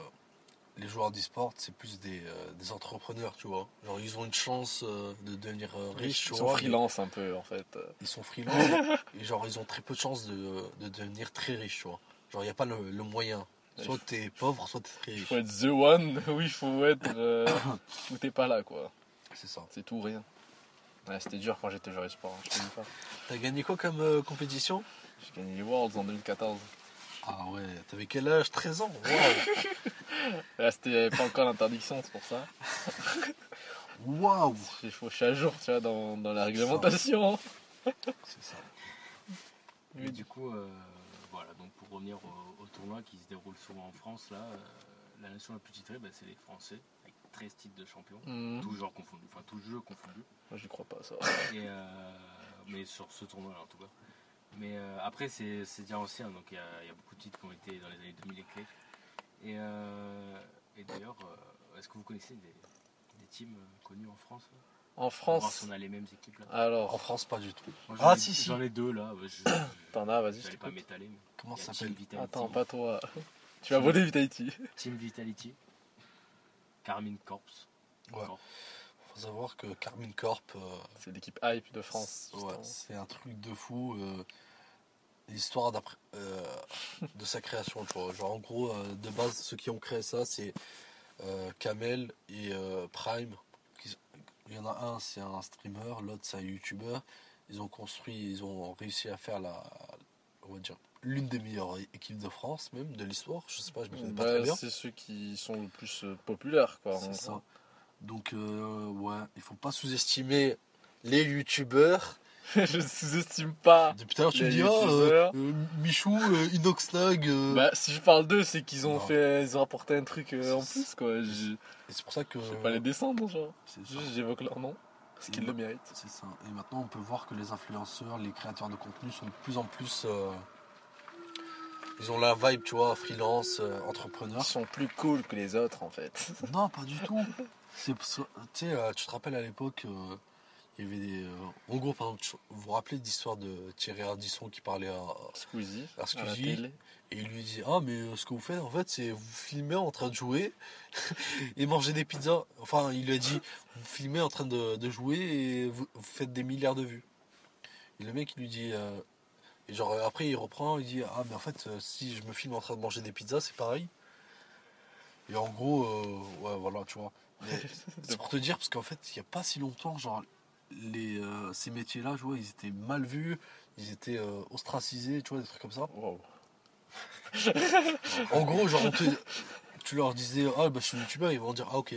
[SPEAKER 2] les joueurs d'e-sport, c'est plus des, euh, des entrepreneurs, tu vois. Genre, ils ont une chance euh, de devenir euh, riches, tu
[SPEAKER 3] Ils sont
[SPEAKER 2] vois. mais
[SPEAKER 3] freelance un peu en fait.
[SPEAKER 2] Ils sont freelance et genre, ils ont très peu de chances de, de devenir très riches, tu vois. Genre, il n'y a pas le, le moyen. Soit t'es pauvre, soit t'es très
[SPEAKER 3] Il
[SPEAKER 2] riche.
[SPEAKER 3] faut être the one, oui, il faut être. euh, où t'es pas là quoi.
[SPEAKER 2] C'est ça.
[SPEAKER 3] C'est tout ou rien. Ouais, c'était dur quand j'étais joueur e-sport, hein, pas.
[SPEAKER 2] T'as gagné quoi comme euh, compétition?
[SPEAKER 3] J'ai gagné les Worlds en 2014.
[SPEAKER 2] Ah ouais, t'avais quel âge? 13 ans? Waouh
[SPEAKER 3] Là, c'était pas encore l'interdiction, c'est pour ça.
[SPEAKER 2] Waouh
[SPEAKER 3] Il faut à jour, tu vois, dans, dans la réglementation.
[SPEAKER 2] C'est ça.
[SPEAKER 5] Mais du coup, euh, voilà, donc pour revenir au, au tournoi qui se déroule souvent en France, là, euh, la nation la plus titrée, bah, c'est les Français, avec 13 titres de champion,
[SPEAKER 3] Hmm.
[SPEAKER 5] tous genres confondus, enfin tous jeux confondus.
[SPEAKER 3] Moi, j'y crois pas, ça.
[SPEAKER 5] Et, euh, mais sur ce tournoi-là, en tout cas. Mais après, c'est déjà ancien, donc il y, y a beaucoup de titres qui ont été dans les années 2000 écrits. Et, euh, et d'ailleurs, euh, est-ce que vous connaissez des, des teams euh, connus en France
[SPEAKER 3] En France,
[SPEAKER 5] si on a les mêmes équipes là?
[SPEAKER 2] En
[SPEAKER 3] alors,
[SPEAKER 2] France, pas du tout.
[SPEAKER 5] Moi,
[SPEAKER 2] Ah,
[SPEAKER 5] ai-
[SPEAKER 2] si, si.
[SPEAKER 5] J'en ai deux là.
[SPEAKER 3] t'en as, vas-y,
[SPEAKER 5] je vais pas m'étaler. mais
[SPEAKER 2] Comment ça s'appelle
[SPEAKER 5] Vitality,
[SPEAKER 3] Attends, pas toi. Tu vas voler Vitality.
[SPEAKER 5] Team Vitality, Carmine Corps.
[SPEAKER 2] Ouais.
[SPEAKER 5] Corps.
[SPEAKER 2] Faut savoir que Carmine Corp, euh,
[SPEAKER 3] C'est l'équipe hype de France.
[SPEAKER 2] ouais, c'est un truc de fou. euh, L'histoire euh, de sa création, tu vois. Genre, en gros, euh, de base, ceux qui ont créé ça, c'est euh, Kamel et euh, Prime. qui- Il y en a un, c'est un streamer, l'autre, c'est un YouTuber. Ils ont construit, ils ont réussi à faire la, on va dire, l'une des meilleures équipes de France, même de l'histoire. Je sais pas, je me connais pas
[SPEAKER 3] Bah,
[SPEAKER 2] très bien.
[SPEAKER 3] c'est ceux qui sont le plus populaires, quoi.
[SPEAKER 2] C'est ça. Donc, ouais, il faut pas sous-estimer les youtubeurs.
[SPEAKER 3] je sous-estime pas.
[SPEAKER 2] Depuis tout à l'heure, tu me dis, ah, euh, euh, Michou, euh, Inoxtag. euh,
[SPEAKER 3] Bah, si je parle d'eux, c'est qu'ils ont
[SPEAKER 2] Non.
[SPEAKER 3] fait, ils ont apporté un truc euh, en plus, quoi. Je
[SPEAKER 2] et c'est pour ça que.
[SPEAKER 3] je vais pas les descendre, genre. Juste, j'évoque leur nom, parce qu'ils le méritent.
[SPEAKER 2] C'est ça. Et maintenant, on peut voir que les influenceurs, les créateurs de contenu sont de plus en plus. euh, ils ont la vibe, tu vois, freelance, euh,
[SPEAKER 3] Ils
[SPEAKER 2] entrepreneur.
[SPEAKER 3] sont plus cool que les autres, en fait.
[SPEAKER 2] Non, pas du tout. Tu sais, tu te rappelles à l'époque, il y avait des. euh, en gros, par exemple, vous vous rappelez de l'histoire de Thierry Ardisson qui parlait à,
[SPEAKER 3] Squeezie,
[SPEAKER 2] à
[SPEAKER 3] à la
[SPEAKER 2] Squeezie
[SPEAKER 3] télé.
[SPEAKER 2] et il lui dit Ah, mais euh, ce que vous faites, en fait, c'est vous filmez en train de jouer et manger des pizzas. Enfin, il lui a dit Vous filmez en train de, de jouer et vous, vous faites des milliards de vues. Et le mec, il lui dit euh, et genre, après, il reprend, il dit Ah, mais en fait, si je me filme en train de manger des pizzas, c'est pareil. Et en gros, euh, ouais, voilà, tu vois. C'est pour te dire, parce qu'en fait, il n'y a pas si longtemps, genre, les, euh, ces métiers-là, tu vois, ils étaient mal vus, ils étaient euh, ostracisés, tu vois, des trucs comme ça.
[SPEAKER 3] Wow.
[SPEAKER 2] En gros, genre, te- tu leur disais, ah, bah, je suis youtubeur, ils vont dire, ah, ok.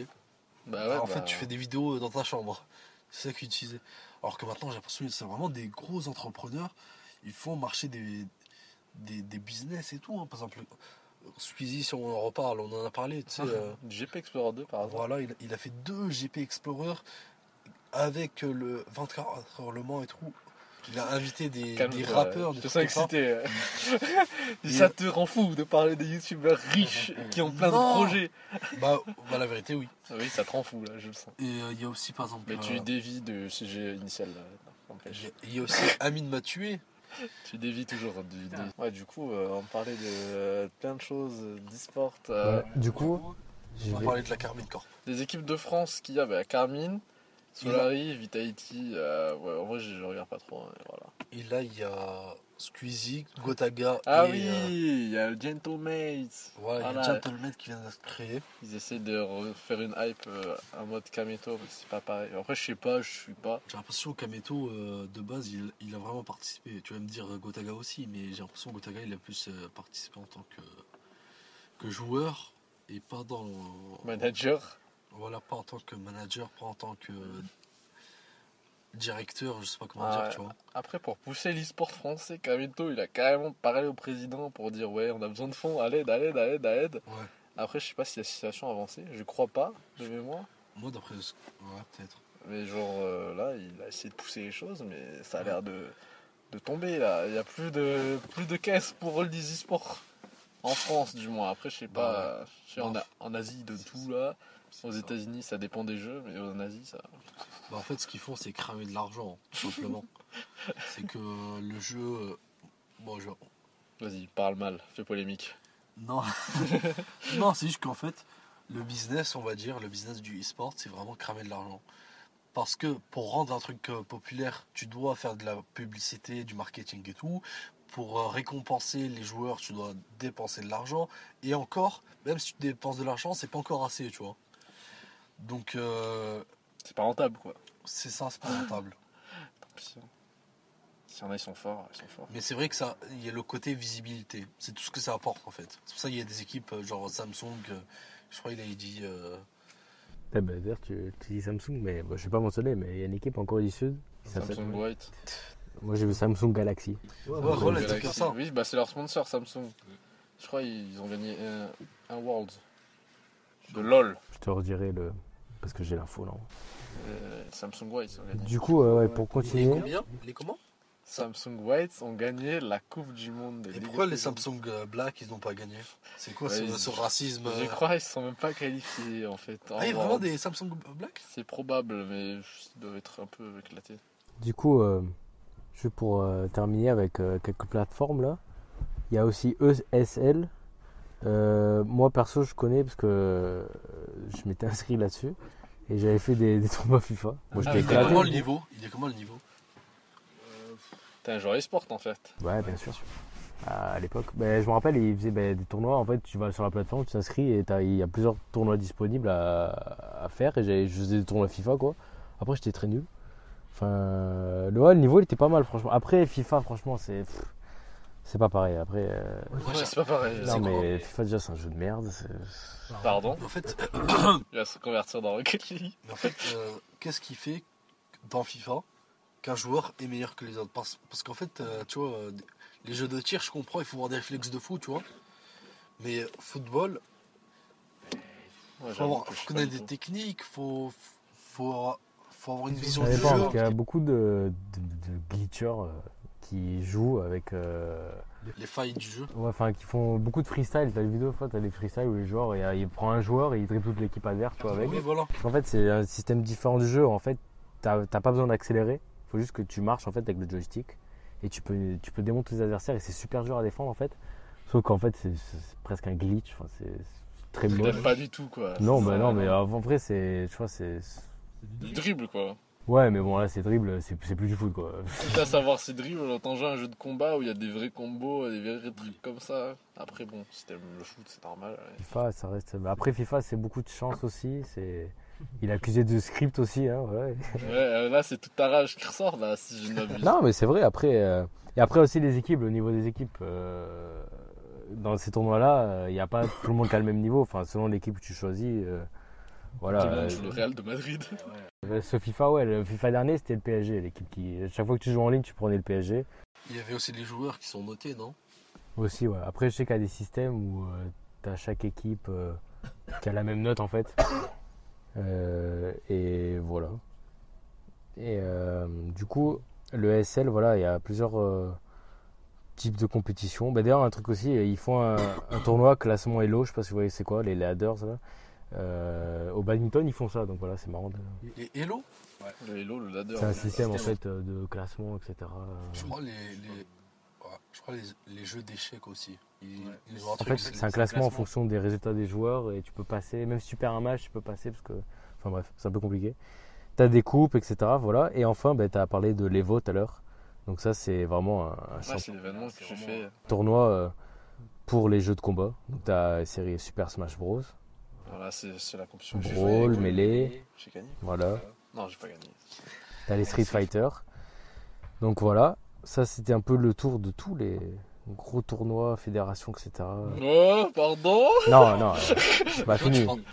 [SPEAKER 3] Bah
[SPEAKER 2] Ah,
[SPEAKER 3] ouais,
[SPEAKER 2] en
[SPEAKER 3] bah,
[SPEAKER 2] fait, tu fais des vidéos dans ta chambre. C'est ça qu'ils utilisaient. Alors que maintenant, j'ai l'impression que c'est vraiment des gros entrepreneurs. Ils font marcher des, des, des business et tout. hein. Par exemple, Squeezie, si on en reparle, on en a parlé, tu sais. euh,
[SPEAKER 3] Du GP Explorer 2 par hasard.
[SPEAKER 2] voilà, il, il a fait deux GP Explorer avec euh, le 24 heures Le Mans et tout. Il a invité des, des rappeurs,
[SPEAKER 3] Je
[SPEAKER 2] ça.
[SPEAKER 3] excité. ça te rend fou de parler des youtubeurs riches qui ont plein
[SPEAKER 2] Non.
[SPEAKER 3] de projets.
[SPEAKER 2] Bah, bah, la vérité, oui.
[SPEAKER 3] Oui, ça te rend fou là, je le sens.
[SPEAKER 2] Et euh, il y a aussi, par exemple,
[SPEAKER 3] Mais tu
[SPEAKER 2] euh,
[SPEAKER 3] dévis de sujet initial là.
[SPEAKER 2] il y a- aussi Amine m'a tué.
[SPEAKER 3] Tu dévis toujours du. des- Ouais, du coup, euh, on parlait de euh, plein de choses, d'e-sport. euh,
[SPEAKER 1] Ouais. Du coup,
[SPEAKER 2] On parler de la Carmine Corp.
[SPEAKER 3] Des équipes de France qu'il y a, bah, Carmine, Solari, Vitality. euh, ouais, en vrai, je, je regarde pas trop. hein, voilà.
[SPEAKER 2] Et là, il y a Squeezie, Gotaga
[SPEAKER 3] Ah
[SPEAKER 2] et,
[SPEAKER 3] oui,
[SPEAKER 2] euh,
[SPEAKER 3] il y a le Gentlemates.
[SPEAKER 2] voilà, il y a
[SPEAKER 3] Voilà.
[SPEAKER 2] Gentleman qui vient d'être créé.
[SPEAKER 3] Ils essaient de refaire une hype euh, en mode Kameto, mais c'est pas pareil. Après, je sais pas, je suis pas.
[SPEAKER 2] J'ai l'impression que Kameto, euh, de base, il, il a vraiment participé. Tu vas me dire euh, Gotaga aussi, mais j'ai l'impression que Gotaga, il a plus euh, participé en tant que, que joueur et pas dans.
[SPEAKER 3] Manager.
[SPEAKER 2] Voilà, pas en tant que manager, pas en tant que directeur, je sais pas comment
[SPEAKER 3] Ah,
[SPEAKER 2] dire, tu vois.
[SPEAKER 3] Après, pour pousser l'e-sport français, Kameto, il a carrément parlé au président pour dire Ouais, on a besoin de fonds, à l'aide, à l'aide, à l'aide, à l'aide.
[SPEAKER 2] Ouais.
[SPEAKER 3] Après, je sais pas si la situation a avancé. Je crois pas, de mémoire.
[SPEAKER 2] Moi, d'après. ce- Ouais, peut-être.
[SPEAKER 3] Mais genre euh, là, il a essayé de pousser les choses, mais ça a l'air de, de tomber là. Il y a plus de, plus de caisses pour le e-sport. En France, du moins. Après, je sais pas. je sais, en, en Asie, de tout là. Aux États-Unis, ça dépend des jeux, mais en Asie, ça.
[SPEAKER 2] Bah, en fait, ce qu'ils font, c'est cramer de l'argent, tout simplement. c'est que le jeu. euh, Bon, je...
[SPEAKER 3] Vas-y, parle mal, fais polémique.
[SPEAKER 2] Non, non c'est juste qu'en fait, le business, on va dire, le business du e-sport, c'est vraiment cramer de l'argent. Parce que pour rendre un truc euh, populaire, tu dois faire de la publicité, du marketing et tout. Pour euh, récompenser les joueurs, tu dois dépenser de l'argent. Et encore, même si tu dépenses de l'argent, c'est pas encore assez, tu vois. Donc, euh,
[SPEAKER 3] C'est pas rentable quoi.
[SPEAKER 2] c'est ça, c'est pas rentable.
[SPEAKER 3] Tant pis. hein. S'il y en a, ils sont forts, ils sont forts.
[SPEAKER 2] Mais c'est vrai que ça, il y a le côté visibilité. C'est tout ce que ça apporte en fait. C'est pour ça qu'il y a des équipes euh, genre Samsung. euh, je crois qu'il avait dit. euh,
[SPEAKER 1] Eh ben, D'ailleurs, tu, tu dis Samsung, mais bon, je vais pas mentionner, mais il y a une équipe en Corée du Sud. qui s'appelle-
[SPEAKER 3] Samsung White.
[SPEAKER 1] Moi, j'ai vu Samsung Galaxy.
[SPEAKER 2] Ouais,
[SPEAKER 3] Galaxy.
[SPEAKER 2] ça.
[SPEAKER 3] Oui, bah c'est leur sponsor Samsung. Je crois qu'ils ont gagné un, un World. De LOL.
[SPEAKER 1] Je te redirai le. Parce que j'ai l'info, non
[SPEAKER 3] Euh, Samsung White ils.
[SPEAKER 1] Du coup, euh, ouais, pour
[SPEAKER 2] Les
[SPEAKER 1] continuer.
[SPEAKER 2] combien? Les comment?
[SPEAKER 3] Samsung White ont gagné la Coupe du Monde. des
[SPEAKER 2] Et pourquoi les. Samsung euh, Black ils n'ont pas gagné? C'est quoi
[SPEAKER 3] Ouais,
[SPEAKER 2] ce,
[SPEAKER 3] ils-
[SPEAKER 2] ce racisme
[SPEAKER 3] Je crois qu'ils sont même pas qualifiés en fait. en
[SPEAKER 2] Ah, il y a vraiment des Samsung Black?
[SPEAKER 3] C'est probable, mais ils doivent être un peu éclatés.
[SPEAKER 1] Du coup, euh, juste pour euh, terminer avec euh, quelques plateformes là, il y a aussi ESL. Euh, moi perso, je connais parce que euh, je m'étais inscrit là-dessus et j'avais fait des, des tournois FIFA. Moi,
[SPEAKER 3] Ah,
[SPEAKER 2] Il est comment le niveau? Il est comment le niveau?
[SPEAKER 3] T'es un joueur e-sport en fait.
[SPEAKER 1] Ouais, bien sûr. À, à l'époque, Ben, je me rappelle, ils faisaient des tournois. En fait, tu vas sur la plateforme, tu t'inscris et t'as- il y a plusieurs tournois disponibles à, à faire. Et j'avais- je faisais des tournois FIFA quoi. Après, j'étais très nul. Enfin, le, ouais, le niveau il était pas mal, franchement. Après, FIFA, franchement, c'est pff, c'est pas pareil. Après, euh,
[SPEAKER 3] Ouais, c'est pas pareil.
[SPEAKER 1] non
[SPEAKER 2] c'est
[SPEAKER 1] mais FIFA déjà c'est un jeu de merde. c'est-
[SPEAKER 3] Pardon,
[SPEAKER 2] En fait,
[SPEAKER 3] il va se convertir dans Rocket League.
[SPEAKER 2] en fait euh, qu'est-ce qui fait dans FIFA qu'un joueur est meilleur que les autres? Parce, parce qu'en fait, euh, tu vois, euh, les jeux de tir, je comprends, il faut avoir des réflexes de fou, tu vois. Mais football,
[SPEAKER 3] Ouais,
[SPEAKER 2] faut, avoir, faut connaître des techniques, faut, faut, avoir, faut avoir une vision
[SPEAKER 1] Ça
[SPEAKER 2] du
[SPEAKER 1] dépend
[SPEAKER 2] jeu.
[SPEAKER 1] parce qu'il y a beaucoup de, de, de glitchers euh, qui jouent avec. euh,
[SPEAKER 2] Les failles du jeu.
[SPEAKER 1] ouais, enfin, qui font beaucoup de freestyle. T'as les vidéos, fois, t'as des freestyles où les joueurs, il, prend un joueur et il dribble toute l'équipe adverse, tu vois, avec.
[SPEAKER 2] Oui, voilà.
[SPEAKER 1] En fait, c'est un système différent du jeu. En fait, t'as t'as pas besoin d'accélérer. Il faut juste que tu marches en fait avec le joystick et tu peux, tu peux démonter tes adversaires et c'est super dur à défendre en fait. Sauf qu'en fait, c'est presque un glitch. Enfin, c'est très moche.
[SPEAKER 3] pas du tout quoi.
[SPEAKER 1] Non, bah
[SPEAKER 3] ça,
[SPEAKER 1] non, mais en vrai, c'est, tu vois, c'est.
[SPEAKER 3] Du dribble quoi.
[SPEAKER 1] Ouais, mais bon, là, c'est dribble, c'est c'est plus du foot quoi.
[SPEAKER 3] Quitte à savoir c'est dribble, autant jouer un jeu de combat où il y a des vrais combos, des vrais trucs comme ça. Après bon, si t'aimes le foot, c'est normal. ouais.
[SPEAKER 1] FIFA, ça reste. bah, Après, FIFA, c'est beaucoup de chance aussi. C'est. Il est accusé de script aussi, hein, ouais.
[SPEAKER 3] Ouais, euh, là c'est toute ta rage qui ressort là, si je ne m'abuse.
[SPEAKER 1] Non, mais c'est vrai. Après, euh, et après aussi les équipes, au niveau des équipes, euh, dans ces tournois-là, il n'y a pas tout le monde qui a le même niveau. Enfin, selon l'équipe que tu choisis, euh, voilà.
[SPEAKER 3] Tout le monde
[SPEAKER 1] euh,
[SPEAKER 3] joue le Real de Madrid.
[SPEAKER 1] euh, ce FIFA, ouais, le FIFA dernier, c'était le PSG, l'équipe qui. Chaque fois que tu joues en ligne, tu prenais le PSG.
[SPEAKER 2] Il y avait aussi les joueurs qui sont notés, non?
[SPEAKER 1] Aussi, ouais. Après, je sais qu'il y a des systèmes où tu as chaque équipe euh, qui a la même note en fait. Euh, et voilà. Et euh, du coup, le SL, voilà, il y a plusieurs euh, types de compétitions. Bah, D'ailleurs, un truc aussi, ils font un, un tournoi classement Elo, je sais pas si vous voyez c'est quoi, les ladders là. Euh, au badminton, ils font ça, donc voilà, c'est marrant. de-
[SPEAKER 2] Les Hello,
[SPEAKER 3] Le Hello, le ladder.
[SPEAKER 1] C'est un système en fait euh, de classement, etc.
[SPEAKER 2] je crois les, les, ouais, je crois les, les jeux d'échecs aussi. Ils,
[SPEAKER 5] Ouais.
[SPEAKER 2] ils ont un
[SPEAKER 1] En fait,
[SPEAKER 2] c'est-
[SPEAKER 1] un classement en fonction des résultats des joueurs et tu peux passer, même si tu perds un match, tu peux passer parce que. Enfin bref, c'est un peu compliqué. Tu as des coupes, etc. Voilà. Et enfin, tu as parlé de l'Evo tout à l'heure. Donc, ça, c'est vraiment un, un
[SPEAKER 3] Ouais,
[SPEAKER 1] champ-
[SPEAKER 3] c'est l'événement que
[SPEAKER 5] C'est
[SPEAKER 3] j'ai
[SPEAKER 5] vraiment-
[SPEAKER 3] fait.
[SPEAKER 1] tournoi euh, pour les jeux de combat. Donc, tu as la série Super Smash Bros,
[SPEAKER 3] Voilà, c'est la compétition que j'ai fait.
[SPEAKER 1] Brawl, Melee.
[SPEAKER 3] J'ai gagné
[SPEAKER 1] Voilà.
[SPEAKER 3] Non, j'ai pas gagné.
[SPEAKER 1] Tu as les Street Fighter. Donc, voilà. Ça, c'était un peu le tour de tous les gros tournois, fédérations, etc.
[SPEAKER 3] Oh, pardon?
[SPEAKER 1] Non, non, euh, c'est pas
[SPEAKER 2] Toi, tu
[SPEAKER 1] fini.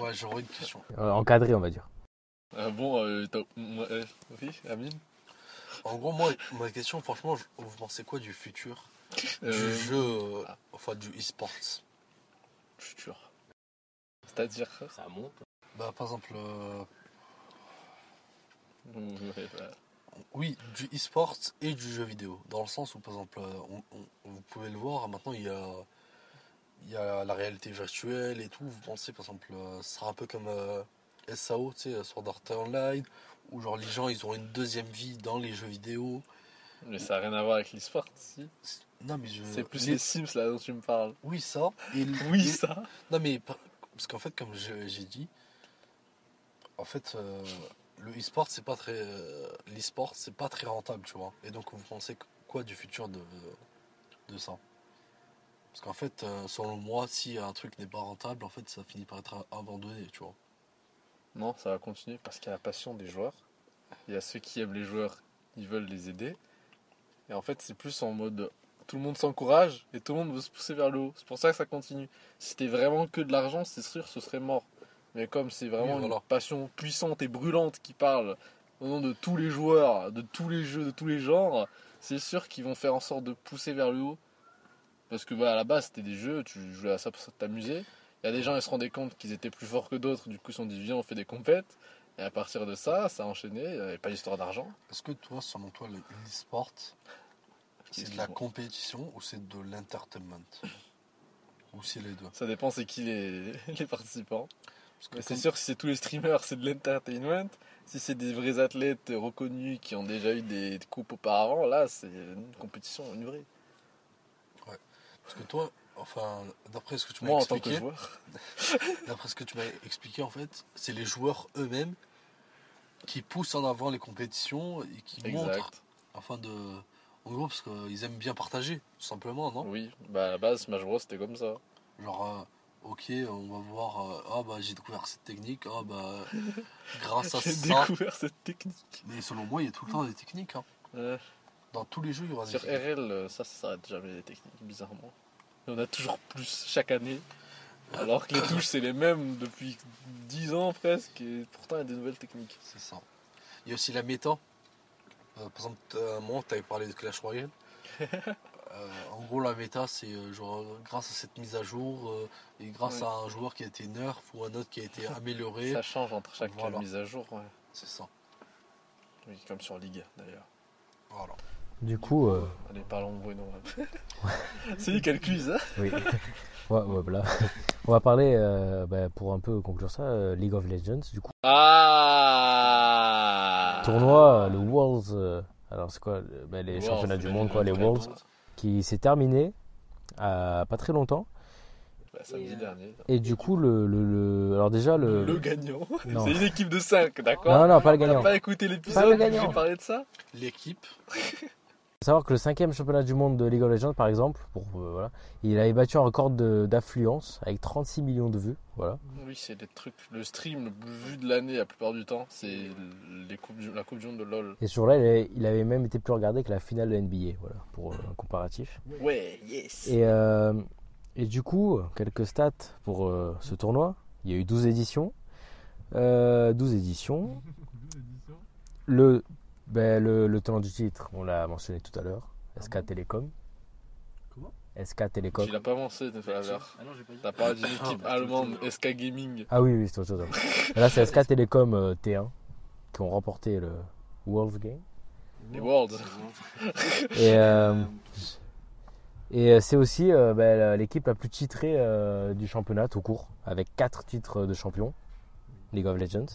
[SPEAKER 2] Ouais, j'aurais une question.
[SPEAKER 1] Euh, encadré, on va dire.
[SPEAKER 3] Ah bon, euh, t'as- euh, oui, Amine?
[SPEAKER 2] En gros, moi, ma question, franchement, vous pensez quoi du futur? Du jeu, euh,
[SPEAKER 3] ah.
[SPEAKER 2] enfin du e-sports?
[SPEAKER 3] Futur. C'est-à-dire
[SPEAKER 5] Ça monte.
[SPEAKER 2] Bah, par exemple, euh,
[SPEAKER 3] Ouais, bah,
[SPEAKER 2] oui, du e-sport et du jeu vidéo. Dans le sens où, par exemple, euh, on- on- vous pouvez le voir, maintenant, il y a, il y a la réalité virtuelle et tout. Vous pensez, par exemple, euh, ce sera un peu comme euh, SAO, tu sais, Sword Art Online, où genre les gens, ils ont une deuxième vie dans les jeux vidéo.
[SPEAKER 3] Mais ça n'a rien à voir avec l'e-sport, si.
[SPEAKER 2] Non, mais je...
[SPEAKER 3] C'est plus
[SPEAKER 2] les-
[SPEAKER 3] les Sims là dont tu me parles.
[SPEAKER 2] Oui, ça. Et
[SPEAKER 3] Oui,
[SPEAKER 2] et-
[SPEAKER 3] ça.
[SPEAKER 2] Non, mais par- parce qu'en fait, comme j'ai dit, en fait, euh, le e-sport, c'est pas très. euh, L'e-sport, c'est pas très rentable, tu vois. Et donc, vous pensez quoi du futur de, de ça? Parce qu'en fait, euh, selon moi, si un truc n'est pas rentable, en fait, ça finit par être abandonné, tu vois.
[SPEAKER 3] Non, ça va continuer parce qu'il y a la passion des joueurs. Il y a ceux qui aiment les joueurs, ils veulent les aider. Et en fait, c'est plus en mode tout le monde s'encourage et tout le monde veut se pousser vers le haut. C'est pour ça que ça continue. Si c'était vraiment que de l'argent, c'est sûr, ce serait mort. Mais comme c'est vraiment
[SPEAKER 2] Oui, voilà.
[SPEAKER 3] une passion puissante et brûlante qui parle au nom de tous les joueurs, de tous les jeux, de tous les genres, c'est sûr qu'ils vont faire en sorte de pousser vers le haut. Parce que bah, à la base, c'était des jeux, tu jouais à ça pour t'amuser. Il y a des gens, ils se rendaient compte qu'ils étaient plus forts que d'autres, du coup, ils se sont dit, viens, on fait des compètes. Et à partir de ça, ça a enchaîné, il n'y avait pas d'histoire d'argent.
[SPEAKER 2] Est-ce que toi, selon toi, le e-sport, c'est de la compétition ou c'est de l'entertainment Ou c'est les deux
[SPEAKER 3] Ça dépend c'est qui les, les participants. C'est
[SPEAKER 2] comme-
[SPEAKER 3] sûr, si c'est tous les streamers, c'est de l'entertainment. Si c'est des vrais athlètes reconnus qui ont déjà eu des coupes auparavant, là, c'est une compétition, une vraie.
[SPEAKER 2] Parce que toi, enfin, d'après ce que tu m'as
[SPEAKER 3] Moi, en tant que
[SPEAKER 2] expliqué,
[SPEAKER 3] joueur,
[SPEAKER 2] d'après ce que tu m'as expliqué, en fait, c'est les joueurs eux-mêmes qui poussent en avant les compétitions et qui montrent afin de. En gros, parce qu'ils aiment bien partager, tout simplement, non?
[SPEAKER 3] Oui, bah à la base, Smash Bros, c'était comme ça.
[SPEAKER 2] Genre, euh, ok, on va voir, euh, ah bah j'ai découvert cette technique, ah bah grâce à
[SPEAKER 3] J'ai
[SPEAKER 2] ça.
[SPEAKER 3] découvert cette technique.
[SPEAKER 2] Mais selon moi, il y a tout le temps des techniques. hein. Dans tous les jeux, il y aura des
[SPEAKER 3] Sur
[SPEAKER 2] techniques.
[SPEAKER 3] RL, euh, ça, ça s'arrête jamais les techniques, bizarrement. Il y en a toujours plus chaque année. Alors que les touches, c'est les mêmes depuis 10 ans presque, et pourtant il y a des nouvelles techniques.
[SPEAKER 2] C'est ça. Il y a aussi la méta. Euh, par exemple, à un moment, tu avais parlé de Clash Royale. Euh, en gros, la méta, c'est euh, genre grâce à cette mise à jour euh, et grâce
[SPEAKER 3] Ouais.
[SPEAKER 2] à un joueur qui a été nerf ou un autre qui a été amélioré.
[SPEAKER 3] Ça change entre chaque
[SPEAKER 2] Voilà.
[SPEAKER 3] mise à jour, ouais.
[SPEAKER 2] C'est ça.
[SPEAKER 3] Oui, comme sur Ligue d'ailleurs.
[SPEAKER 2] Voilà.
[SPEAKER 1] Du coup, euh,
[SPEAKER 3] Allez, parlons Bruno. c'est lui qui a le quiz, hein
[SPEAKER 1] oui. Ouais, ouais, voilà. On va parler, euh, bah, pour un peu conclure ça, euh, League of Legends. Du coup,
[SPEAKER 3] Ah
[SPEAKER 1] tournoi, euh, le Worlds, euh, alors c'est quoi le- bah, Les
[SPEAKER 3] Worlds,
[SPEAKER 1] championnats du monde, quoi, les Worlds, qui s'est terminé à pas très longtemps.
[SPEAKER 3] Bah, samedi
[SPEAKER 5] Et, euh,
[SPEAKER 3] dernier.
[SPEAKER 1] Et du coup, le, le, le- alors déjà le,
[SPEAKER 3] Le gagnant. C'est une équipe de 5, d'accord
[SPEAKER 1] non, non, pas le gagnant.
[SPEAKER 3] pas écouté
[SPEAKER 1] Pas
[SPEAKER 3] l'épisode
[SPEAKER 1] le
[SPEAKER 3] où
[SPEAKER 1] gagnant.
[SPEAKER 3] j'ai parlé de ça
[SPEAKER 2] L'équipe,
[SPEAKER 1] faut savoir que le cinquième championnat du monde de League of Legends, par exemple, pour, euh, voilà, il avait battu un record de- d'affluence avec 36 millions de vues. Voilà.
[SPEAKER 3] Oui, c'est des trucs. Le stream le plus vu de l'année la plupart du temps, c'est la Coupe du Monde de LoL.
[SPEAKER 1] Et sur là, il avait, il avait même été plus regardé que la finale de NBA, voilà, pour euh, un comparatif.
[SPEAKER 3] Ouais, yes
[SPEAKER 1] Et, euh, et du coup, quelques stats pour euh, ce tournoi. Il y a eu 12 éditions. Euh, 12 éditions. Le, ben, le, le tenant du titre, on l'a mentionné tout à l'heure, SK Telecom.
[SPEAKER 4] Comment
[SPEAKER 1] SK Telecom.
[SPEAKER 3] Tu l'as pas mentionné tout à l'heure.
[SPEAKER 5] Ah non, j'ai pas dit.
[SPEAKER 3] T'as parlé d'une
[SPEAKER 2] Ah,
[SPEAKER 3] équipe
[SPEAKER 2] bah,
[SPEAKER 3] allemande, SK Gaming.
[SPEAKER 1] Ah oui, oui, c'est autre chose. Là, c'est SK Telecom euh, T1 qui ont remporté le World Game.
[SPEAKER 3] Les Worlds.
[SPEAKER 1] Et, euh, et euh, c'est aussi euh, la- l'équipe la plus titrée euh, du championnat tout court, avec 4 titres de champion, League of Legends.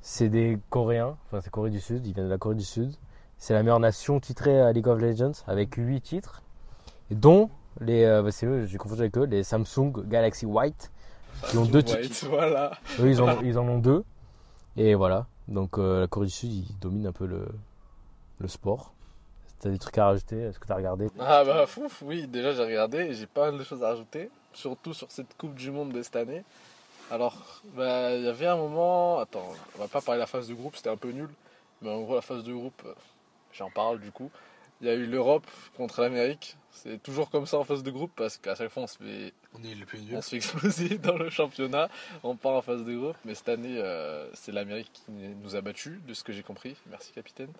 [SPEAKER 1] C'est des Coréens, enfin c'est Corée du Sud, ils viennent de la Corée du Sud. C'est la meilleure nation titrée à League of Legends avec 8 titres, dont les, euh, bah, c'est eux, j'ai confondu avec eux, les Samsung Galaxy White, qui ont deux titres.
[SPEAKER 3] White, voilà.
[SPEAKER 1] Eux, ils en, ils en ont deux. Et voilà. Donc euh, la Corée du Sud, ils dominent un peu le, le sport. T'as des trucs à rajouter? Est-ce que t'as regardé?
[SPEAKER 3] Ah bah fouf, oui, déjà j'ai regardé et j'ai pas mal de choses à rajouter, surtout sur cette Coupe du Monde de cette année. Alors, bah, il y avait un moment, attends, on va pas parler de la phase de groupe, c'était un peu nul, mais en gros la phase de groupe, euh, j'en parle du coup. Il y a eu l'Europe contre l'Amérique, c'est toujours comme ça en phase de groupe parce qu'à chaque fois on se fait,
[SPEAKER 2] On est les plus nuls.
[SPEAKER 3] on se fait exploser dans le championnat, on part en phase de groupe, mais cette année euh, c'est l'Amérique qui nous a battus, de ce que j'ai compris, merci capitaine.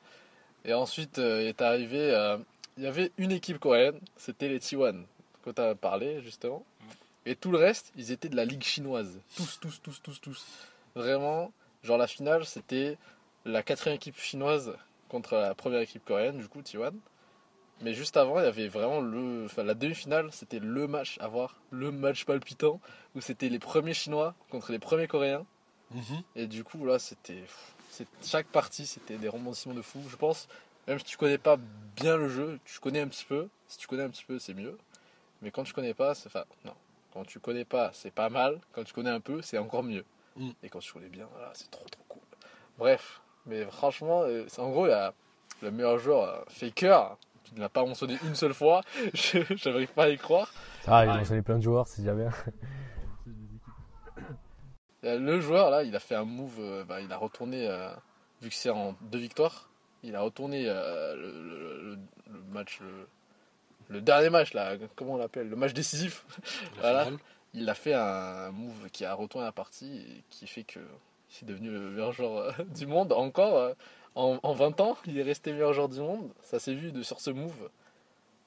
[SPEAKER 3] Et ensuite euh, est arrivé, euh, il y avait une équipe coréenne, c'était les T1, que tu as parlé justement. Et tout le reste, ils étaient de la ligue chinoise. Tous, tous, tous, tous, tous. Vraiment, genre la finale, c'était la quatrième équipe chinoise contre la première équipe coréenne, du coup, T1. Mais juste avant, il y avait vraiment le. Enfin, la demi-finale, c'était le match à voir, le match palpitant, où c'était les premiers Chinois contre les premiers Coréens.
[SPEAKER 2] Mhm.
[SPEAKER 3] Et du coup, là, c'était. Chaque partie, c'était des rebondissements de fou. Je pense, même si tu connais pas bien le jeu, tu connais un petit peu. Si tu connais un petit peu, c'est mieux. Mais quand tu connais pas, c'est. Enfin, non. Quand tu connais pas, c'est pas mal. Quand tu connais un peu, c'est encore mieux.
[SPEAKER 2] Mm.
[SPEAKER 3] Et quand tu connais bien, voilà, c'est trop trop cool. Bref, mais franchement, euh, c'est- en gros, il y a le meilleur joueur, euh, Faker, qui ne l'a pas mentionné une seule fois. Je n'arrive pas à y croire.
[SPEAKER 5] Ah,
[SPEAKER 1] ont
[SPEAKER 5] oui.
[SPEAKER 1] mentionné plein de joueurs, c'est déjà bien.
[SPEAKER 3] Euh, Le joueur là, il a fait un move, euh, bah, il a retourné, euh, vu que c'est en deux victoires, il a retourné euh, le, le- le- le match, le, le dernier match là, comment on l'appelle, le match décisif.
[SPEAKER 2] La
[SPEAKER 3] Voilà.
[SPEAKER 2] finale.
[SPEAKER 3] Il a fait un move qui a retourné la partie et qui fait que c'est devenu le meilleur joueur euh, du monde encore. euh, en, en 20 ans, il est resté meilleur joueur du monde. Ça s'est vu de, sur ce move.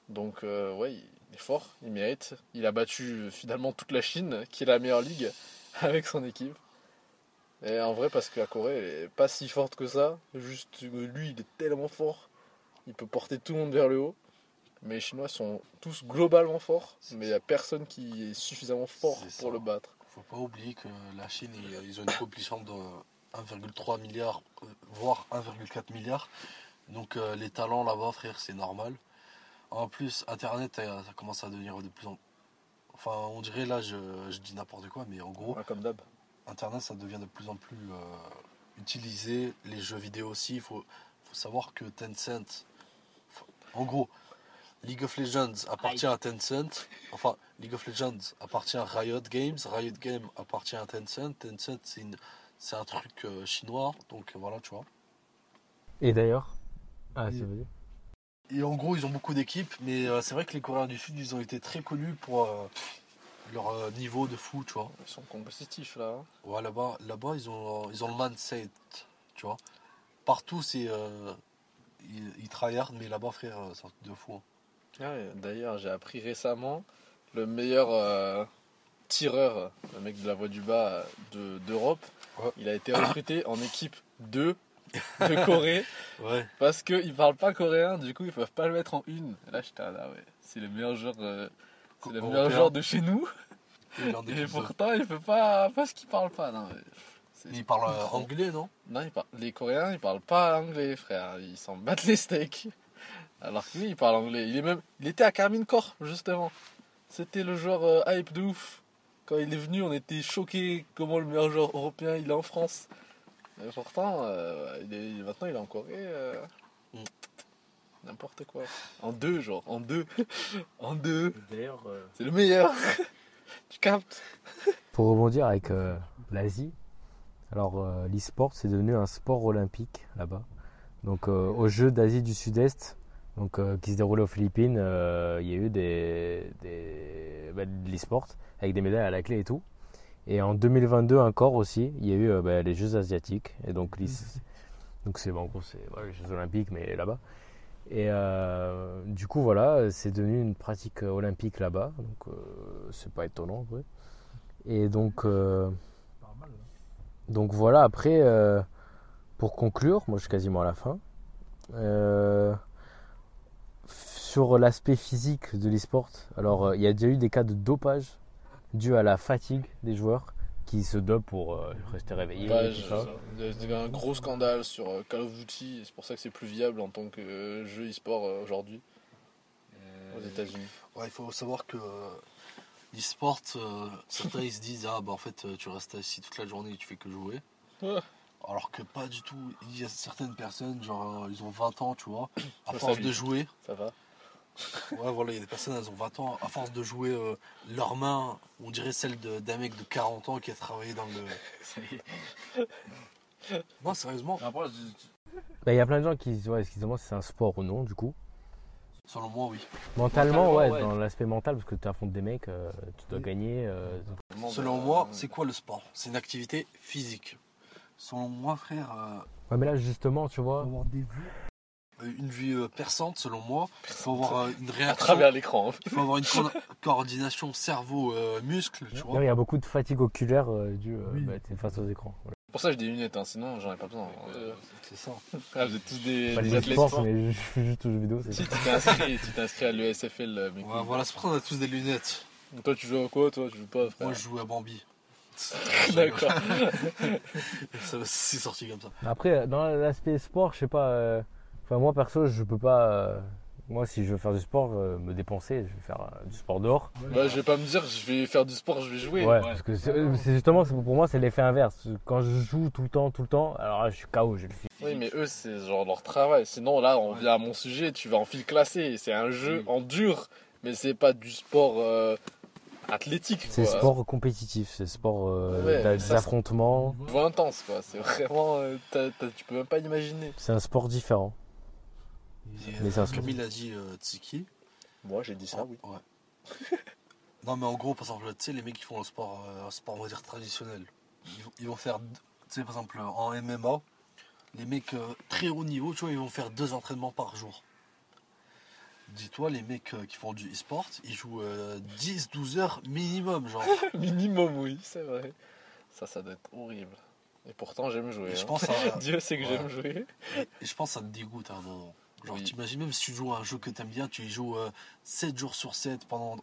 [SPEAKER 3] Donc euh, ouais, il est fort, il mérite. Il a battu finalement toute la Chine, qui est la meilleure ligue, avec son équipe. Et en vrai, parce que la Corée elle est pas si forte que ça. Juste lui, il est tellement fort, il peut porter tout le monde vers le haut. Mais les Chinois sont tous globalement forts, mais il n'y a personne qui est suffisamment fort pour
[SPEAKER 2] ça.
[SPEAKER 3] le battre.
[SPEAKER 2] Faut pas oublier que la Chine, ils ils ont une population de 1,3 milliard, euh, voire 1,4 milliard. Donc euh, les talents là-bas, frère, c'est normal. En plus, Internet, euh, ça commence à devenir de plus en Enfin, on dirait là, je, je dis n'importe quoi, mais en gros,
[SPEAKER 3] comme d'hab.
[SPEAKER 2] Internet, ça devient de plus en plus euh, utilisé. Les jeux vidéo aussi. Il faut, faut savoir que Tencent. En gros, League of Legends appartient à Tencent. Enfin, League of Legends appartient à Riot Games. Riot Games appartient à Tencent. Tencent, c'est une- c'est un truc euh, chinois. Donc voilà, tu vois.
[SPEAKER 1] Et d'ailleurs Ah,
[SPEAKER 2] Et-
[SPEAKER 1] c'est vas-y.
[SPEAKER 2] Et en gros, ils ont beaucoup d'équipes, mais euh, c'est vrai que les Coréens du Sud, ils ont été très connus pour euh, leur euh, niveau de fou, tu vois.
[SPEAKER 3] Ils sont compétitifs là. hein.
[SPEAKER 2] Ouais, là-bas, là-bas ils, ont, ils ont le mindset, tu vois. Partout, c'est. euh, ils, ils tryhard, mais là-bas, frère, c'est un truc de fou. hein.
[SPEAKER 3] Ouais, D'ailleurs, j'ai appris récemment le meilleur euh, tireur, le mec de la voie du bas euh, de- d'Europe.
[SPEAKER 2] Ouais.
[SPEAKER 3] Il a été recruté en équipe 2 de Corée
[SPEAKER 2] Ouais.
[SPEAKER 3] parce qu'ils parlent pas coréen, du coup ils peuvent pas le mettre en une. Et là, j'étais là, ouais, c'est le meilleur joueur, euh, c'est le
[SPEAKER 2] Européen.
[SPEAKER 3] meilleur joueur de chez nous.
[SPEAKER 2] Et
[SPEAKER 3] pourtant, il peut pas parce qu'il parle pas. Non, mais c'est-
[SPEAKER 2] euh,
[SPEAKER 3] trop.
[SPEAKER 2] anglais, non?
[SPEAKER 3] Non, ils les Coréens, ils parlent pas anglais, frère. Ils s'en battent les steaks. Alors que lui, il parle anglais. Il est même, il était à Carmine Corp, justement. C'était le joueur euh, hype de ouf. Quand il est venu, on était choqués comment le meilleur joueur européen il est en France. Et pourtant, euh, il est, maintenant il est en Corée. euh,
[SPEAKER 2] Mm.
[SPEAKER 3] N'importe quoi. En deux, genre, en deux. en deux.
[SPEAKER 5] D'ailleurs, euh,
[SPEAKER 3] C'est le meilleur. tu captes
[SPEAKER 1] Pour rebondir avec euh, l'Asie, alors euh, l'e-sport c'est devenu un sport olympique là-bas. Donc euh, aux Jeux d'Asie du Sud-Est, donc euh, qui se déroulaient aux Philippines, euh, il y a eu des, des bah, de l'e-sport avec des médailles à la clé et tout. Et en 2022 encore aussi, il y a eu euh, bah, les Jeux asiatiques. Et donc donc c'est bon, en gros c'est les Jeux olympiques mais là-bas. Et du coup, voilà, c'est devenu une pratique olympique là-bas. Donc, c'est pas étonnant. Et donc, donc voilà, après, pour conclure, moi je suis quasiment à la fin. Euh, sur l'aspect physique de l'e-sport, alors euh, il y a déjà eu des cas de dopage dû à la fatigue des joueurs qui se dopent pour euh, rester réveillés. Ça.
[SPEAKER 3] Il y avait un gros scandale sur euh, Call of Duty, c'est pour ça que c'est plus viable en tant que euh, jeu e-sport euh, aujourd'hui
[SPEAKER 5] Euh,
[SPEAKER 3] aux États-Unis.
[SPEAKER 2] Ouais, il faut savoir que euh, l'e-sport, euh, certains ils se disent ah bah en fait tu restes assis toute la journée et tu fais que jouer.
[SPEAKER 3] Ouais.
[SPEAKER 2] Alors que pas du tout. Il y a certaines personnes, genre ils ont 20 ans, tu vois, à force
[SPEAKER 3] ça,
[SPEAKER 2] de jouer.
[SPEAKER 3] Ça va
[SPEAKER 2] Ouais, voilà, il y a des personnes, elles ont 20 ans, à force de jouer euh, leurs mains, on dirait celle d'un mec de 40 ans qui a travaillé dans le. Non, sérieusement,
[SPEAKER 5] Après, je-
[SPEAKER 1] Bah, Il y a plein de gens qui, ouais, se demandent si c'est un sport ou non, du coup.
[SPEAKER 2] selon moi, oui.
[SPEAKER 1] Mentalement,
[SPEAKER 5] Mentalement,
[SPEAKER 1] ouais,
[SPEAKER 5] ouais.
[SPEAKER 1] dans l'aspect mental, parce que tu affrontes des mecs, euh, tu dois
[SPEAKER 2] Oui.
[SPEAKER 1] gagner. euh,
[SPEAKER 2] Selon moi, c'est quoi le sport? C'est une activité physique. Selon moi, frère, euh,
[SPEAKER 1] Ouais, mais là, justement, tu vois,
[SPEAKER 4] avoir des vues.
[SPEAKER 2] Euh, une vie euh, perçante, selon moi, il faut avoir euh, une
[SPEAKER 3] à
[SPEAKER 2] réaction.
[SPEAKER 3] travers l'écran.
[SPEAKER 2] Il faut avoir une co- coordination cerveau-muscle, tu
[SPEAKER 1] il
[SPEAKER 2] vois.
[SPEAKER 1] y a beaucoup de fatigue oculaire euh, due euh,
[SPEAKER 4] Oui.
[SPEAKER 1] bah, face aux écrans. Voilà.
[SPEAKER 3] Pour ça, j'ai des lunettes, hein, sinon j'en ai pas besoin. Euh,
[SPEAKER 2] C'est ça.
[SPEAKER 3] ah, vous êtes tous des,
[SPEAKER 1] Pas
[SPEAKER 3] des athlètes.
[SPEAKER 1] sports, mais je fais juste aux jeux vidéo.
[SPEAKER 3] Si tu t'es inscrit, inscrit à l'ESFL, mec.
[SPEAKER 2] Ouais, voilà, c'est pour ça qu'on a tous des lunettes.
[SPEAKER 3] Toi, tu joues à quoi Toi, tu joues pas, frère?
[SPEAKER 2] Moi, je joue à Bambi.
[SPEAKER 3] D'accord.
[SPEAKER 2] Ça- C'est sorti comme ça.
[SPEAKER 1] Après, dans l'aspect sport, je sais pas. euh, Enfin, moi perso, je peux pas. euh, Moi, si je veux faire du sport, euh, me dépenser, je vais faire euh, du sport dehors.
[SPEAKER 3] Bah, je vais pas me dire, je vais faire du sport, je vais jouer.
[SPEAKER 1] Ouais, parce que c'est justement, pour moi, c'est l'effet inverse. Quand je joue tout le temps, tout le temps, alors là, je suis KO. Je le fais.
[SPEAKER 3] Oui, mais eux, c'est genre leur travail. Sinon, là, on vient à mon sujet, tu vas en fil classé. C'est un jeu en dur, mais c'est pas du sport euh, athlétique.
[SPEAKER 1] C'est sport compétitif, c'est sport euh,
[SPEAKER 3] Ouais,
[SPEAKER 1] des affrontements.
[SPEAKER 3] Intense, quoi. C'est vraiment. euh, tu peux même pas imaginer.
[SPEAKER 1] C'est un sport différent. Mais
[SPEAKER 2] euh, comme il a dit euh, Tsiki.
[SPEAKER 3] Moi, j'ai dit ça, oui.
[SPEAKER 2] Ouais. non, mais en gros, par exemple, tu sais, les mecs qui font le sport, euh, un sport, on va dire, traditionnel, ils, vont- ils vont faire, tu sais, par exemple, en MMA, les mecs euh, très haut niveau, tu vois, ils vont faire deux entraînements par jour. Dis-toi, les mecs euh, qui font du e-sport, ils jouent 10-12 heures minimum, genre.
[SPEAKER 3] Minimum, oui, c'est vrai. Ça, ça doit être horrible. Et pourtant, j'aime jouer.
[SPEAKER 2] Et je
[SPEAKER 3] hein.
[SPEAKER 2] pense à,
[SPEAKER 3] Dieu sait que
[SPEAKER 2] Ouais.
[SPEAKER 3] j'aime jouer.
[SPEAKER 2] et je pense que ça te dégoûte à un moment. Genre,
[SPEAKER 3] Oui.
[SPEAKER 2] t'imagines même si tu joues à un jeu que t'aimes bien, tu y joues euh, 7 jours sur 7 pendant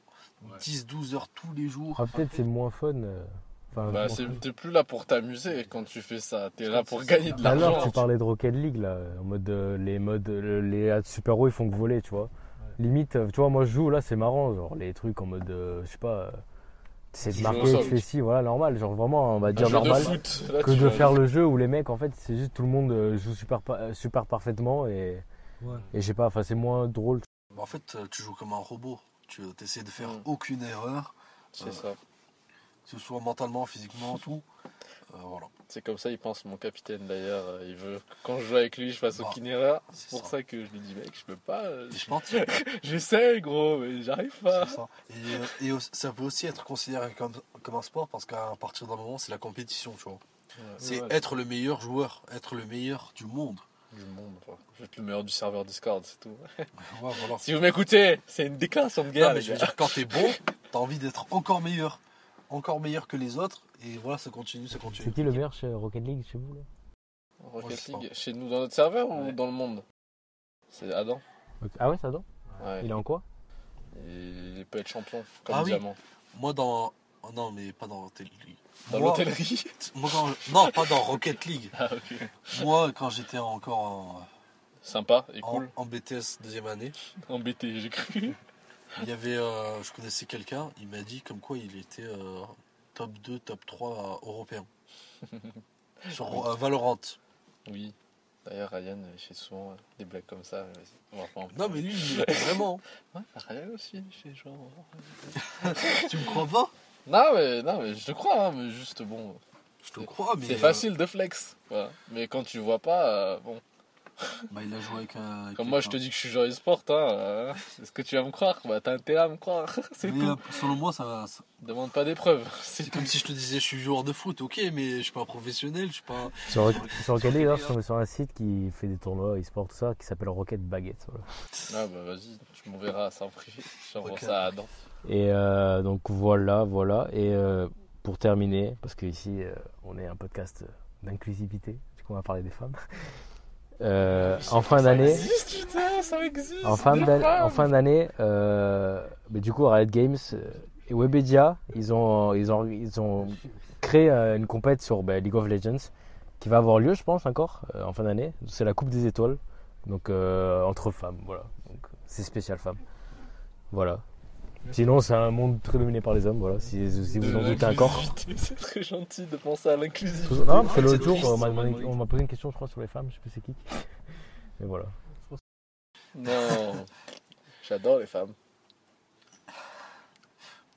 [SPEAKER 2] 10-12 heures tous les jours.
[SPEAKER 1] Ah, Peut-être c'est moins fun. euh, Enfin,
[SPEAKER 3] Bah, c'est- t'es plus là pour t'amuser quand tu fais ça. T'es là pour
[SPEAKER 2] c'est
[SPEAKER 3] gagner
[SPEAKER 2] ça.
[SPEAKER 3] de l'argent.
[SPEAKER 1] tu parlais de Rocket League, là, en mode euh, les modes, euh, les super-héros ils font que voler, tu vois. Limite, euh, tu vois, moi je joue là, c'est marrant, genre les trucs en mode, euh, je sais pas, euh, t'essaies de marquer, tu fais ci, voilà, normal, genre vraiment, on va dire normal.
[SPEAKER 3] de foot. Là,
[SPEAKER 1] que de faire le jeu où les mecs, en fait, c'est juste tout le monde euh, joue super, pa- euh, super parfaitement et,
[SPEAKER 4] Ouais.
[SPEAKER 1] et je sais pas, enfin, c'est moins drôle.
[SPEAKER 2] Bah, en fait, euh, tu joues comme un robot. Tu essaies de faire
[SPEAKER 3] Mm.
[SPEAKER 2] aucune erreur,
[SPEAKER 3] C'est ça.
[SPEAKER 2] que ce soit mentalement, physiquement, tout. Euh, voilà.
[SPEAKER 3] C'est comme ça, il pense mon capitaine d'ailleurs. euh, Il veut que quand je joue avec lui, je fasse
[SPEAKER 2] Bah,
[SPEAKER 3] aucune erreur.
[SPEAKER 2] c'est
[SPEAKER 3] pour
[SPEAKER 2] ça.
[SPEAKER 3] ça. que je lui dis, mec, je peux pas. euh,
[SPEAKER 2] Et je pense
[SPEAKER 3] J'essaie, gros, mais j'arrive pas.
[SPEAKER 2] c'est ça. Et, euh, et ça peut aussi être considéré comme, comme un sport parce qu'à partir d'un moment, c'est la compétition, tu vois. C'est
[SPEAKER 3] Ouais,
[SPEAKER 2] être le meilleur joueur, être le meilleur du monde.
[SPEAKER 3] Du monde. quoi. Je vais être le meilleur du serveur Discord, c'est tout.
[SPEAKER 2] Ouais, voilà.
[SPEAKER 3] Si vous m'écoutez, c'est une déclaration de guerre.
[SPEAKER 2] Non, mais
[SPEAKER 3] les
[SPEAKER 2] je veux dire, quand t'es bon, t'as envie d'être encore meilleur. Encore meilleur que les autres. Et voilà, ça continue, ça
[SPEAKER 1] C'est
[SPEAKER 2] continue.
[SPEAKER 1] qui le meilleur chez Rocket League chez vous là
[SPEAKER 3] Rocket League, chez nous dans notre serveur ou
[SPEAKER 5] Ouais.
[SPEAKER 3] dans le monde? C'est Adam.
[SPEAKER 1] Ah ouais, donne
[SPEAKER 3] Ouais.
[SPEAKER 1] Il est en quoi?
[SPEAKER 3] Il peut être champion, comme
[SPEAKER 2] Ah oui.
[SPEAKER 3] diamant.
[SPEAKER 2] Moi, dans. oh non, mais pas dans Rocket League.
[SPEAKER 3] Dans
[SPEAKER 2] Moi-
[SPEAKER 3] l'hôtellerie
[SPEAKER 2] moi, quand- Non, pas dans Rocket League.
[SPEAKER 3] Ah.
[SPEAKER 2] Moi, quand j'étais encore en,
[SPEAKER 3] Sympa et
[SPEAKER 2] en-
[SPEAKER 3] cool.
[SPEAKER 2] en BTS deuxième année,
[SPEAKER 3] Embêté, j'ai cru.
[SPEAKER 2] il y avait, euh, je connaissais quelqu'un, il m'a dit comme quoi il était euh, top 2, top 3 européen. Sur euh, Valorant.
[SPEAKER 3] Oui. D'ailleurs, Ryan, il fait souvent euh, des blagues comme ça. en
[SPEAKER 2] Non, mais lui, il vraiment.
[SPEAKER 3] Ouais, Ryan aussi, il fait genre.
[SPEAKER 2] tu me crois pas?
[SPEAKER 3] Non, mais, non, mais je te crois, hein, mais juste bon.
[SPEAKER 2] Je te crois, mais.
[SPEAKER 3] C'est
[SPEAKER 2] euh,
[SPEAKER 3] facile de flex. Voilà. Mais quand tu vois pas, euh, bon.
[SPEAKER 2] Bah, il a joué avec un. avec
[SPEAKER 3] Comme moi, je te dis que je suis joueur e-sport, hein, euh, est-ce que tu vas me croire? Bah, t'as intérêt à me croire, c'est tout.
[SPEAKER 2] euh, selon moi, ça, ça-
[SPEAKER 3] Demande pas d'épreuves. C'est
[SPEAKER 2] c'est comme si je te disais je suis joueur de foot, ok, mais je suis pas un professionnel, je suis pas.
[SPEAKER 1] Sur, sur Rocket League, d'ailleurs, sur, sur un site qui fait des tournois e-sport, tout ça, qui s'appelle Rocket Baguette. voilà.
[SPEAKER 3] Ah bah vas-y, tu m'enverras ça en privé. J'envoie ça à Adam.
[SPEAKER 1] Et euh, donc voilà, voilà. Et euh, pour terminer, parce qu'ici, on est un podcast d'inclusivité, du coup, on va parler des femmes. Euh, en fin d'année, en fin d'année, en fin d'année, euh, mais du coup, Riot Games euh, et Webedia, ils ont, ils ont, ils ont créé euh, une compète sur bah, League of Legends qui va avoir lieu, je pense, encore euh, en fin d'année. C'est la Coupe des Étoiles, donc euh, entre femmes, voilà. Donc c'est spécial femmes, voilà. Sinon, c'est un monde très dominé par les hommes, voilà. Si, si vous en doutez encore.
[SPEAKER 3] C'est très gentil de penser à l'inclusivité.
[SPEAKER 1] Non, parce que
[SPEAKER 2] fait,
[SPEAKER 1] l'autre
[SPEAKER 2] c'est
[SPEAKER 1] jour, on m'a
[SPEAKER 2] c'est
[SPEAKER 1] demandé-
[SPEAKER 2] vraiment
[SPEAKER 1] on m'a posé une question, je crois, sur les femmes, je sais plus c'est qui. Mais voilà.
[SPEAKER 3] Non, j'adore les femmes.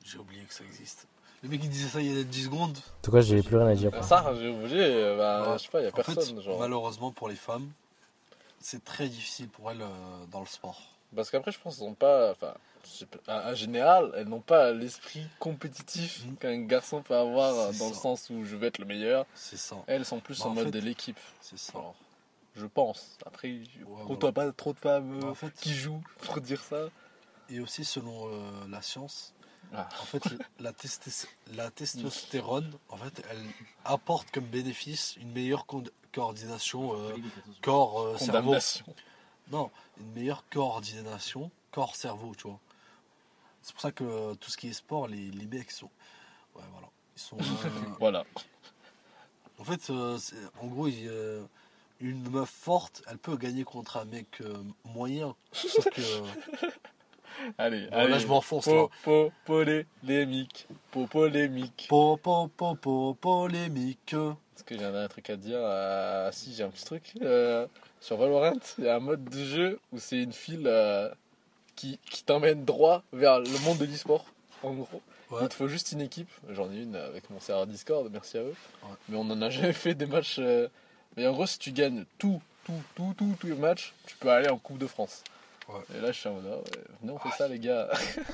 [SPEAKER 2] J'ai oublié que ça existe. Le mec il disait ça il y a 10 secondes.
[SPEAKER 1] En tout cas, j'ai plus rien à dire. pour
[SPEAKER 3] Ça, j'ai oublié, euh, bah,
[SPEAKER 2] Ouais.
[SPEAKER 3] je sais pas, y a
[SPEAKER 2] En fait,
[SPEAKER 3] personne. genre.
[SPEAKER 2] malheureusement pour les femmes, c'est très difficile pour elles euh, dans le sport.
[SPEAKER 3] Parce qu'après, je pense pas. Enfin, je sais pas, en général, elles n'ont pas l'esprit compétitif qu'un garçon peut avoir euh, dans le sens où je vais être le meilleur.
[SPEAKER 2] C'est ça.
[SPEAKER 3] Elles sont plus
[SPEAKER 2] Bah,
[SPEAKER 3] en
[SPEAKER 2] en
[SPEAKER 3] mode de l'équipe.
[SPEAKER 2] C'est ça.
[SPEAKER 3] Alors, je pense. Après,
[SPEAKER 2] Ouais,
[SPEAKER 3] côtoie pas trop de femmes
[SPEAKER 2] Bah,
[SPEAKER 3] euh,
[SPEAKER 2] en fait-
[SPEAKER 3] qui jouent pour dire ça.
[SPEAKER 2] Et aussi selon euh, la science,
[SPEAKER 3] Ah.
[SPEAKER 2] en fait la, la testostérone, en fait, elle apporte comme bénéfice une meilleure coordination euh, corps euh, cerveau.
[SPEAKER 3] Condamnation.
[SPEAKER 2] Non, une meilleure coordination corps-cerveau, tu vois. C'est pour ça que euh, tout ce qui est sport, les, les mecs sont. Ouais, voilà. Ils sont. euh,
[SPEAKER 3] Voilà.
[SPEAKER 2] en fait, euh, en gros, euh, une meuf forte, elle peut gagner contre un mec euh, moyen. Sauf que. euh,
[SPEAKER 3] Allez,
[SPEAKER 2] bon,
[SPEAKER 3] allez.
[SPEAKER 2] là, je m'enfonce là.
[SPEAKER 3] Po, po, polémique. Po, polémique.
[SPEAKER 2] Po, po, po, po, polémique.
[SPEAKER 3] Est-ce que j'ai un truc à dire? Ah, Si, j'ai un petit truc. Euh, sur Valorant, il y a un mode de jeu où c'est une file euh, qui, qui t'emmène droit vers le monde de l'e-sport, en gros.
[SPEAKER 2] Ouais.
[SPEAKER 3] Il te faut juste une équipe. J'en ai une avec mon serveur Discord, merci à eux.
[SPEAKER 2] Ouais.
[SPEAKER 3] Mais on n'en a jamais fait des matchs. euh, Mais en gros, si tu gagnes tout, tout, tout, tout, tous les matchs, tu peux aller en Coupe de France.
[SPEAKER 2] Ouais.
[SPEAKER 3] Et là, je suis en mode, ah ouais, venez, on fait ça, les gars.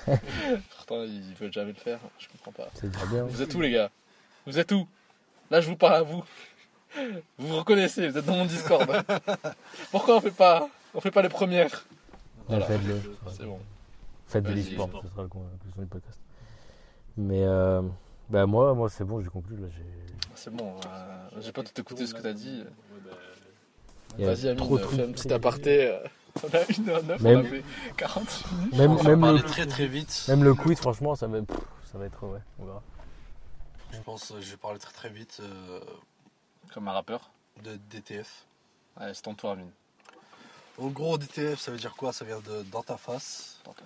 [SPEAKER 3] Pourtant, ils veulent jamais le faire. Je comprends pas.
[SPEAKER 1] C'est déjà bien.
[SPEAKER 3] Vous êtes où les gars? Vous êtes où? Là je vous parle à vous. Vous vous reconnaissez, vous êtes dans mon Discord. Pourquoi on fait pas on fait pas les premières? Voilà.
[SPEAKER 1] Faites-le.
[SPEAKER 3] C'est bon.
[SPEAKER 1] Faites de l'e-sport,
[SPEAKER 3] e-sport.
[SPEAKER 1] ce sera la conclusion du podcast. Mais euh, bah moi, moi c'est bon, j'ai conclu. Là, j'ai-
[SPEAKER 3] C'est bon, euh, j'ai pas tout écouté ce que t'as dit. Vas-y Amine,
[SPEAKER 1] trop
[SPEAKER 3] fais un petit aparté. euh, On a une heure neuf,
[SPEAKER 1] Même-
[SPEAKER 3] on a fait 40 minutes.
[SPEAKER 1] Même,
[SPEAKER 2] On va
[SPEAKER 1] même,
[SPEAKER 2] parler
[SPEAKER 1] le,
[SPEAKER 2] très très vite.
[SPEAKER 1] même le quiz, franchement, ça va, pff, ça va être ouais, on verra.
[SPEAKER 2] Je pense que je vais parler très très vite euh,
[SPEAKER 3] Comme un rappeur.
[SPEAKER 2] de DTF.
[SPEAKER 3] Allez, c'est ton tour Amine.
[SPEAKER 2] En gros, DTF, ça veut dire quoi? Ça vient de Dans ta face.
[SPEAKER 3] Dans ta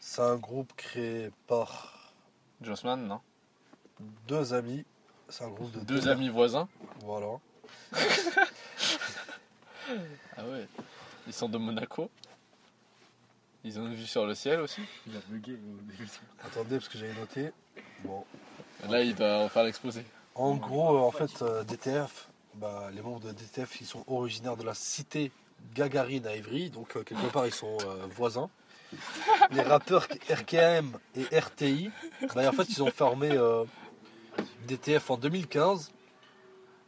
[SPEAKER 2] C'est un groupe créé par
[SPEAKER 3] Jossman, non?
[SPEAKER 2] deux amis. C'est un groupe de
[SPEAKER 3] Deux amis voisins?
[SPEAKER 2] Voilà.
[SPEAKER 3] Ah ouais. Ils sont de Monaco. Ils ont une vue sur le ciel aussi?
[SPEAKER 4] Il a bugué au début.
[SPEAKER 2] Attendez, parce que j'avais noté. Bon.
[SPEAKER 3] Là, il doit faire l'exposé.
[SPEAKER 2] En gros, euh, en fait, euh, DTF, bah, les membres de DTF, ils sont originaires de la cité Gagarine à Évry, donc euh, quelque part, ils sont euh, voisins. Les rappeurs RKM et RTI, bah, en fait, ils ont formé euh, DTF en 2015.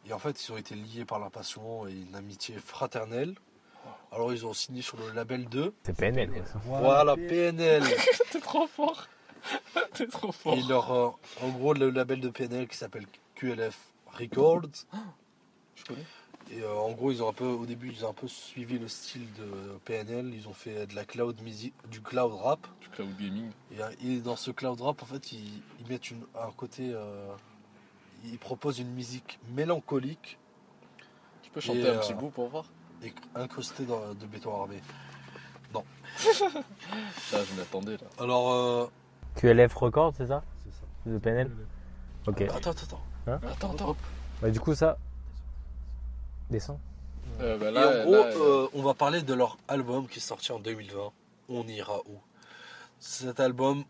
[SPEAKER 2] Et en fait, ils ont été liés par la passion et une amitié fraternelle. Alors, ils ont signé sur le label 2.
[SPEAKER 1] C'est PNL.
[SPEAKER 2] Voilà, PNL.
[SPEAKER 3] T'es trop fort. T'es trop fort.
[SPEAKER 2] Et leur, euh, en gros, le label de PNL qui s'appelle QLF Records.
[SPEAKER 3] Je connais.
[SPEAKER 2] Et euh, en gros, ils ont un peu, au début, ils ont un peu suivi le style de PNL. Ils ont fait de la cloud music, du cloud rap.
[SPEAKER 3] Du cloud gaming.
[SPEAKER 2] Et, euh, et dans ce cloud rap, en fait, ils, ils mettent une, un côté, euh, ils proposent une musique mélancolique
[SPEAKER 3] Tu peux chanter
[SPEAKER 2] Et,
[SPEAKER 3] un petit bout pour voir?
[SPEAKER 2] et incrustée dans, de béton armé.
[SPEAKER 3] Ça, je m'attendais là.
[SPEAKER 2] Alors, euh,
[SPEAKER 1] QLF Record, c'est ça?
[SPEAKER 4] C'est ça.
[SPEAKER 1] De PNL Ok.
[SPEAKER 2] attends, attends, attends.
[SPEAKER 3] Attends, attends.
[SPEAKER 1] Bah, du coup, ça. Descends.
[SPEAKER 3] Euh, bah
[SPEAKER 2] Et
[SPEAKER 3] là,
[SPEAKER 2] en gros,
[SPEAKER 3] là,
[SPEAKER 2] euh, on va parler de leur album qui est sorti en 2020. On ira où? Cet album,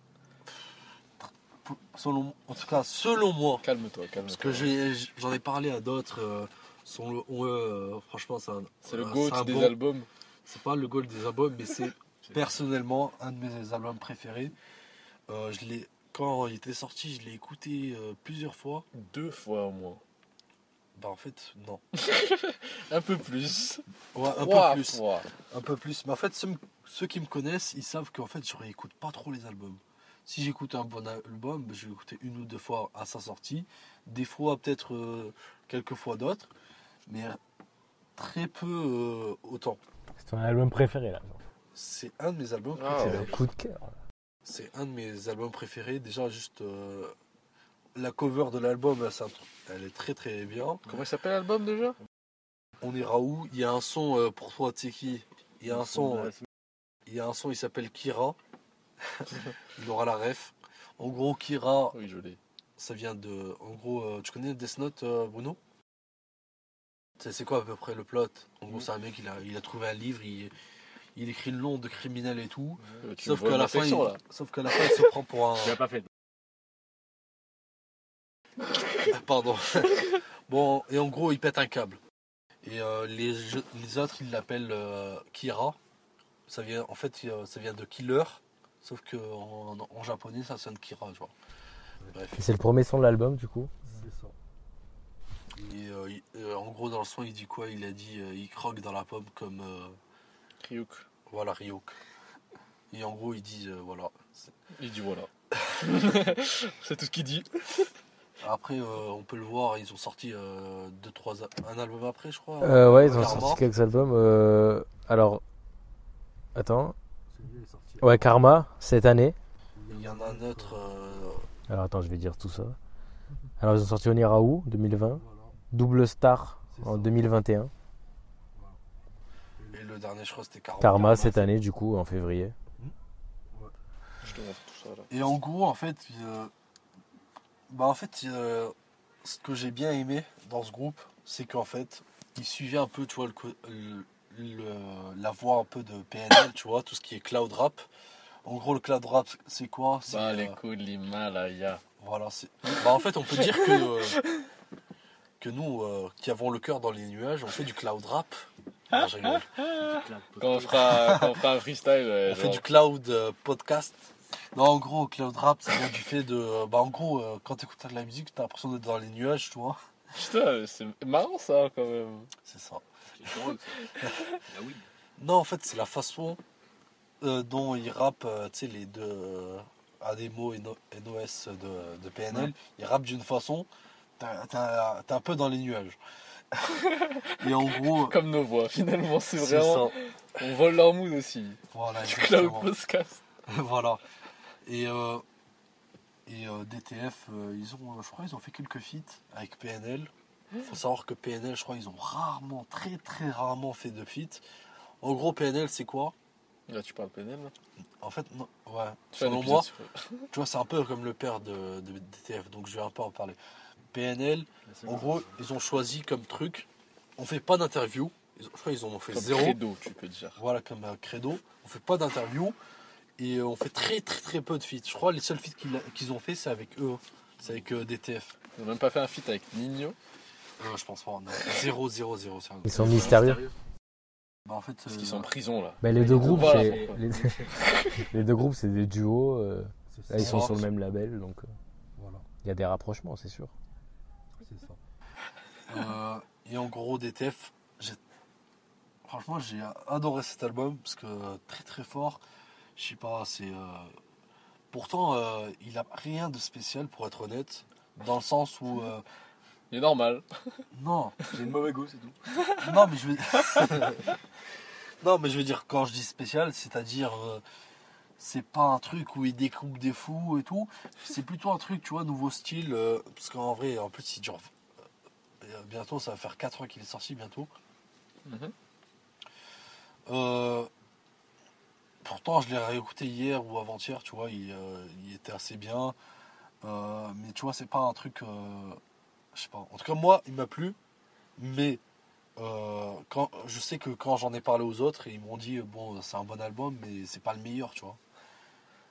[SPEAKER 2] selon, en tout cas selon moi,
[SPEAKER 3] calme-toi,
[SPEAKER 2] parce
[SPEAKER 3] calme-toi.
[SPEAKER 2] que j'ai- j'en ai parlé à d'autres euh, Son, le- ouais, euh, franchement, c'est un.
[SPEAKER 3] C'est le
[SPEAKER 2] un
[SPEAKER 3] des
[SPEAKER 2] bon-
[SPEAKER 3] albums.
[SPEAKER 2] C'est pas le goal des albums, mais c'est personnellement un de mes albums préférés. Euh, je l'ai, quand il était sorti, je l'ai écouté euh, plusieurs fois.
[SPEAKER 3] Deux fois au moins.
[SPEAKER 2] Bah en fait, non.
[SPEAKER 3] Un peu plus.
[SPEAKER 2] Ouais, un
[SPEAKER 3] Trois
[SPEAKER 2] peu plus.
[SPEAKER 3] fois.
[SPEAKER 2] Un peu plus. Mais en fait, ceux, ceux qui me connaissent, ils savent qu'en fait, je réécoute pas trop les albums. Si j'écoute un bon album, je vais l'écouter une ou deux fois à sa sortie. Des fois, peut-être euh, quelques fois d'autres. Mais très peu euh, autant.
[SPEAKER 1] C'est ton album préféré là.
[SPEAKER 2] C'est un de mes albums
[SPEAKER 3] Ah,
[SPEAKER 2] préférés.
[SPEAKER 1] C'est le coup de cœur. là.
[SPEAKER 2] C'est un de mes albums préférés. Déjà, juste euh, la cover de l'album, truc- elle est très très bien.
[SPEAKER 3] Comment il s'appelle l'album déjà?
[SPEAKER 2] On ira où Il y a un son euh, pour toi, tu sais qui Il y a un son, euh, il y a un son, il s'appelle Kira. il aura la ref. En gros, Kira,
[SPEAKER 3] Oui, je l'ai.
[SPEAKER 2] ça vient de. En gros, euh, tu connais Death Note, euh, Bruno? C'est quoi à peu près le plot? En gros,
[SPEAKER 3] Mhm.
[SPEAKER 2] c'est un mec, il a, il a trouvé un livre, il, il écrit le nom de criminel et tout.
[SPEAKER 3] Euh,
[SPEAKER 2] Sauf qu'à la fin, il, la fin, il se prend pour un.
[SPEAKER 5] Tu l'as pas fait.
[SPEAKER 2] Pardon. bon, et en gros, il pète un câble. Et euh, les, jeux- les autres, ils l'appellent euh, Kira. Ça vient, en fait, euh, ça vient de killer. Sauf que en, en japonais, ça sonne Kira, tu vois. Bref.
[SPEAKER 1] Et C'est le premier son de l'album du coup.
[SPEAKER 4] C'est ça.
[SPEAKER 2] Et euh, il- euh, en gros, dans le son, il dit quoi? Il a dit euh, il croque dans la pomme comme euh,
[SPEAKER 3] Ryuk.
[SPEAKER 2] voilà Ryuk. Et en gros, il dit euh, voilà.
[SPEAKER 3] Il dit voilà. C'est tout ce qu'il dit.
[SPEAKER 2] Après, euh, on peut le voir, ils ont sorti euh, deux, trois, un album après, je crois.
[SPEAKER 1] Euh, ouais, ils ont
[SPEAKER 2] Karma.
[SPEAKER 1] sorti quelques albums. euh, Alors, attends. Ouais, Karma cette année.
[SPEAKER 2] Il y en a un autre. euh,
[SPEAKER 1] Alors attends, je vais dire tout ça. Alors ils ont sorti Oniraou 2020,
[SPEAKER 4] Voilà.
[SPEAKER 1] Double Star en
[SPEAKER 4] ça.
[SPEAKER 1] 2021,
[SPEAKER 2] et le dernier, je crois, c'était Karma.
[SPEAKER 1] Karma cette année du coup en février.
[SPEAKER 3] Je te montre tout ça là.
[SPEAKER 2] Et en gros, en fait, euh, bah en fait, euh, ce que j'ai bien aimé dans ce groupe, c'est qu'en fait, ils suivaient un peu, tu vois, le, la voie un peu de PNL, tu vois, tout ce qui est cloud rap. En gros, le cloud rap, c'est quoi? C'est
[SPEAKER 3] Bah, les
[SPEAKER 2] euh,
[SPEAKER 3] coups de l'Himalaya.
[SPEAKER 2] voilà, c'est. Bah en fait, on peut dire que euh, que nous, euh, qui avons le cœur dans les nuages, on fait du cloud rap. Non.
[SPEAKER 3] Quand on fera, quand on fera un freestyle,
[SPEAKER 2] On fait du cloud podcast. Non, en gros, cloud rap, ça vient du fait de. euh, Bah, en gros, euh, quand tu écoutes de la musique, t'as l'impression d'être dans les nuages, tu vois.
[SPEAKER 3] Putain, c'est marrant ça quand même.
[SPEAKER 2] C'est ça.
[SPEAKER 5] C'est drôle, ça. Oui.
[SPEAKER 2] Non, en fait, c'est la façon euh, dont ils rappent, euh, tu sais, les deux euh, ADMO et No- NOS de, de PNL. Ils rappent d'une façon, t'as- t'as- t'es un peu dans les nuages. et en gros,
[SPEAKER 3] Comme nos voix, finalement, c'est vraiment.
[SPEAKER 2] ça.
[SPEAKER 3] On vole leur mood aussi.
[SPEAKER 2] Voilà,
[SPEAKER 3] Du cloud podcast.
[SPEAKER 2] voilà. Et, euh, et euh, DTF, euh, ils ont, je crois, ils ont fait quelques feats avec PNL. Il faut savoir que PNL, je crois, ils ont rarement, très très rarement fait de feats. En gros, PNL, c'est quoi?
[SPEAKER 3] Là, tu parles PNL là?
[SPEAKER 2] En fait, non, ouais. Selon moi,
[SPEAKER 3] sur-
[SPEAKER 2] tu vois, c'est un peu comme le père de, de DTF, donc je vais un peu en parler. PNL, en gros, ils ont choisi comme truc, on fait pas d'interview. Je crois qu'ils en ont fait
[SPEAKER 3] Comme
[SPEAKER 2] zéro.
[SPEAKER 3] credo, tu peux dire.
[SPEAKER 2] Voilà, comme un credo. On fait pas d'interview et euh, on fait très très très peu de feats. Je crois que les seuls feats qu'ils ont fait, c'est avec eux. C'est avec euh, DTF.
[SPEAKER 3] Ils n'ont même pas fait un feat avec Nino.
[SPEAKER 2] Je pense pas. non. Zéro, zéro, zéro. c'est un-
[SPEAKER 1] Ils sont mystérieux.
[SPEAKER 2] Bah, en fait,
[SPEAKER 3] Parce
[SPEAKER 2] euh,
[SPEAKER 3] qu'ils sont en prison là.
[SPEAKER 1] Bah, les deux groupes,
[SPEAKER 3] Voilà,
[SPEAKER 1] les... les deux groupes, c'est des duos. euh, Là, ils sont sur le même label, donc euh,
[SPEAKER 4] Voilà.
[SPEAKER 1] il y a des rapprochements, c'est sûr.
[SPEAKER 4] C'est ça.
[SPEAKER 2] Euh, et en gros, DTF, franchement, j'ai adoré cet album parce que très très fort. Je sais pas, c'est. euh, Pourtant, euh, il a rien de spécial pour être honnête, dans le sens où. euh,
[SPEAKER 3] Il est normal.
[SPEAKER 2] Non,
[SPEAKER 5] J'ai une mauvaise go, c'est tout.
[SPEAKER 2] non, mais je veux. non, mais je veux dire, quand je dis spécial, c'est-à-dire. c'est pas un truc où il découpe des fous et tout. C'est plutôt un truc, tu vois, nouveau style. euh, parce qu'en vrai, en plus, il dure. euh, bientôt, ça va faire 4 ans qu'il est sorti, bientôt.
[SPEAKER 3] Mhm.
[SPEAKER 2] Euh, pourtant, je l'ai réécouté hier ou avant-hier, tu vois, il, euh, il était assez bien. Euh, mais tu vois, c'est pas un truc. euh, je sais pas. En tout cas, moi, il m'a plu. Mais quand, je sais que quand j'en ai parlé aux autres, ils m'ont dit bon, c'est un bon album, mais c'est pas le meilleur, tu vois.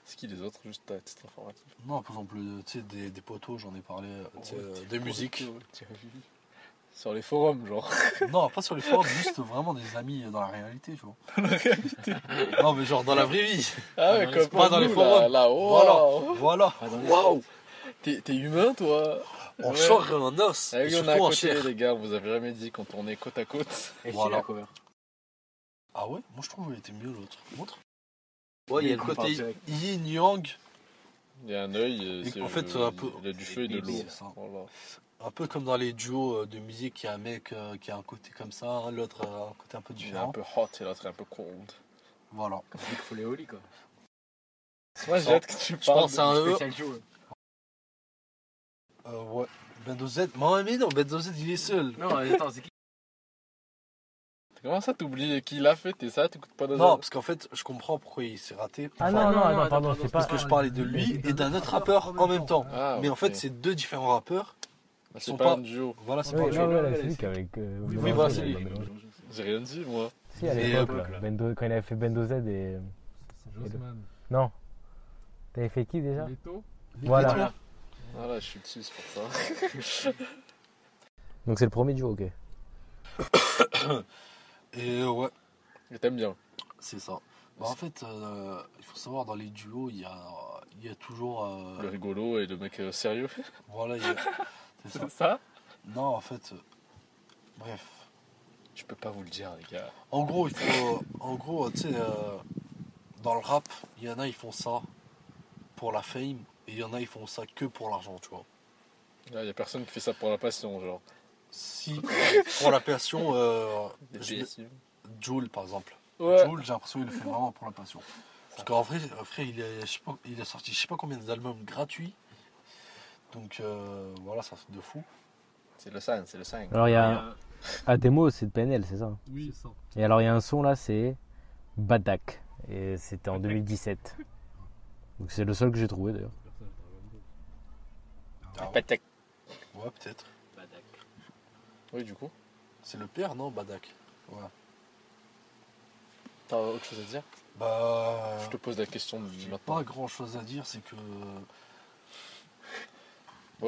[SPEAKER 3] C'est qui les autres Juste à titre informatif?
[SPEAKER 2] Non, par exemple, tu sais, des, des poteaux, j'en ai parlé, tu sais, euh, de musique.
[SPEAKER 3] Sur les forums, genre.
[SPEAKER 2] Non, pas sur les forums, juste vraiment des amis dans la réalité, tu vois. Dans la réalité Non, mais genre dans la vraie vie.
[SPEAKER 3] Ah
[SPEAKER 5] ouais,
[SPEAKER 3] ouais,
[SPEAKER 5] comme
[SPEAKER 3] comme
[SPEAKER 2] pas dans les forums.
[SPEAKER 3] Là, oh.
[SPEAKER 2] Voilà, voilà.
[SPEAKER 5] Ah,
[SPEAKER 3] Waouh T'es t'es humain, toi
[SPEAKER 2] En
[SPEAKER 3] Ouais.
[SPEAKER 2] chair et en os.
[SPEAKER 3] Ah
[SPEAKER 2] et
[SPEAKER 3] on est
[SPEAKER 2] surtout
[SPEAKER 3] à
[SPEAKER 2] en
[SPEAKER 3] côté,
[SPEAKER 2] chair.
[SPEAKER 3] les gars, on vous avait jamais dit quand on est côte à côte.
[SPEAKER 5] Et
[SPEAKER 2] Voilà.
[SPEAKER 5] voilà. la cover.
[SPEAKER 2] Ah ouais Moi je trouve qu'il était mieux l'autre. Montre. Ouais, il y a le
[SPEAKER 5] On
[SPEAKER 2] côté
[SPEAKER 5] direct.
[SPEAKER 2] yin yang,
[SPEAKER 3] Il y a un œil, euh,
[SPEAKER 2] en fait, un peu-
[SPEAKER 3] il a du feu et de l'eau. Voilà.
[SPEAKER 2] Un peu comme dans les duos euh, de musique, il y a un mec euh, qui a un côté comme ça, hein, l'autre un côté un peu
[SPEAKER 3] Il est un
[SPEAKER 2] différent.
[SPEAKER 3] peu hot et l'autre est un peu cold.
[SPEAKER 2] Voilà.
[SPEAKER 5] Big Foley Oli, quoi.
[SPEAKER 3] Moi, j'ai hâte que tu
[SPEAKER 2] Je
[SPEAKER 3] parles.
[SPEAKER 2] pense à un E.
[SPEAKER 5] Spécial duo.
[SPEAKER 2] Euh, ouais. Bendo Z. Mais mais non, Bendo Z il est seul.
[SPEAKER 5] Non, attends, c'est qui
[SPEAKER 3] Comment ça, t'oublies qui l'a fait? Et ça, t'écoutes pas de
[SPEAKER 2] Non, parce qu'en fait, je comprends pourquoi il s'est raté.
[SPEAKER 1] Ah
[SPEAKER 2] Enfin,
[SPEAKER 1] non, non,
[SPEAKER 5] non, non,
[SPEAKER 1] pardon, c'est
[SPEAKER 2] Parce
[SPEAKER 1] pas.
[SPEAKER 2] que je parlais de lui et d'un autre rappeur en même temps.
[SPEAKER 3] Ah,
[SPEAKER 2] Mais en
[SPEAKER 3] ok.
[SPEAKER 2] fait, c'est deux différents rappeurs.
[SPEAKER 3] Ah,
[SPEAKER 2] Ils
[SPEAKER 3] c'est
[SPEAKER 2] sont
[SPEAKER 3] pas
[SPEAKER 2] pas-
[SPEAKER 3] un duo.
[SPEAKER 2] Voilà, c'est
[SPEAKER 1] Oui,
[SPEAKER 2] pas jeu.
[SPEAKER 1] ouais,
[SPEAKER 5] ouais,
[SPEAKER 1] là,
[SPEAKER 5] ouais,
[SPEAKER 1] c'est lui
[SPEAKER 5] c'est-
[SPEAKER 1] qui avec. euh,
[SPEAKER 2] Oui, voilà, c'est lui.
[SPEAKER 3] J'ai rien dit, moi.
[SPEAKER 1] Si, à
[SPEAKER 2] Et,
[SPEAKER 1] l'époque, là, Bendo, quand il avait fait Bendo Z et.
[SPEAKER 4] C'est Jossman.
[SPEAKER 1] Non. T'avais fait qui déjà
[SPEAKER 4] Leto
[SPEAKER 1] Voilà.
[SPEAKER 3] Voilà, je suis petit, c'est pour ça.
[SPEAKER 1] Donc c'est le premier duo, ok.
[SPEAKER 2] Et euh, ouais,
[SPEAKER 3] Mais t'aimes bien.
[SPEAKER 2] c'est ça. Bah, en fait, euh, il faut savoir, dans les duos, il y a, il y a toujours. euh,
[SPEAKER 3] Le rigolo et le mec euh, sérieux.
[SPEAKER 2] Voilà, il y a- c'est ça.
[SPEAKER 3] Ça
[SPEAKER 2] Non, en fait, euh, bref.
[SPEAKER 3] Je peux pas vous le dire, les gars.
[SPEAKER 2] En gros, il faut. En gros, tu sais, euh, dans le rap, il y en a, ils font ça pour la fame, et il y en a, ils font ça que pour l'argent, tu vois.
[SPEAKER 3] Là, y a personne qui fait ça pour la passion, genre.
[SPEAKER 2] Si, pour la passion, euh. Joule, par exemple.
[SPEAKER 3] Ouais.
[SPEAKER 2] Joule, j'ai l'impression qu'il le fait vraiment pour la passion. Parce qu'en vrai, frère, il, est, je sais pas, il a sorti je sais pas combien d'albums gratuits. Donc euh, voilà, ça c'est de fou.
[SPEAKER 3] C'est le 5, c'est le 5.
[SPEAKER 1] Alors il y a. Ah, démo, c'est de PNL, c'est ça
[SPEAKER 4] Oui, c'est ça.
[SPEAKER 1] Et alors il y a un son là, c'est Badak. Et c'était en 2017. Donc c'est le seul que j'ai trouvé d'ailleurs.
[SPEAKER 4] N'a
[SPEAKER 2] Ah ouais, peut-être.
[SPEAKER 5] Badak.
[SPEAKER 3] Oui, du coup.
[SPEAKER 2] C'est le père, non, Badak? Ouais.
[SPEAKER 3] T'as autre chose à dire?
[SPEAKER 2] Bah.
[SPEAKER 3] Je te pose la question maintenant.
[SPEAKER 2] pas grand chose à dire, c'est que.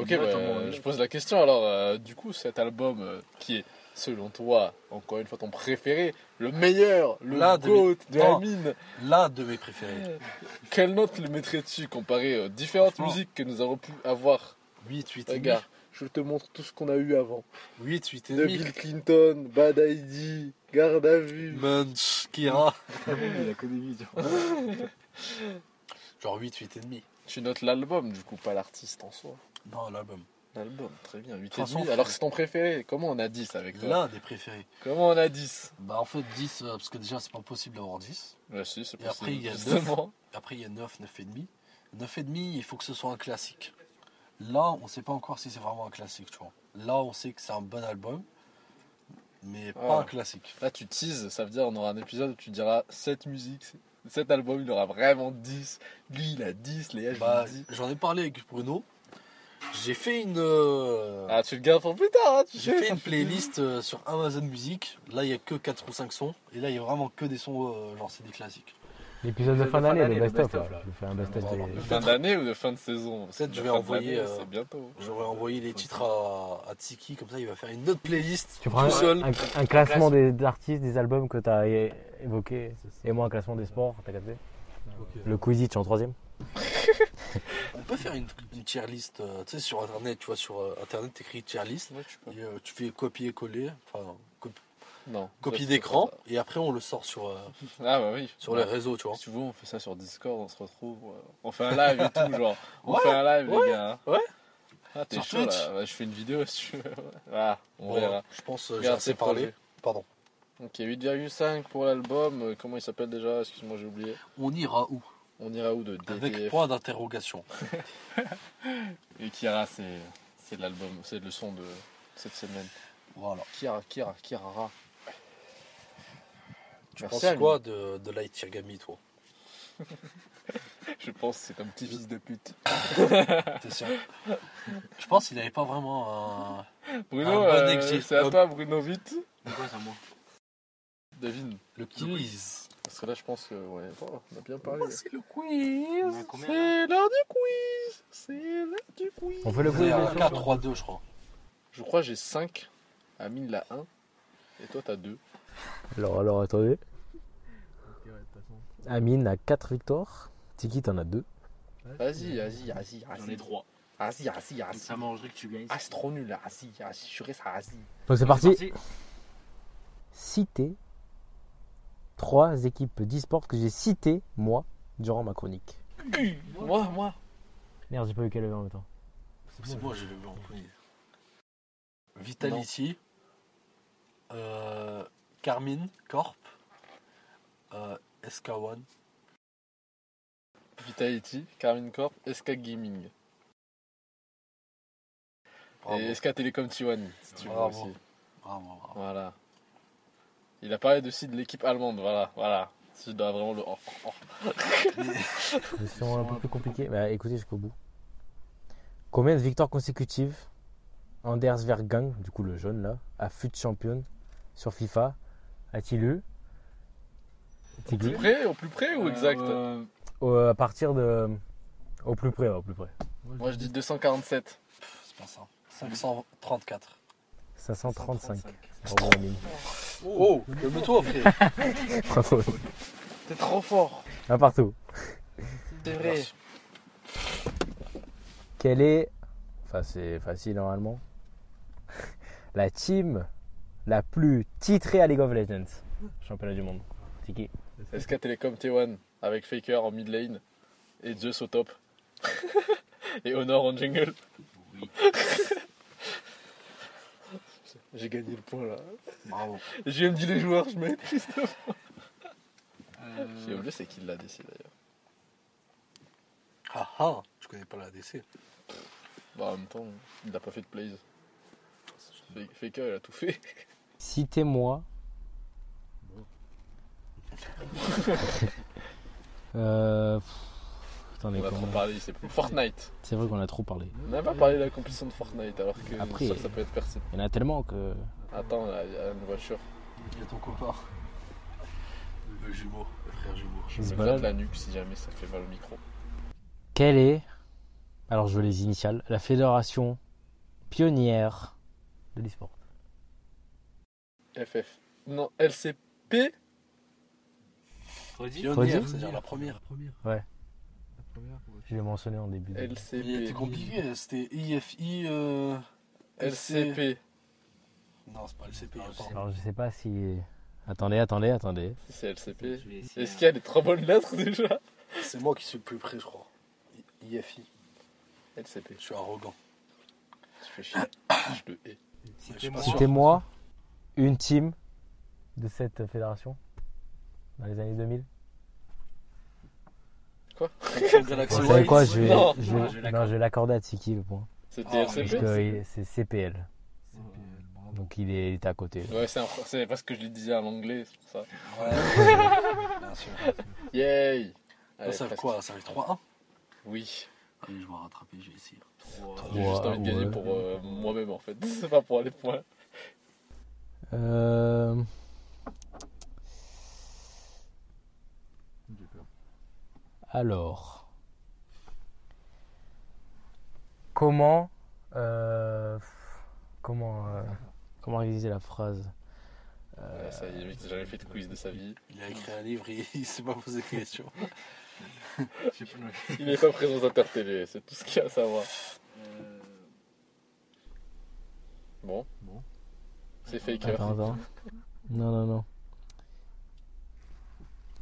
[SPEAKER 3] Ok, bah,
[SPEAKER 5] mot,
[SPEAKER 3] je pose la question alors. euh, du coup, cet album euh, qui est, selon toi, encore une fois ton préféré, le meilleur, le
[SPEAKER 2] L'un de
[SPEAKER 3] GOAT de la
[SPEAKER 2] Non.
[SPEAKER 3] mine,
[SPEAKER 2] L'un de mes préférés.
[SPEAKER 3] quelle note le mettrais-tu comparé aux différentes
[SPEAKER 2] Franchement.
[SPEAKER 3] musiques que nous avons pu avoir?
[SPEAKER 2] 8, 8 et demi.
[SPEAKER 3] Regarde, je te montre tout ce qu'on a eu avant.
[SPEAKER 2] 8, 8 et
[SPEAKER 3] De
[SPEAKER 2] demi.
[SPEAKER 3] Bill Clinton, Bad ID, Garde à vue.
[SPEAKER 2] Munch, Kira.
[SPEAKER 5] Il a que des vidéos.
[SPEAKER 2] Genre 8, 8 et demi.
[SPEAKER 3] Tu notes l'album, du coup, pas l'artiste en soi.
[SPEAKER 2] Non, l'album.
[SPEAKER 3] L'album, très bien, 8
[SPEAKER 2] toute façon,
[SPEAKER 3] et demi. Alors c'est ton préféré. Comment on a 10 avec toi?
[SPEAKER 2] L'un des préférés.
[SPEAKER 3] Comment on a 10
[SPEAKER 2] Bah en fait 10, euh, parce que déjà c'est pas possible d'avoir 10.
[SPEAKER 3] Bah si, c'est
[SPEAKER 2] Et après, il y a
[SPEAKER 3] possible, justement.
[SPEAKER 2] Après il y a 9, 9 et demi. 9 et demi, il faut que ce soit un classique. Là, on sait pas encore si c'est vraiment un classique, tu vois. Là, on sait que c'est un bon album, mais pas
[SPEAKER 3] Ah.
[SPEAKER 2] un classique.
[SPEAKER 3] Là, tu teases, ça veut dire on aura un épisode où tu diras cette musique, cet album, il aura vraiment 10. Lui, il a 10, Léa, je
[SPEAKER 2] Bah, j'en ai parlé avec Bruno. J'ai fait une euh,
[SPEAKER 3] Ah, tu le gardes pour plus tard, hein, tu
[SPEAKER 2] j'ai
[SPEAKER 3] sais.
[SPEAKER 2] fait une playlist euh, sur Amazon Music. Là, il y a que 4 ou 5 sons et là, il y a vraiment que des sons euh, genre c'est des classiques.
[SPEAKER 1] L'épisode de fin d'année, le best-of là. Je fais un best-of
[SPEAKER 2] Voilà.
[SPEAKER 1] des-
[SPEAKER 3] De fin d'année ou de fin de saison
[SPEAKER 2] Peut-être
[SPEAKER 3] que
[SPEAKER 2] je vais envoyer, euh,
[SPEAKER 3] C'est bientôt.
[SPEAKER 2] J'aurais envoyé les titres à, à Tiki, comme ça il va faire une autre playlist
[SPEAKER 1] Tu prends
[SPEAKER 2] tout
[SPEAKER 1] un,
[SPEAKER 2] seul.
[SPEAKER 1] un- un classement des artistes, des albums que tu as évoqués, et moi un classement des sports, t'as capté. Le Quidditch en troisième.
[SPEAKER 2] On peut faire une, une tier list, euh, tu sais, sur internet, tu vois, sur euh, internet, t'écris tier list,
[SPEAKER 3] Ouais, tu peux.
[SPEAKER 2] et euh, tu fais copier-coller, enfin,
[SPEAKER 3] Non.
[SPEAKER 2] copie d'écran, et après on le sort sur, euh.
[SPEAKER 3] Ah, bah oui.
[SPEAKER 2] sur
[SPEAKER 3] Ouais.
[SPEAKER 2] les réseaux, tu vois.
[SPEAKER 3] Si tu veux, on fait ça sur Discord, on se retrouve. euh, On fait un live et tout, genre. On
[SPEAKER 2] Ouais,
[SPEAKER 3] fait un live,
[SPEAKER 2] ouais,
[SPEAKER 3] les gars. hein.
[SPEAKER 2] ouais.
[SPEAKER 3] Ah, t'es
[SPEAKER 2] Sur
[SPEAKER 3] chaud
[SPEAKER 2] Twitch.
[SPEAKER 3] là. Ouais, je fais une vidéo si tu veux. Voilà, on
[SPEAKER 2] Bon,
[SPEAKER 3] verra.
[SPEAKER 2] je pense euh, j'ai
[SPEAKER 3] Regarde
[SPEAKER 2] assez parlé. Pardon.
[SPEAKER 3] Ok, 8,5 pour l'album. Euh, Comment il s'appelle déjà? Excuse-moi, j'ai oublié.
[SPEAKER 2] On ira où?
[SPEAKER 3] On ira où de
[SPEAKER 2] Avec
[SPEAKER 3] DTF
[SPEAKER 2] point d'interrogation.
[SPEAKER 3] Et Kira, c'est c'est l'album, c'est le son de cette semaine.
[SPEAKER 2] Voilà.
[SPEAKER 3] Kira, Kira, Kirara.
[SPEAKER 2] Tu
[SPEAKER 3] Merci
[SPEAKER 2] penses quoi de, de Light Tirgami, toi?
[SPEAKER 3] Je pense que c'est un petit fils de pute.
[SPEAKER 2] T'es sûr? Je pense qu'il avait pas vraiment un.
[SPEAKER 3] Bruno,
[SPEAKER 2] Un bon
[SPEAKER 3] euh,
[SPEAKER 2] exil.
[SPEAKER 3] c'est à toi, Bruno, vite.
[SPEAKER 5] Pourquoi c'est à moi?
[SPEAKER 3] Devine.
[SPEAKER 2] Le quiz.
[SPEAKER 3] Parce que là, je pense que, ouais, oh, on a bien parlé.
[SPEAKER 2] C'est le quiz.
[SPEAKER 3] C'est l'heure du quiz C'est l'heure du quiz
[SPEAKER 1] On fait le
[SPEAKER 2] Vous
[SPEAKER 1] quiz
[SPEAKER 2] avez
[SPEAKER 1] bien
[SPEAKER 2] un
[SPEAKER 1] sûr
[SPEAKER 2] 4, 3, 2, je crois.
[SPEAKER 3] Je crois que j'ai 5. Amine l'a 1. Et toi, t'as 2.
[SPEAKER 1] Alors, alors, attendez.
[SPEAKER 4] Ok, ouais, de toute façon.
[SPEAKER 1] Amine a 4 victoires. Tiki, t'en as 2.
[SPEAKER 3] Vas-y, vas-y, vas-y,
[SPEAKER 5] J'en ai
[SPEAKER 3] vas-y.
[SPEAKER 5] trois.
[SPEAKER 3] Vas-y, vas-y, vas-y.
[SPEAKER 5] ça m'arrangerait que tu gagnes.
[SPEAKER 3] Ah, c'est trop nul là. Vas-y, vas-y, je reste, vas-y.
[SPEAKER 1] Donc, c'est parti. Citer 3 équipes d'e-sport que j'ai citées, moi, durant ma chronique.
[SPEAKER 3] Moi, moi.
[SPEAKER 1] Merde, j'ai pas eu qu'elle avait en même temps.
[SPEAKER 2] C'est moi, j'ai le vu en premier. Vitality, euh, Carmine, Corp, euh, SK1,
[SPEAKER 3] Vitality, Carmine Corp, SK Gaming.
[SPEAKER 2] bravo,
[SPEAKER 3] Et SK Telecom T1, si tu veux
[SPEAKER 2] Bravo.
[SPEAKER 3] aussi.
[SPEAKER 2] bravo, bravo.
[SPEAKER 3] Voilà. Il a parlé aussi de l'équipe allemande, voilà, voilà. Si je dois vraiment le. oh, oh, oh.
[SPEAKER 1] Question un peu plus compliquée. Bah, écoutez jusqu'au bout. Combien de victoires consécutives Anders Vergang, du coup le jaune là, a fut champion sur FIFA? A-t-il eu?
[SPEAKER 3] Au plus près, au plus près ou exact?
[SPEAKER 5] Euh,
[SPEAKER 1] Au- À partir de. Au plus près, au plus près.
[SPEAKER 3] Moi je dis 247.
[SPEAKER 2] C'est pas ça. 534.
[SPEAKER 1] 535.
[SPEAKER 5] 135.
[SPEAKER 1] Amine.
[SPEAKER 2] Oh, calme-toi, frère.
[SPEAKER 1] Bravo.
[SPEAKER 3] T'es trop fort.
[SPEAKER 1] Un partout.
[SPEAKER 3] C'est vrai.
[SPEAKER 1] Quelle est. Enfin, c'est facile normalement. La team la plus titrée à League of Legends. Championnat du monde. Tiki.
[SPEAKER 3] SK Telecom T1 avec Faker en mid lane et Zeus au top? et Honor en jungle?
[SPEAKER 5] Oui.
[SPEAKER 3] J'ai gagné le point là.
[SPEAKER 2] Bravo.
[SPEAKER 3] J'ai même dit les joueurs, je mets.
[SPEAKER 5] Euh,
[SPEAKER 3] J'ai oublié c'est qui l'a décidé d'ailleurs.
[SPEAKER 2] Ah ah, je connais pas la DC.
[SPEAKER 3] Bah, en même temps, il n'a pas fait de plays. Fa- Faker il a tout fait.
[SPEAKER 1] Citez-moi. euh,
[SPEAKER 3] On a trop parlé, c'est plus Fortnite.
[SPEAKER 1] C'est vrai qu'on a trop parlé.
[SPEAKER 3] On n'a pas parlé de la compétition de Fortnite alors que
[SPEAKER 1] Après-
[SPEAKER 3] ça, ça peut être percé.
[SPEAKER 1] Il y en a tellement que.
[SPEAKER 3] Attends, il y a une voiture.
[SPEAKER 2] Il y a ton copain. Le jumeau, le frère jumeau.
[SPEAKER 3] Je me
[SPEAKER 1] balade.
[SPEAKER 3] la nuque si jamais ça fait mal au micro.
[SPEAKER 1] Quelle est, alors je veux les initiales, la fédération pionnière de l'e-sport
[SPEAKER 3] FF. Non, LCP
[SPEAKER 5] Redis
[SPEAKER 2] Pionnière, c'est-à-dire la première.
[SPEAKER 4] La première.
[SPEAKER 1] Ouais.
[SPEAKER 4] Première.
[SPEAKER 1] Je l'ai mentionné en début. de-
[SPEAKER 2] Il
[SPEAKER 3] LCP.
[SPEAKER 2] était compliqué, c'était IFI. Euh,
[SPEAKER 3] LCP.
[SPEAKER 2] Non, c'est pas LCP.
[SPEAKER 5] Alors,
[SPEAKER 1] je sais pas si. Attendez, attendez, attendez.
[SPEAKER 3] Si c'est LCP. Est-ce
[SPEAKER 5] hein.
[SPEAKER 3] qu'il y a les trois bonnes lettres déjà
[SPEAKER 2] C'est moi qui suis le plus près, je crois. I- IFI.
[SPEAKER 3] LCP.
[SPEAKER 2] Je suis arrogant.
[SPEAKER 3] Tu fais chier. je le hais.
[SPEAKER 5] Citez-moi.
[SPEAKER 1] Citez-moi une team de cette fédération dans les années 2000.
[SPEAKER 2] Samsung Galaxy
[SPEAKER 1] Vous savez
[SPEAKER 2] White.
[SPEAKER 1] quoi Je vais,
[SPEAKER 3] Non.
[SPEAKER 1] je
[SPEAKER 5] Non,
[SPEAKER 1] vais-
[SPEAKER 5] je
[SPEAKER 1] non,
[SPEAKER 5] l'accorde.
[SPEAKER 1] je vais l'accorder à Tiki le point.
[SPEAKER 3] C'était
[SPEAKER 2] Ah,
[SPEAKER 1] Parce
[SPEAKER 3] LCP
[SPEAKER 1] que il- c'est CPL.
[SPEAKER 4] CPL.
[SPEAKER 1] Donc il est, il est à côté.
[SPEAKER 3] Ouais, c'est un- c'est parce que je le disais en anglais, c'est pour ça.
[SPEAKER 2] Ouais, bien sûr.
[SPEAKER 3] Yay Allez,
[SPEAKER 2] ça fait
[SPEAKER 3] presque.
[SPEAKER 2] quoi Ça fait 3-1
[SPEAKER 3] Oui.
[SPEAKER 2] Allez, je vais rattraper, je vais essayer.
[SPEAKER 5] Trois.
[SPEAKER 3] J'ai juste envie de gagner
[SPEAKER 1] ouais.
[SPEAKER 3] pour euh, moi-même en fait. C'est pas pour les points.
[SPEAKER 1] Euh,
[SPEAKER 4] J'ai peur.
[SPEAKER 1] Alors. Comment. euh, comment. euh, comment réaliser la phrase
[SPEAKER 3] Ouais, ça y est, le mec n'a jamais fait de quiz de sa vie.
[SPEAKER 2] Il a écrit un livre et il s'est pas posé de questions.
[SPEAKER 5] Je sais pas.
[SPEAKER 3] Il n'est pas présentateur télé, c'est tout ce qu'il y a à savoir.
[SPEAKER 5] Euh,
[SPEAKER 3] Bon,
[SPEAKER 4] Bon.
[SPEAKER 3] c'est Faker.
[SPEAKER 1] Attends, attends. Non, non, non.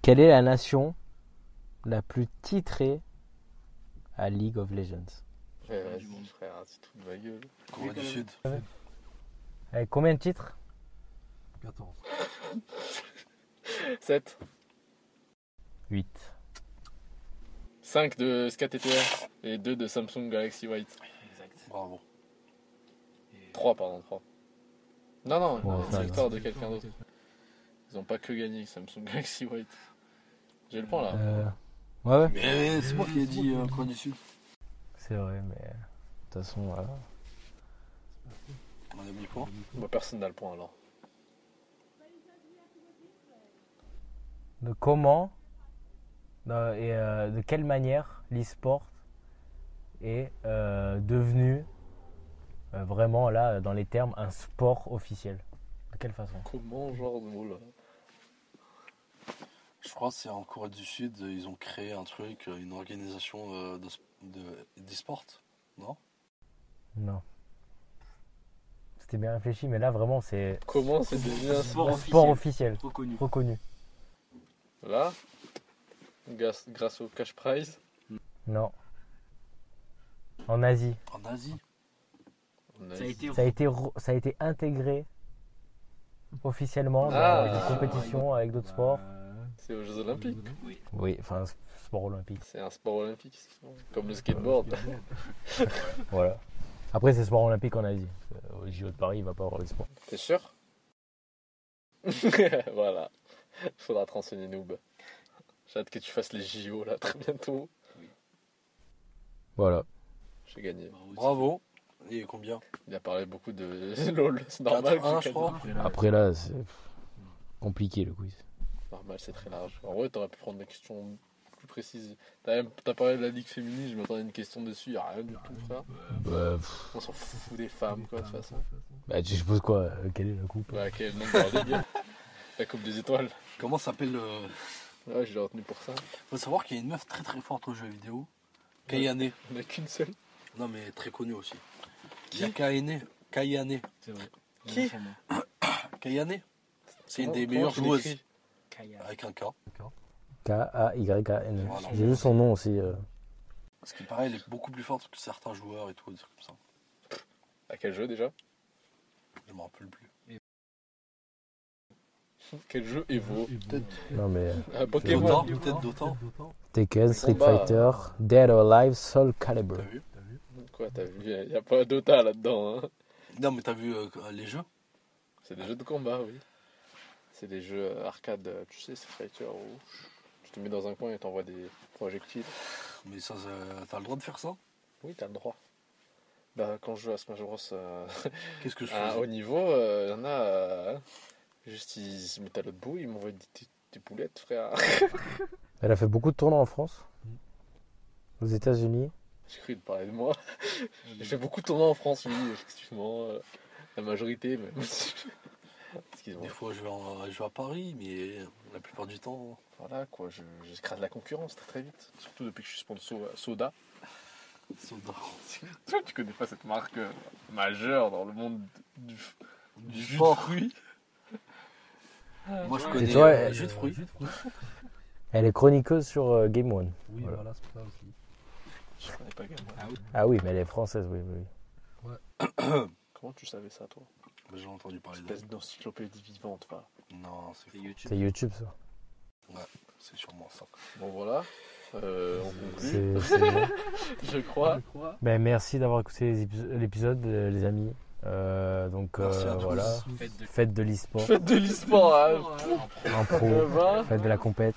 [SPEAKER 1] Quelle est la nation la plus titrée à League of Legends
[SPEAKER 3] Ouais,
[SPEAKER 5] du monde.
[SPEAKER 3] frère, tu te fous de ma gueule.
[SPEAKER 2] Corée du Sud.
[SPEAKER 1] Avec combien de titres?
[SPEAKER 4] 14.
[SPEAKER 3] 7.
[SPEAKER 1] 8.
[SPEAKER 3] 5 de SKTTR et 2 de Samsung Galaxy White.
[SPEAKER 5] Exact.
[SPEAKER 2] Bravo.
[SPEAKER 5] Et-
[SPEAKER 3] 3, pardon, 3. Non, non,
[SPEAKER 1] Bon,
[SPEAKER 3] une
[SPEAKER 1] enfin,
[SPEAKER 3] victoire de quelqu'un d'autre. Ils ont pas que gagné Samsung Galaxy White. J'ai le point là.
[SPEAKER 1] Euh, ouais, ouais.
[SPEAKER 2] Mais c'est moi qui ai dit euh, Corée du Sud.
[SPEAKER 1] C'est vrai, mais de toute façon, voilà.
[SPEAKER 2] On a demi-point.
[SPEAKER 3] Moi, personne n'a le point alors.
[SPEAKER 1] De comment euh, et euh, de quelle manière l'e-sport est euh, devenu euh, vraiment là, dans les termes, un sport officiel? De quelle façon?
[SPEAKER 3] Comment, genre de mots là?
[SPEAKER 2] Je crois que c'est en Corée du Sud, ils ont créé un truc, une organisation euh, de, de, d'e-sport, non?
[SPEAKER 1] Non. C'était bien réfléchi, mais là vraiment c'est
[SPEAKER 3] Comment c'est devenu un
[SPEAKER 5] Sport
[SPEAKER 1] un
[SPEAKER 5] officiel?
[SPEAKER 1] sport officiel,
[SPEAKER 5] Reconnu.
[SPEAKER 1] reconnu.
[SPEAKER 3] Là? Grâce, grâce au cash prize?
[SPEAKER 1] Non. En Asie.
[SPEAKER 2] En Asie?
[SPEAKER 5] Ça a été
[SPEAKER 1] Ça a été, re- ça a été intégré officiellement dans
[SPEAKER 3] Ah.
[SPEAKER 1] des compétitions avec d'autres sports.
[SPEAKER 3] C'est aux Jeux Olympiques.
[SPEAKER 1] Oui, enfin s- sport olympique.
[SPEAKER 3] C'est un sport olympique, comme le skateboard.
[SPEAKER 1] Voilà. Après c'est sport olympique en Asie. Que Au JO de Paris, il va pas avoir les sports.
[SPEAKER 3] T'es sûr? Voilà. Faudra te renseigner, Noob. J'ai hâte que tu fasses les JO là très bientôt.
[SPEAKER 1] Voilà.
[SPEAKER 3] J'ai gagné.
[SPEAKER 2] Bravo. Et combien?
[SPEAKER 3] Il a parlé beaucoup de LOL, c'est normal.
[SPEAKER 2] 4-1,
[SPEAKER 3] que
[SPEAKER 2] je crois.
[SPEAKER 1] Après là, c'est compliqué le quiz.
[SPEAKER 3] Normal, c'est très large. En vrai, t'aurais pu prendre des questions plus précises. T'as même- t'as parlé de la Ligue féminine, je m'attendais à une question dessus, y a rien du tout, frère.
[SPEAKER 1] Bah,
[SPEAKER 3] On s'en fout des femmes, quoi, de toute façon.
[SPEAKER 1] bah, tu supposes quoi euh, Quelle est la coupe
[SPEAKER 3] Ouais, quel nom de la Coupe des Étoiles.
[SPEAKER 2] Comment s'appelle le.
[SPEAKER 3] Ouais, je l'ai retenu pour ça.
[SPEAKER 2] Faut savoir qu'il y a une meuf très très forte aux jeux vidéo. Kayane.
[SPEAKER 3] Il n'y a qu'une seule.
[SPEAKER 2] Non mais très connue aussi. Il y a Kayane. Kayane.
[SPEAKER 5] C'est vrai.
[SPEAKER 3] Qui?
[SPEAKER 2] Kayane C'est une des meilleures joueuses.
[SPEAKER 5] Kaya.
[SPEAKER 2] Avec un K.
[SPEAKER 1] K-A-Y-A-N.
[SPEAKER 2] Voilà.
[SPEAKER 1] J'ai vu son nom aussi. euh.
[SPEAKER 2] Ce qui paraît, elle est beaucoup plus forte que certains joueurs et tout, des trucs comme ça.
[SPEAKER 3] À quel jeu déjà?
[SPEAKER 2] Je me rappelle plus.
[SPEAKER 3] Quel jeu Evo
[SPEAKER 1] Non mais euh,
[SPEAKER 3] Ah, Pokémon
[SPEAKER 2] Dota, peut-être Dota.
[SPEAKER 1] Tekken, Street
[SPEAKER 3] Combat.
[SPEAKER 1] Fighter, Dead or Alive, Soul Calibur.
[SPEAKER 2] T'as vu?
[SPEAKER 3] Quoi, t'as vu? Il n'y a pas Dota là-dedans. Hein.
[SPEAKER 2] Non mais t'as vu euh, les jeux?
[SPEAKER 3] C'est des jeux de combat, oui. C'est des jeux euh, arcade, euh, tu sais, Street Fighter où tu te mets dans un coin et t'envoies des projectiles.
[SPEAKER 2] Mais ça, ça- t'as le droit de faire ça?
[SPEAKER 3] Oui, t'as le droit. Bah, quand je joue à Smash Bros euh,
[SPEAKER 2] Qu'est-ce que je
[SPEAKER 3] à
[SPEAKER 2] fais
[SPEAKER 3] haut niveau, il y en a. euh, juste, ils se mettent à l'autre bout, ils m'envoient des, des- des boulettes, frère.
[SPEAKER 1] Elle a fait beaucoup de tournois en France, aux États-Unis.
[SPEAKER 3] J'ai cru de parler de moi. J'ai fait beaucoup de tournois en France, oui, effectivement. la majorité, même.
[SPEAKER 2] Des fois je vais, en- je vais à Paris, mais la plupart du temps.
[SPEAKER 3] Voilà, quoi, je- j'écrase la concurrence très très vite. Surtout depuis que je suis sponsor euh, Soda.
[SPEAKER 2] Soda.
[SPEAKER 3] Toi, tu connais pas cette marque euh, majeure dans le monde du, du jus de fruits
[SPEAKER 2] Moi je connais
[SPEAKER 1] toi,
[SPEAKER 2] euh,
[SPEAKER 1] elle-
[SPEAKER 2] jus de fruits.
[SPEAKER 1] Elle est chroniqueuse sur euh, Game One.
[SPEAKER 4] Oui,
[SPEAKER 1] Voilà.
[SPEAKER 4] voilà, c'est ça aussi.
[SPEAKER 3] Je connais pas Game Boy.
[SPEAKER 1] Ah oui, mais elle est française, oui. oui.
[SPEAKER 3] Comment tu savais ça, toi?
[SPEAKER 2] J'ai entendu parler d'elle.
[SPEAKER 3] Espèce d'encyclopédie vivante, va.
[SPEAKER 2] Non, c'est.
[SPEAKER 5] YouTube.
[SPEAKER 1] C'est YouTube ça.
[SPEAKER 2] C'est sûrement ça.
[SPEAKER 3] Bon, voilà. Euh, on conclut,
[SPEAKER 1] C'est- c'est bon.
[SPEAKER 3] je crois.
[SPEAKER 1] Ben, merci d'avoir écouté les épis- l'épisode, euh, les amis. Euh, donc euh, voilà,
[SPEAKER 5] Faites de
[SPEAKER 1] l'e-sport
[SPEAKER 3] Faites de l'e-sport, hein.
[SPEAKER 1] en pro,
[SPEAKER 3] Ça va
[SPEAKER 1] faites de la compète,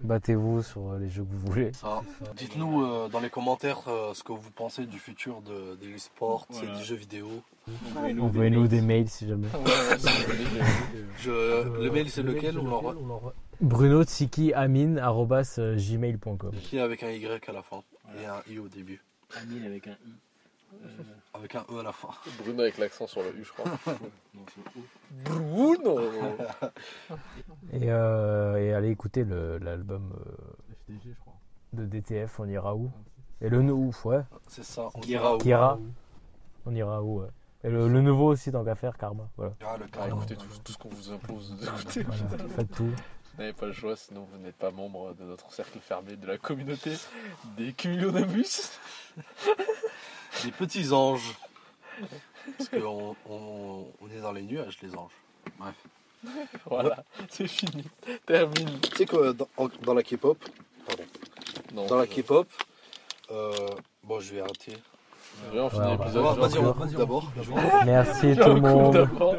[SPEAKER 1] battez-vous sur les jeux que vous voulez.
[SPEAKER 2] Dites-nous euh, dans les commentaires euh, ce que vous pensez du futur de, de l'e-sport,
[SPEAKER 5] Voilà.
[SPEAKER 2] et des jeux vidéo.
[SPEAKER 1] Envoyez-nous des mails si jamais.
[SPEAKER 2] Je, le mail c'est lequel on l'envoie
[SPEAKER 1] Bruno Tsiki Amin arobase, euh, gmail.com.
[SPEAKER 2] Avec un Y à la fin et un I au début.
[SPEAKER 5] Amine avec un I. Euh,
[SPEAKER 2] Avec un E à la fin.
[SPEAKER 3] Bruno avec l'accent sur le U, je crois.
[SPEAKER 5] donc c'est O.
[SPEAKER 3] Bruno
[SPEAKER 1] Et, euh, et allez écouter l'album euh,
[SPEAKER 4] FDG, je crois.
[SPEAKER 1] de DTF, on ira où Et le ouf, ouais.
[SPEAKER 2] C'est ça. On ira où
[SPEAKER 1] Kira, on ira où ouais. Et le, le nouveau aussi, tant qu'à faire, Karma. Voilà.
[SPEAKER 2] Ah, le
[SPEAKER 3] Ah,
[SPEAKER 2] carré.
[SPEAKER 3] écoutez tout, tout ce qu'on vous impose d'écouter.
[SPEAKER 1] Voilà. Faites tout.
[SPEAKER 3] Vous n'avez pas le choix, sinon vous n'êtes pas membre de notre cercle fermé de la communauté des cumulonabus.
[SPEAKER 2] Des petits anges. Parce qu'on on, on est dans les nuages, les anges. Bref.
[SPEAKER 3] Voilà, c'est fini. Termine.
[SPEAKER 2] Tu sais que dans, en- dans la K-pop, pardon,
[SPEAKER 3] Non,
[SPEAKER 2] dans la
[SPEAKER 3] je-
[SPEAKER 2] K-pop, euh, bon, je vais arrêter.
[SPEAKER 3] Viens, on finit
[SPEAKER 1] Ouais,
[SPEAKER 3] l'épisode.
[SPEAKER 2] Vas-y,
[SPEAKER 3] genre.
[SPEAKER 2] on coupe d'abord.
[SPEAKER 1] Merci tout le monde.
[SPEAKER 3] d'abord.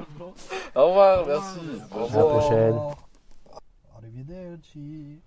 [SPEAKER 3] Au revoir, merci.
[SPEAKER 2] Au
[SPEAKER 1] À la
[SPEAKER 2] revoir.
[SPEAKER 1] prochaine.
[SPEAKER 4] Arrivederci.